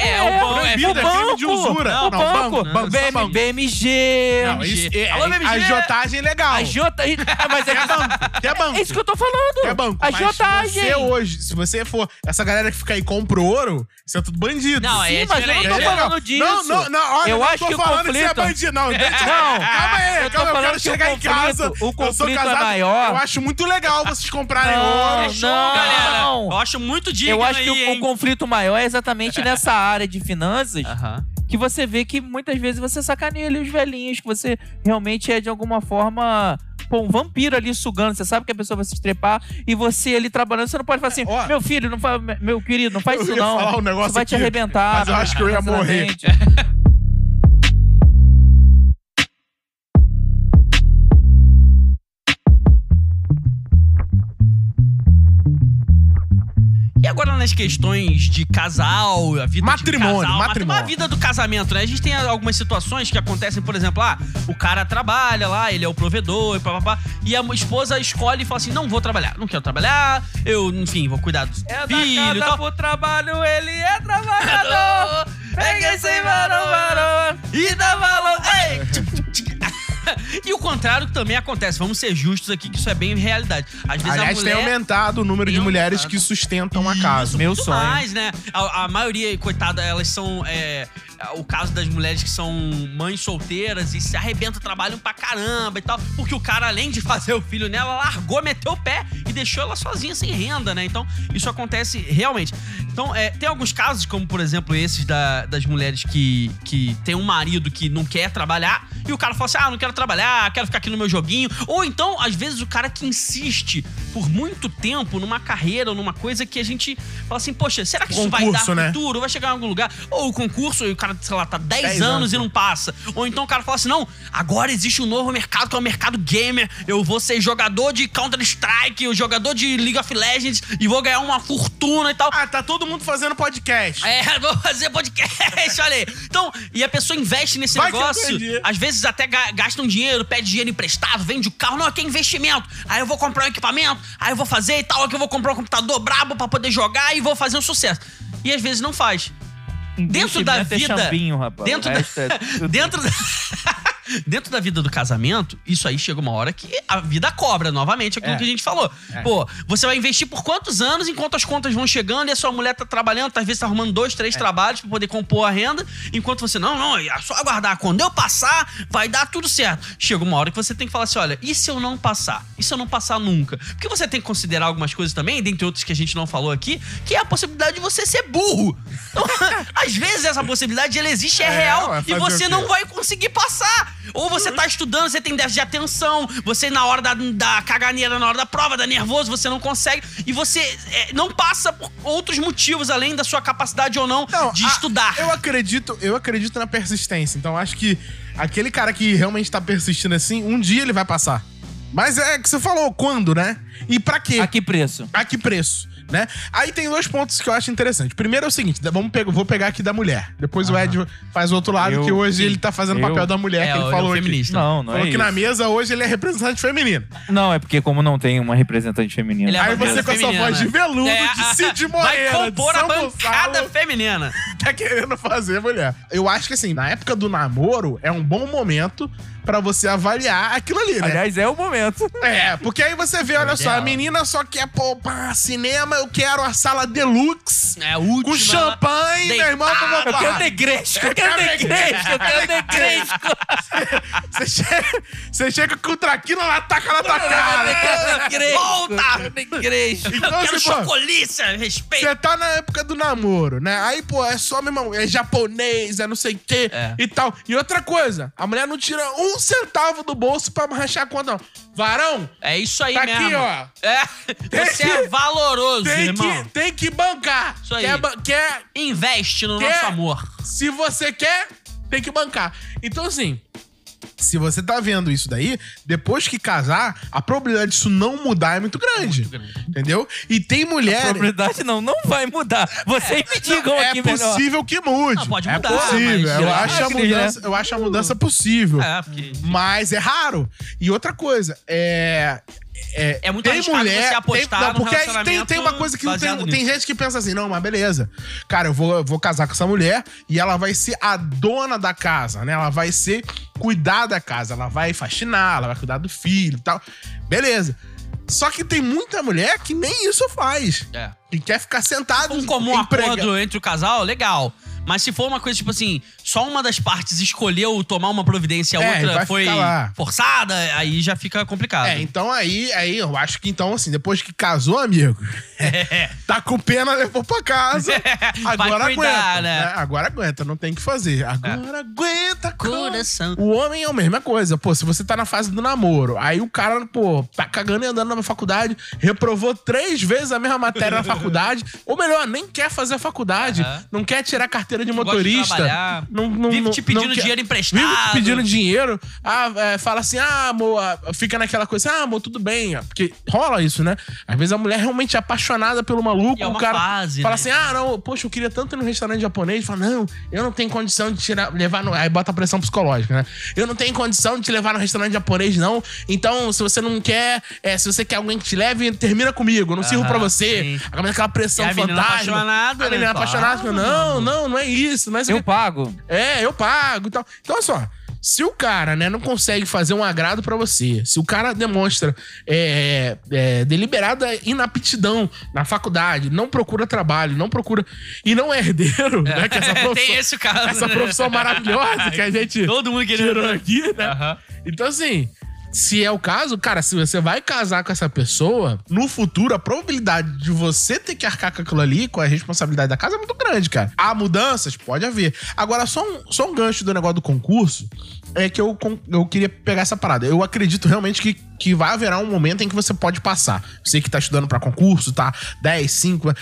É, É, o bom é proibido, o é crime de banco, usura. o Não, banco, banco, banco, BM, banco. BMG. Não, isso é, Alô, BMG? agiotagem é legal. A Jota. Ah, Mas é, Que é banco, que é banco. é isso que eu tô falando. É banco. A Mas Jotagem. você hoje, se você for essa galera que fica aí e compra ouro, isso é tudo bandido. Não, Sim, é mas eu não tô falando disso. Não, não, não, olha, eu não acho tô que falando que você é conflito. bandido, não. Deixa, Não, calma aí, eu calma, eu falando quero chegar em conflito- casa. o eu sou conflito é casado, maior. Eu acho muito legal vocês comprarem Não, ouro. É Não. galera. Eu acho muito digno Eu acho que o, conflito maior é exatamente nessa área de finanças Aham. que você vê que muitas vezes você sacaneia ali os velhinhos, que você realmente é de alguma forma. Pô, um vampiro ali sugando, você sabe que a pessoa vai se estrepar e você ali trabalhando, você não pode falar assim, Ó. meu filho, não faz, meu querido, não faz isso não. falar um negócio Isso vai te arrebentar. mas eu acho que eu ia morrer. nas questões de casal, a vida Matrimônio, de casal, matrimônio. a vida do casamento, né? A gente tem algumas situações que acontecem, por exemplo, ah, o cara trabalha lá, ele é o provedor e papapá, e a esposa escolhe e fala assim: não vou trabalhar, não quero trabalhar, eu, enfim, vou cuidar do É filho da casa pro trabalho, ele é trabalhador. Peguei sem varão, varão. E dá valor. Ei! E o contrário também acontece. Vamos ser justos aqui, que isso é bem realidade. Às vezes Aliás, a tem mulher... aumentado o número de Tem mulheres aumentado. que sustentam a casa. Isso, Meu sonho. mais, né? A, a maioria, coitada, elas são. é, o caso das mulheres que são mães solteiras e se arrebentam, trabalham pra caramba e tal. Porque o cara, além de fazer o filho nela, largou, meteu o pé e deixou ela sozinha, sem renda, né? Então, isso acontece realmente. Então, é, tem alguns casos, como por exemplo esses da- das mulheres que, que tem um marido que não quer trabalhar e o cara fala assim: ah, não quero trabalhar, quero ficar aqui no meu joguinho. Ou então, às vezes, o cara que insiste por muito tempo numa carreira ou numa coisa que a gente fala assim: poxa, será que isso vai dar Concurso, né? futuro? Vai chegar em algum lugar? Ou o concurso e o cara, sei lá, tá 10, 10 anos, anos. e não passa. Ou então o cara fala assim: não, agora existe um novo mercado que é o mercado gamer. Eu vou ser jogador de Counter-Strike, o jogador de League of Legends e vou ganhar uma fortuna e tal. Ah, tá todo mundo fazendo podcast. É, vou fazer podcast, olha aí. Então, e a pessoa investe nesse Vai negócio, às vezes até ga- gasta um dinheiro, pede dinheiro emprestado, vende o carro. Não, aqui é investimento. Aí eu vou comprar um equipamento, aí eu vou fazer e tal, aqui eu vou comprar um computador brabo pra poder jogar e vou fazer um sucesso. E às vezes não faz. Dentro da Investimento é vida. chambinho, rapaz. Dentro da, é dentro, da, dentro da vida do casamento, isso aí chega uma hora que a vida cobra novamente aquilo É. que a gente falou. Pô, você vai investir por quantos anos enquanto as contas vão chegando e a sua mulher tá trabalhando, às vezes tá arrumando dois, É. três trabalhos pra poder compor a renda, enquanto você, não, não, é só aguardar. Quando eu passar, vai dar tudo certo. Chega uma hora que você tem que falar assim: olha, e se eu não passar? E se eu não passar nunca? Porque você tem que considerar algumas coisas também, dentre outras que a gente não falou aqui, que é a possibilidade de você ser burro. Então, às vezes essa possibilidade ela existe, é, É, real, ué, e você não vai conseguir passar. Ou você tá estudando, você tem déficit de atenção, você na hora da, da caganeira, na hora da prova, dá nervoso, você não consegue, e você é, não passa por outros motivos, além da sua capacidade ou não, de a- estudar. Eu acredito, eu acredito na persistência. Então acho que aquele cara que realmente tá persistindo assim, um dia ele vai passar. Mas é que você falou quando, né? E pra quê? A que preço? A que preço, né? Aí tem dois pontos que eu acho interessante. Primeiro é o seguinte, vamos pegar, vou pegar aqui da mulher. Depois o Ed faz o outro lado, Eu- que hoje sim. ele tá fazendo o papel da mulher, É, que ele ele é falou o aqui. feminista. Não, não Falou é que na isso. mesa hoje ele é representante feminino. Não, é porque como não tem uma representante feminina. Ele é a Aí você com essa feminina. voz de veludo, É, de Cid Vai Moreira, compor de a bancada Gonçalo. feminina. tá querendo fazer mulher. Eu acho que assim, na época do namoro, é um bom momento pra você avaliar aquilo ali, né? Aliás, é o momento. É, porque aí você vê, olha só, a menina só quer, pô, pá, cinema, eu quero a sala deluxe, É a última. com champanhe, meu irmão, vamos Eu quero degresco, eu quero degresco, eu quero degresco. Você chega, você chega com o traquina, ela taca na tua cara. Volta! Degresco. Eu Então, quero assim, pô, chocolícia, respeito. Você tá na época do namoro, né? Aí, pô, é só, meu irmão, é japonês, é não sei o quê É. e tal. E outra coisa, a mulher não tira um centavo do bolso pra rachar a conta, não. Varão, É isso aí Tá mesmo. aqui, ó. É, Tem você que- é valoroso, tem irmão. que, tem que bancar. Isso aí. Quer, quer, Investe no Quer- nosso amor. se você quer, tem que bancar. Então, assim, se você tá vendo isso daí, depois que casar, a probabilidade disso não mudar é muito grande. Muito grande. Entendeu? E tem mulheres. Probabilidade não, não vai mudar. Vocês me digam É aqui melhor. possível que mude. Não, pode é mudar, possível. mas- Eu, acho a mudança, eu acho a mudança possível. É, porque. Mas é raro. E outra coisa, é. É, É muito tem mulher, você apostar tem, não, porque aí tem, tem uma coisa que não tem, baseado tem nisso. gente que pensa assim, não, mas beleza. Cara, eu vou, eu vou casar com essa mulher e ela vai ser a dona da casa, né? Ela vai ser cuidar da casa, ela vai faxinar, ela vai cuidar do filho e tal. Beleza. Só que tem muita mulher que nem isso faz. É. Que quer ficar sentado Um comum emprega- acordo entre o casal, legal. Mas se for uma coisa tipo assim, só uma das partes escolheu tomar uma providência e a É, outra vai foi ficar lá. forçada, aí já fica complicado. É, então aí, aí eu acho que então, assim, depois que casou, amigo, tá com pena, levou pra casa. Vai Agora cuidar, aguenta. né? Agora aguenta, não tem o que fazer. Agora aguenta, Coração. O homem é a mesma coisa. Pô, se você tá na fase do namoro, aí o cara, pô, tá cagando e andando na faculdade, reprovou três vezes a mesma matéria na faculdade, ou melhor, nem quer fazer a faculdade, Aham. não quer tirar carteira carteira de de motorista. trabalhar, não, não, vive te pedindo não dinheiro emprestado. Vive te pedindo dinheiro. Ah, é, fala assim, ah, amor, ah, fica naquela coisa, ah, amor, tudo bem. ó. Porque rola isso, né? Às vezes a mulher realmente é apaixonada pelo maluco, é o cara fase, fala né? assim, ah, não, poxa, eu queria tanto ir no restaurante japonês. Fala, não, eu não tenho condição de tirar, levar no... Aí bota a pressão psicológica, né? Eu não tenho condição de te levar no restaurante japonês, não. Então, se você não quer, é, se você quer alguém que te leve, termina comigo, eu não sirvo pra você. sim. Aquela pressão a menina fantasma. apaixonada, A menina né? apaixonada, não, não, não é isso, não é isso. Eu pago. É, eu pago e tal. Então, olha só. Se o cara, né, não consegue fazer um agrado pra você, se o cara demonstra é, é, deliberada inaptidão na faculdade, não procura trabalho, não procura. E não é herdeiro, né? Que essa profissão, Tem esse caso. essa né? profissão maravilhosa que a gente Todo mundo querendo. tirou aqui, né? Aham. Então, assim, se é o caso, cara, se você vai casar com essa pessoa, no futuro, a probabilidade de você ter que arcar com aquilo ali, com a responsabilidade da casa, é muito grande, cara. Há mudanças? Pode haver. Agora, só um, só um gancho do negócio do concurso é que eu, eu queria pegar essa parada. Eu acredito realmente que, que vai haverá um momento em que você pode passar. Você que tá estudando pra concurso, tá 10, 5.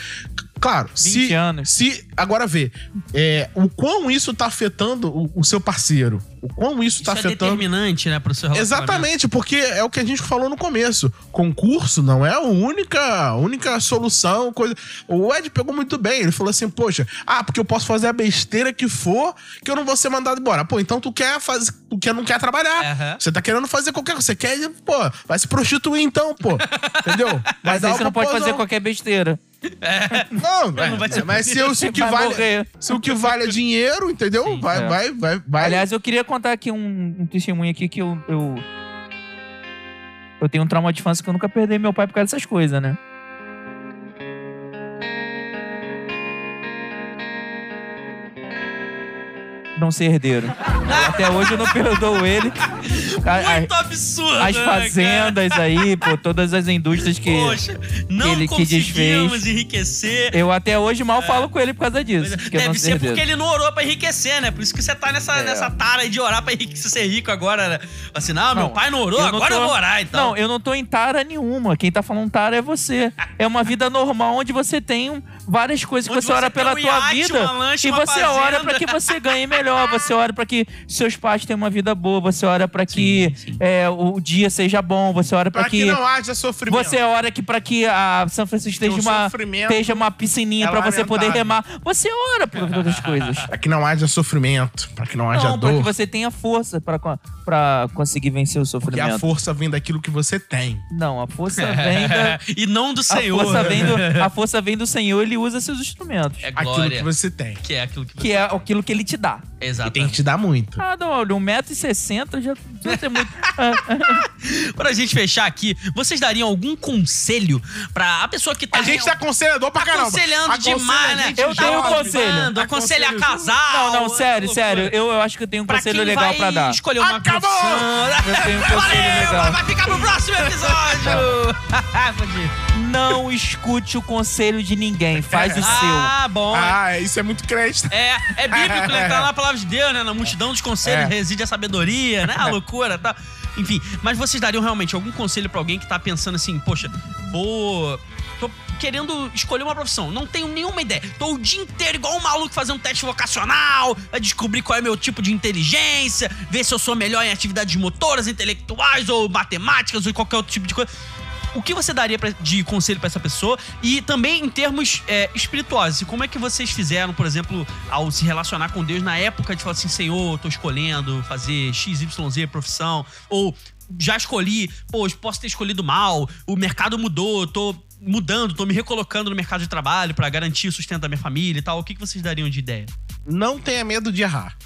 Claro, 20 se, anos. se. Agora vê, é, o quão isso tá afetando o, o seu parceiro. O quão isso, Isso tá é afetando. determinante, né, pro seu relacionamento. Exatamente, porque é o que a gente falou no começo. Concurso não é a única, a única solução. Coisa... O Ed pegou muito bem. Ele falou assim: Poxa, ah, porque eu posso fazer a besteira que for, que eu não vou ser mandado embora. Pô, então tu quer fazer. Tu quer, não quer trabalhar. Aham. Você tá querendo fazer qualquer coisa. Você quer, pô, vai se prostituir então, pô. Entendeu? Vai Mas aí você não pode fazer proposão. quer besteira. Não, Não vai é, ser mas se, o- se o que Vai vale. morrer. Se o que vale é dinheiro, entendeu? Sim, vai, é. vai, vai, vai. Aliás, eu queria contar aqui um, um testemunho aqui que eu, eu. Eu tenho um trauma de infância que eu nunca perdi meu pai por causa dessas coisas, né? Não ser herdeiro. Até hoje eu não perdoo ele. A- a- Muito absurdo, as né, fazendas aí, pô, todas as indústrias que. Poxa, não ele que conseguimos desfez. enriquecer. Eu até hoje mal falo com ele por causa disso. que não Deve ser herdeiro. porque ele não orou pra enriquecer, né? Por isso que você tá nessa, É. nessa tara aí de orar pra enriquecer, ser rico agora, né? Assim, não, meu Não, pai não orou, eu não agora tô- eu vou orar, então. Não, eu não tô em tara nenhuma. Quem tá falando tara é você. É uma vida normal onde você tem um- várias coisas que você ora você tem pela um tua iate, vida. lancha, e você ora fazenda. pra que você ganhe melhor. Você ora pra que seus pais tenham uma vida boa. Você ora pra que Sim, sim. é, o dia seja bom. Você ora pra, Pra que não haja sofrimento. Você ora que para que a São Francisco Que esteja uma, esteja uma piscininha é pra você poder remar. Você ora por outras coisas. Pra que não haja sofrimento, pra que não haja Não, para dor. que você tenha força pra co- pra conseguir vencer o Porque sofrimento. a força vem daquilo que você tem. Não, a força vem da. e não do A Senhor. força, vem do, a força vem do Senhor, ele usa seus instrumentos. É Aquilo glória. que você tem. Que é aquilo que você... Que é aquilo que ele te dá. E Exatamente. tem que te dar muito. Ah, não, olha, 1,60m já já tem muito. Pra gente fechar aqui, vocês dariam algum conselho pra a pessoa que tá... A gente tá aconselhador pra caramba. aconselhando Aconselha demais, né? Eu Tá tenho um jovem. conselho. falando, Aconselha a. Não, não, sério, sério. Eu, eu acho que eu tenho um Pra conselho quem legal vai pra dar. escolher uma Acabou! profissão. Eu tenho um conselho Valeu, legal. vai ficar pro próximo episódio. Não escute o conselho de ninguém, faz o seu. ah, bom. Ah, isso é muito crente. É, é bíblico, né? Tá na palavra de Deus, né? Na multidão dos conselhos É. reside a sabedoria, né? A loucura, tá? Enfim, mas vocês dariam realmente algum conselho pra alguém que tá pensando assim, poxa, vou. Tô querendo escolher uma profissão, não tenho nenhuma ideia. Tô o dia inteiro igual um maluco fazendo teste vocacional, vai descobrir qual é meu tipo de inteligência, ver se eu sou melhor em atividades motoras, intelectuais ou matemáticas ou qualquer outro tipo de coisa. O que você daria pra- de conselho pra essa pessoa? E também em termos é. Como é que vocês fizeram, por exemplo, ao se relacionar com Deus na época de falar assim, Senhor, tô escolhendo fazer XYZ profissão, ou já escolhi, pô, posso ter escolhido mal, o mercado mudou, tô mudando, tô me recolocando no mercado de trabalho pra garantir o sustento da minha família e tal. O que que vocês dariam de ideia? Não tenha medo de errar.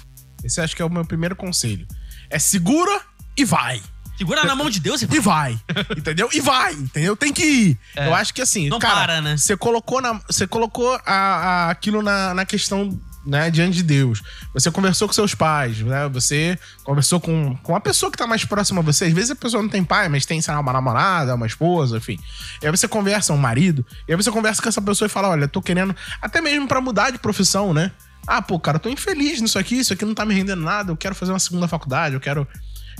Esse acho que é o meu primeiro conselho. É segura e vai. Segura na mão de Deus e E vai. entendeu? E vai, entendeu? Tem que ir. É. Eu acho que assim, Não cara, para, né? Você colocou, na, você colocou a, a- aquilo na, na questão, né, diante de Deus. Você conversou com seus pais, né? Você conversou com, com a pessoa que tá mais próxima a você. Às vezes a pessoa não tem pai, mas tem, sei lá, uma namorada, uma esposa, enfim. E aí você conversa, um marido, e aí você conversa com essa pessoa e fala: olha, tô querendo, até mesmo pra mudar de profissão, né? Ah, pô, cara, eu tô infeliz nisso aqui, isso aqui não tá me rendendo nada, eu quero fazer uma segunda faculdade, eu quero.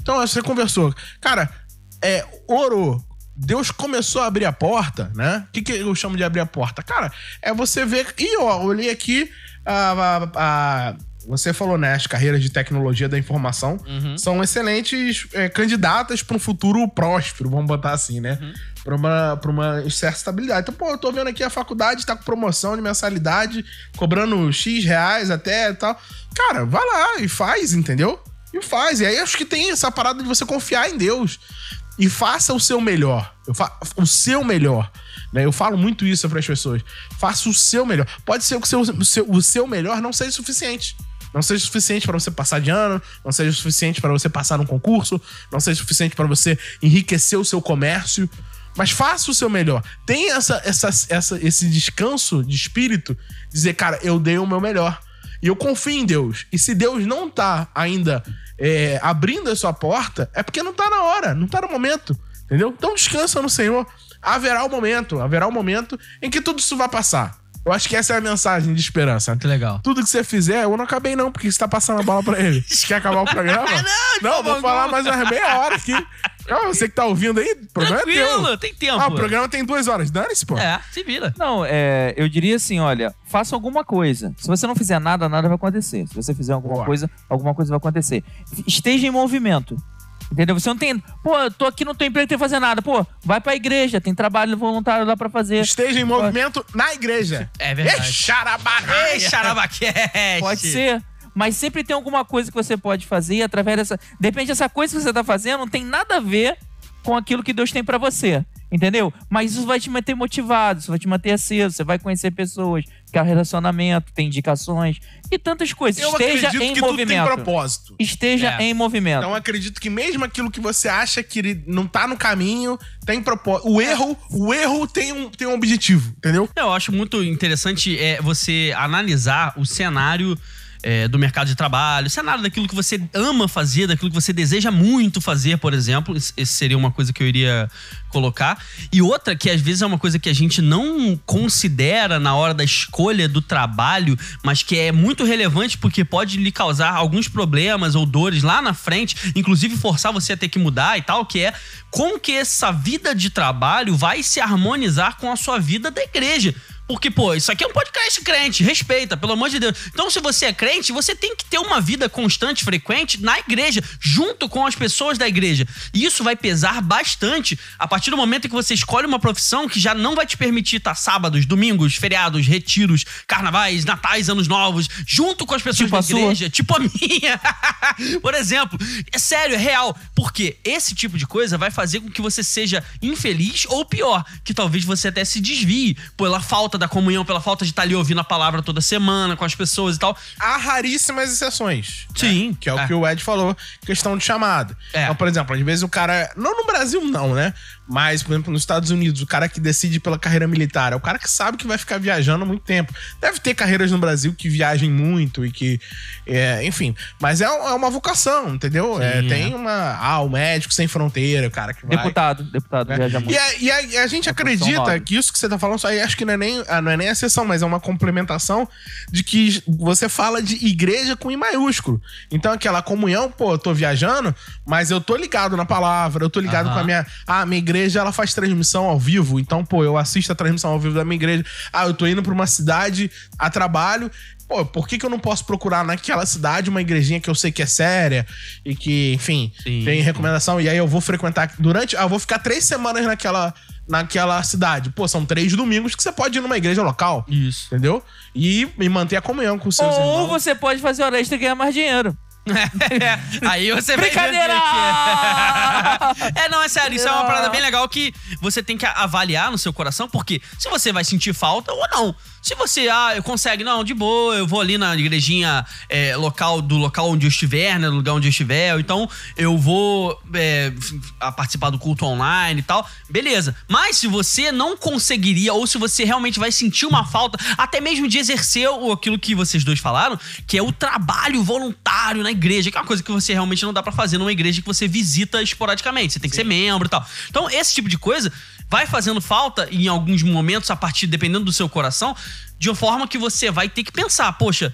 Então, você conversou. Cara, é, orou. Deus começou a abrir a porta, né? O que, que eu chamo de abrir a porta? Cara, é você ver. Ih, ó, olhei aqui, a- a- a- você falou, né? As carreiras de tecnologia da informação Uhum. são excelentes é, candidatas para um futuro próspero, vamos botar assim, né? Uhum. Pra uma, pra uma certa estabilidade. Então, pô, eu tô vendo aqui a faculdade tá com promoção de mensalidade, cobrando X reais até e tal. Cara, vai lá e faz, entendeu? E faz. E aí acho que tem essa parada de você confiar em Deus. E faça o seu melhor. Fa o seu melhor. Né? Eu falo muito isso para as pessoas. Faça o seu melhor. Pode ser que o seu, o seu, o seu melhor não seja suficiente. Não seja suficiente para você passar de ano, não seja suficiente para você passar num concurso, não seja suficiente para você enriquecer o seu comércio. Mas faça o seu melhor. Tenha essa, essa, essa, esse descanso de espírito, dizer, cara, eu dei o meu melhor. E eu confio em Deus. E se Deus não tá ainda é, abrindo a sua porta, é porque não tá na hora, não tá no momento. Entendeu? Então descansa no Senhor. Haverá o momento, haverá o momento em que tudo isso vai passar. Eu acho que essa é a mensagem de esperança. Muito legal. Tudo que você fizer, eu não acabei não, porque você tá passando a bola pra ele. Você quer acabar o programa? não, vou falar mais umas meia hora aqui. Ó, Você que tá ouvindo aí, o programa é Tranquilo, teu. tem tempo. Ah, o programa tem duas horas. Dane-se, pô. É, se vira. Não, é, eu diria assim, olha, faça alguma coisa. Se você não fizer nada, nada vai acontecer. Se você fizer alguma Boa. coisa, alguma coisa vai acontecer. Esteja em movimento. Entendeu? Você não tem. Pô, eu tô aqui no teu emprego, não tem que fazer nada. Pô, vai pra igreja, tem trabalho voluntário lá pra fazer. Esteja em movimento na igreja. É verdade. Ei, Xarabaquete! Pode ser. Mas sempre tem alguma coisa que você pode fazer através dessa. De repente, essa coisa que você tá fazendo não tem nada a ver com aquilo que Deus tem pra você. Entendeu? Mas isso vai te manter motivado, isso vai te manter aceso, você vai conhecer pessoas, que é relacionamento, tem indicações e tantas coisas. Eu Esteja acredito em que tudo tem movimento. propósito. Esteja É. em movimento. Então eu acredito que mesmo aquilo que você acha que ele não tá no caminho, tem propósito. O erro, o erro tem um, tem um objetivo, entendeu? Eu acho muito interessante é, você analisar o cenário é, do mercado de trabalho, o cenário daquilo que você ama fazer, daquilo que você deseja muito fazer, por exemplo. Esse seria uma coisa que eu iria colocar. E outra que às vezes é uma coisa que a gente não considera na hora da escolha do trabalho, mas que é muito relevante porque pode lhe causar alguns problemas ou dores lá na frente, inclusive forçar você a ter que mudar e tal, que é como que essa vida de trabalho vai se harmonizar com a sua vida da igreja. Porque, pô, isso aqui é um podcast crente, respeita, pelo amor de Deus. Então, se você é crente, você tem que ter uma vida constante, frequente na igreja, junto com as pessoas da igreja. E isso vai pesar bastante a partir do momento que você escolhe uma profissão que já não vai te permitir estar sábados, domingos, feriados, retiros, carnavais, natais, anos novos, junto com as pessoas Tipo da a sua. igreja, tipo a minha. Por exemplo, é sério, é real. Porque esse tipo de coisa vai fazer com que você seja infeliz ou pior, que talvez você até se desvie pela falta da comunhão, pela falta de estar ali ouvindo a palavra toda semana com as pessoas e tal. Há raríssimas exceções. né? Sim, Que é o é. que o Ed falou, questão de chamado. É. Então, por exemplo, às vezes o cara. Não no Brasil, não, né? Mas, por exemplo, nos Estados Unidos, o cara que decide pela carreira militar é o cara que sabe que vai ficar viajando muito tempo. Deve ter carreiras no Brasil que viajem muito e que. é, enfim. Mas é, é uma vocação, entendeu? É, tem é. uma. Ah, o médico sem fronteira, o cara que vai. Deputado, deputado, né? viaja muito. E, a, e a- e a gente profissão acredita que isso que você tá falando, só aí acho que não é, nem, ah, não é nem a exceção, mas é uma complementação de que você fala de igreja com I maiúsculo. Então, aquela comunhão, pô, eu tô viajando, mas eu tô ligado na palavra, eu tô ligado com a minha. Ah, minha igreja ela faz transmissão ao vivo, então, pô, eu assisto a transmissão ao vivo da minha igreja. Ah, eu tô indo pra uma cidade a trabalho. Pô, por que, que eu não posso procurar naquela cidade uma igrejinha que eu sei que é séria e que, enfim, Sim, tem sim. recomendação? E aí eu vou frequentar durante. Ah, eu vou ficar três semanas naquela, naquela cidade. Pô, são três domingos que você pode ir numa igreja local. Isso. Entendeu? E, e manter a comunhão com os seus Ou irmãos. você pode fazer hora extra e ganhar mais dinheiro. Aí você Brincadeira! É, não, é sério. Isso é uma parada bem legal que você tem que avaliar no seu coração, porque se você vai sentir falta ou não. Se você, ah, eu consegue, não, de boa, eu vou ali na igrejinha é, local, do local onde eu estiver, né, no lugar onde eu estiver, então eu vou é, participar do culto online e tal, beleza. Mas se você não conseguiria, ou se você realmente vai sentir uma falta, até mesmo de exercer o- aquilo que vocês dois falaram, que é o trabalho voluntário na igreja, que é uma coisa que você realmente não dá pra fazer numa igreja que você visita esporadicamente, você tem que ser membro e tal. Então, esse tipo de coisa vai fazendo falta em alguns momentos, a partir, dependendo do seu coração, de uma forma que você vai ter que pensar, poxa,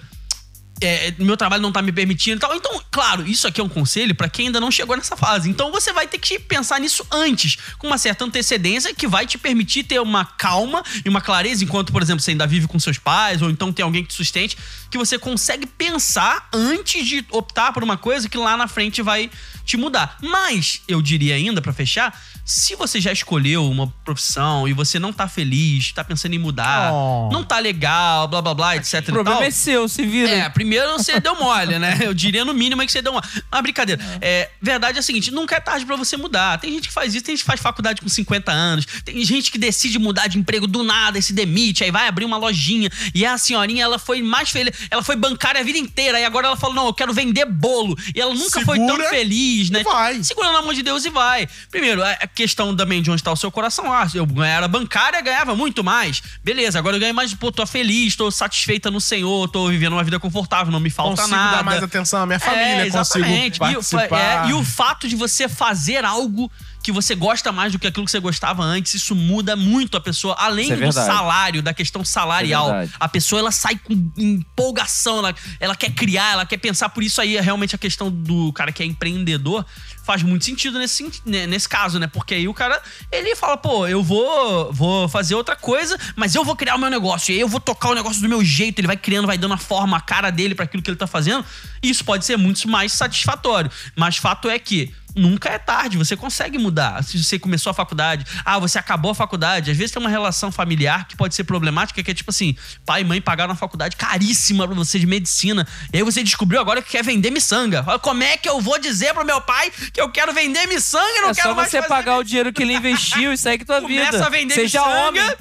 é, meu trabalho não tá me permitindo e tal. Então, claro, isso aqui é um conselho pra quem ainda não chegou nessa fase. Então você vai ter que pensar nisso antes, com uma certa antecedência que vai te permitir ter uma calma e uma clareza enquanto, por exemplo, você ainda vive com seus pais ou então tem alguém que te sustente, que você consegue pensar antes de optar por uma coisa que lá na frente vai te mudar. Mas eu diria ainda pra fechar, se você já escolheu uma profissão e você não tá feliz, tá pensando em mudar, Oh. não tá legal, blá blá blá, etc O problema tal. é seu, se vira. É, primeiro você deu mole, né? Eu diria no mínimo que você deu mole. Mas brincadeira. É, verdade é a seguinte: nunca é tarde pra você mudar. Tem gente que faz isso, tem gente que faz faculdade com 50 anos, tem gente que decide mudar de emprego do nada e se demite, aí vai abrir uma lojinha. E a senhorinha, ela foi mais feliz. Ela foi bancária a vida inteira. E agora ela falou: não, eu quero vender bolo. E ela nunca foi tão Segura feliz, né? e vai. Segura na mão de Deus e vai. Primeiro, a questão também de onde tá o seu coração. Ah, eu era bancária, ganhava muito mais. Beleza, agora eu ganho mais, pô, tô feliz, tô satisfeita no Senhor, tô vivendo uma vida confortável, não me falta consigo nada. dar mais atenção à minha família, É, consigo exatamente. E o fa- participar. é, E, o fato de você fazer algo que você gosta mais do que aquilo que você gostava antes, isso muda muito a pessoa, além é do salário, da questão salarial. É a pessoa ela sai com empolgação, ela, ela quer criar, ela quer pensar. Por isso aí, realmente, a questão do cara que é empreendedor faz muito sentido nesse, né, nesse caso, né? Porque aí o cara, ele fala, pô, eu vou, vou fazer outra coisa, mas eu vou criar o meu negócio. E aí eu vou tocar o negócio do meu jeito. Ele vai criando, vai dando a forma, a cara dele pra aquilo que ele tá fazendo. E isso pode ser muito mais satisfatório. Mas fato é que nunca é tarde, você consegue mudar. Se você começou a faculdade, ah, você acabou a faculdade, às vezes tem uma relação familiar que pode ser problemática, que é tipo assim, pai e mãe pagaram uma faculdade caríssima pra você de medicina, e aí você descobriu agora que quer vender miçanga. Como é que eu vou dizer pro meu pai que eu quero vender miçanga e não É quero só mais você fazer pagar o dinheiro que ele investiu e segue tua vida. Começa a vender Seja miçanga. homem.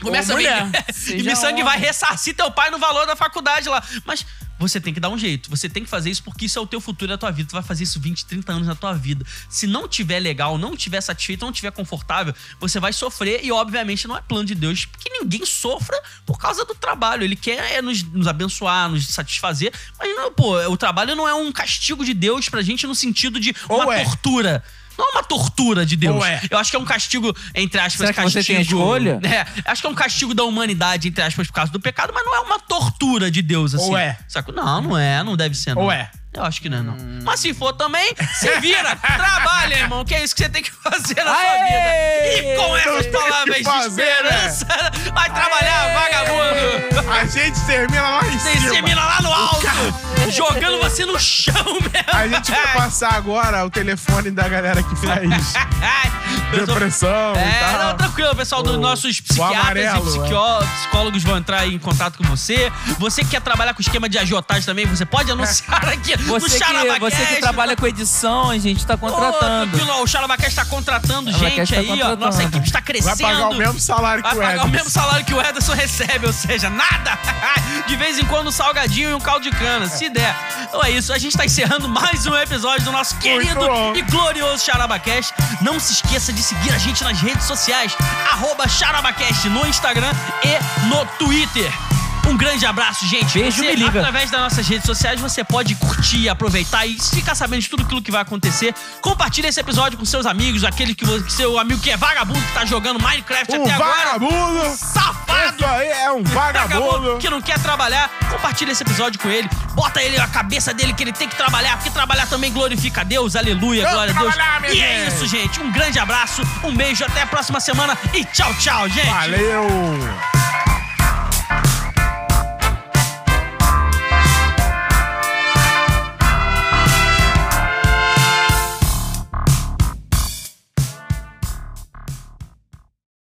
Começa Ou a vender. E miçanga homem. vai ressarcir teu pai no valor da faculdade lá. Mas você tem que dar um jeito. Você tem que fazer isso porque isso é o teu futuro e a tua vida. Tu vai fazer isso 20, 30 anos na tua vida. Se não tiver legal, não tiver satisfeito, não tiver confortável, você vai sofrer e, obviamente, não é plano de Deus que ninguém sofra por causa do trabalho. Ele quer é nos, nos abençoar, nos satisfazer. Mas, não, pô, o trabalho não é um castigo de Deus pra gente no sentido de Ou uma é. Não é uma tortura de Deus. Ou é. Eu acho que é um castigo, entre aspas, Será que castigo. você tem escolha? É, acho que é um castigo da humanidade, entre aspas, por causa do pecado, mas não é uma tortura de Deus, assim. Ou é? Saco? Não, não é, não deve ser, não. Ou é? Eu acho que não é, não. Mas se for também, se vira, trabalha, irmão, que é isso que você tem que fazer na sua Aê! vida. E com essas palavras de fazer, esperança, vai trabalhar, vagabundo. A gente termina lá em Você cima. termina lá no alto, jogando você no chão mesmo. A gente vai passar agora o telefone da galera que faz depressão e É, tal. não, tranquilo, pessoal. Dos O- nossos psiquiatras amarelo, e psiquió- psicólogos vão entrar em contato com você. Você que quer trabalhar com esquema de agiotagem também, você pode anunciar aqui no Você que, você que trabalha com edição, a gente tá contratando. tranquilo, ó, o Charabacast está contratando gente tá aí, ó. contratando. Nossa equipe está Vai crescendo. pagar o mesmo salário que Vai o pagar o Ederson. mesmo salário que o Ederson recebe, ou seja, nada. De vez em quando um salgadinho e um caldo de cana, se der. Então é isso, a gente tá encerrando mais um episódio do nosso querido e glorioso Charabacast. Não se esqueça de seguir a gente nas redes sociais, arroba Charabacast no Instagram e no Twitter. Um grande abraço, gente. Beijo, Você, me liga. Através das nossas redes sociais, você pode curtir, aproveitar e ficar sabendo de tudo aquilo que vai acontecer. Compartilhe esse episódio com seus amigos, aquele que você, seu amigo que é vagabundo, que tá jogando Minecraft Um até agora. vagabundo! Safado! Isso aí é um vagabundo! que não quer trabalhar, compartilha esse episódio com ele. Bota ele na cabeça dele que ele tem que trabalhar, porque trabalhar também glorifica a Deus. Aleluia, Vamos glória a Deus. E é gente. isso, gente. Um grande abraço, um beijo, até a próxima semana e tchau, tchau, gente. Valeu!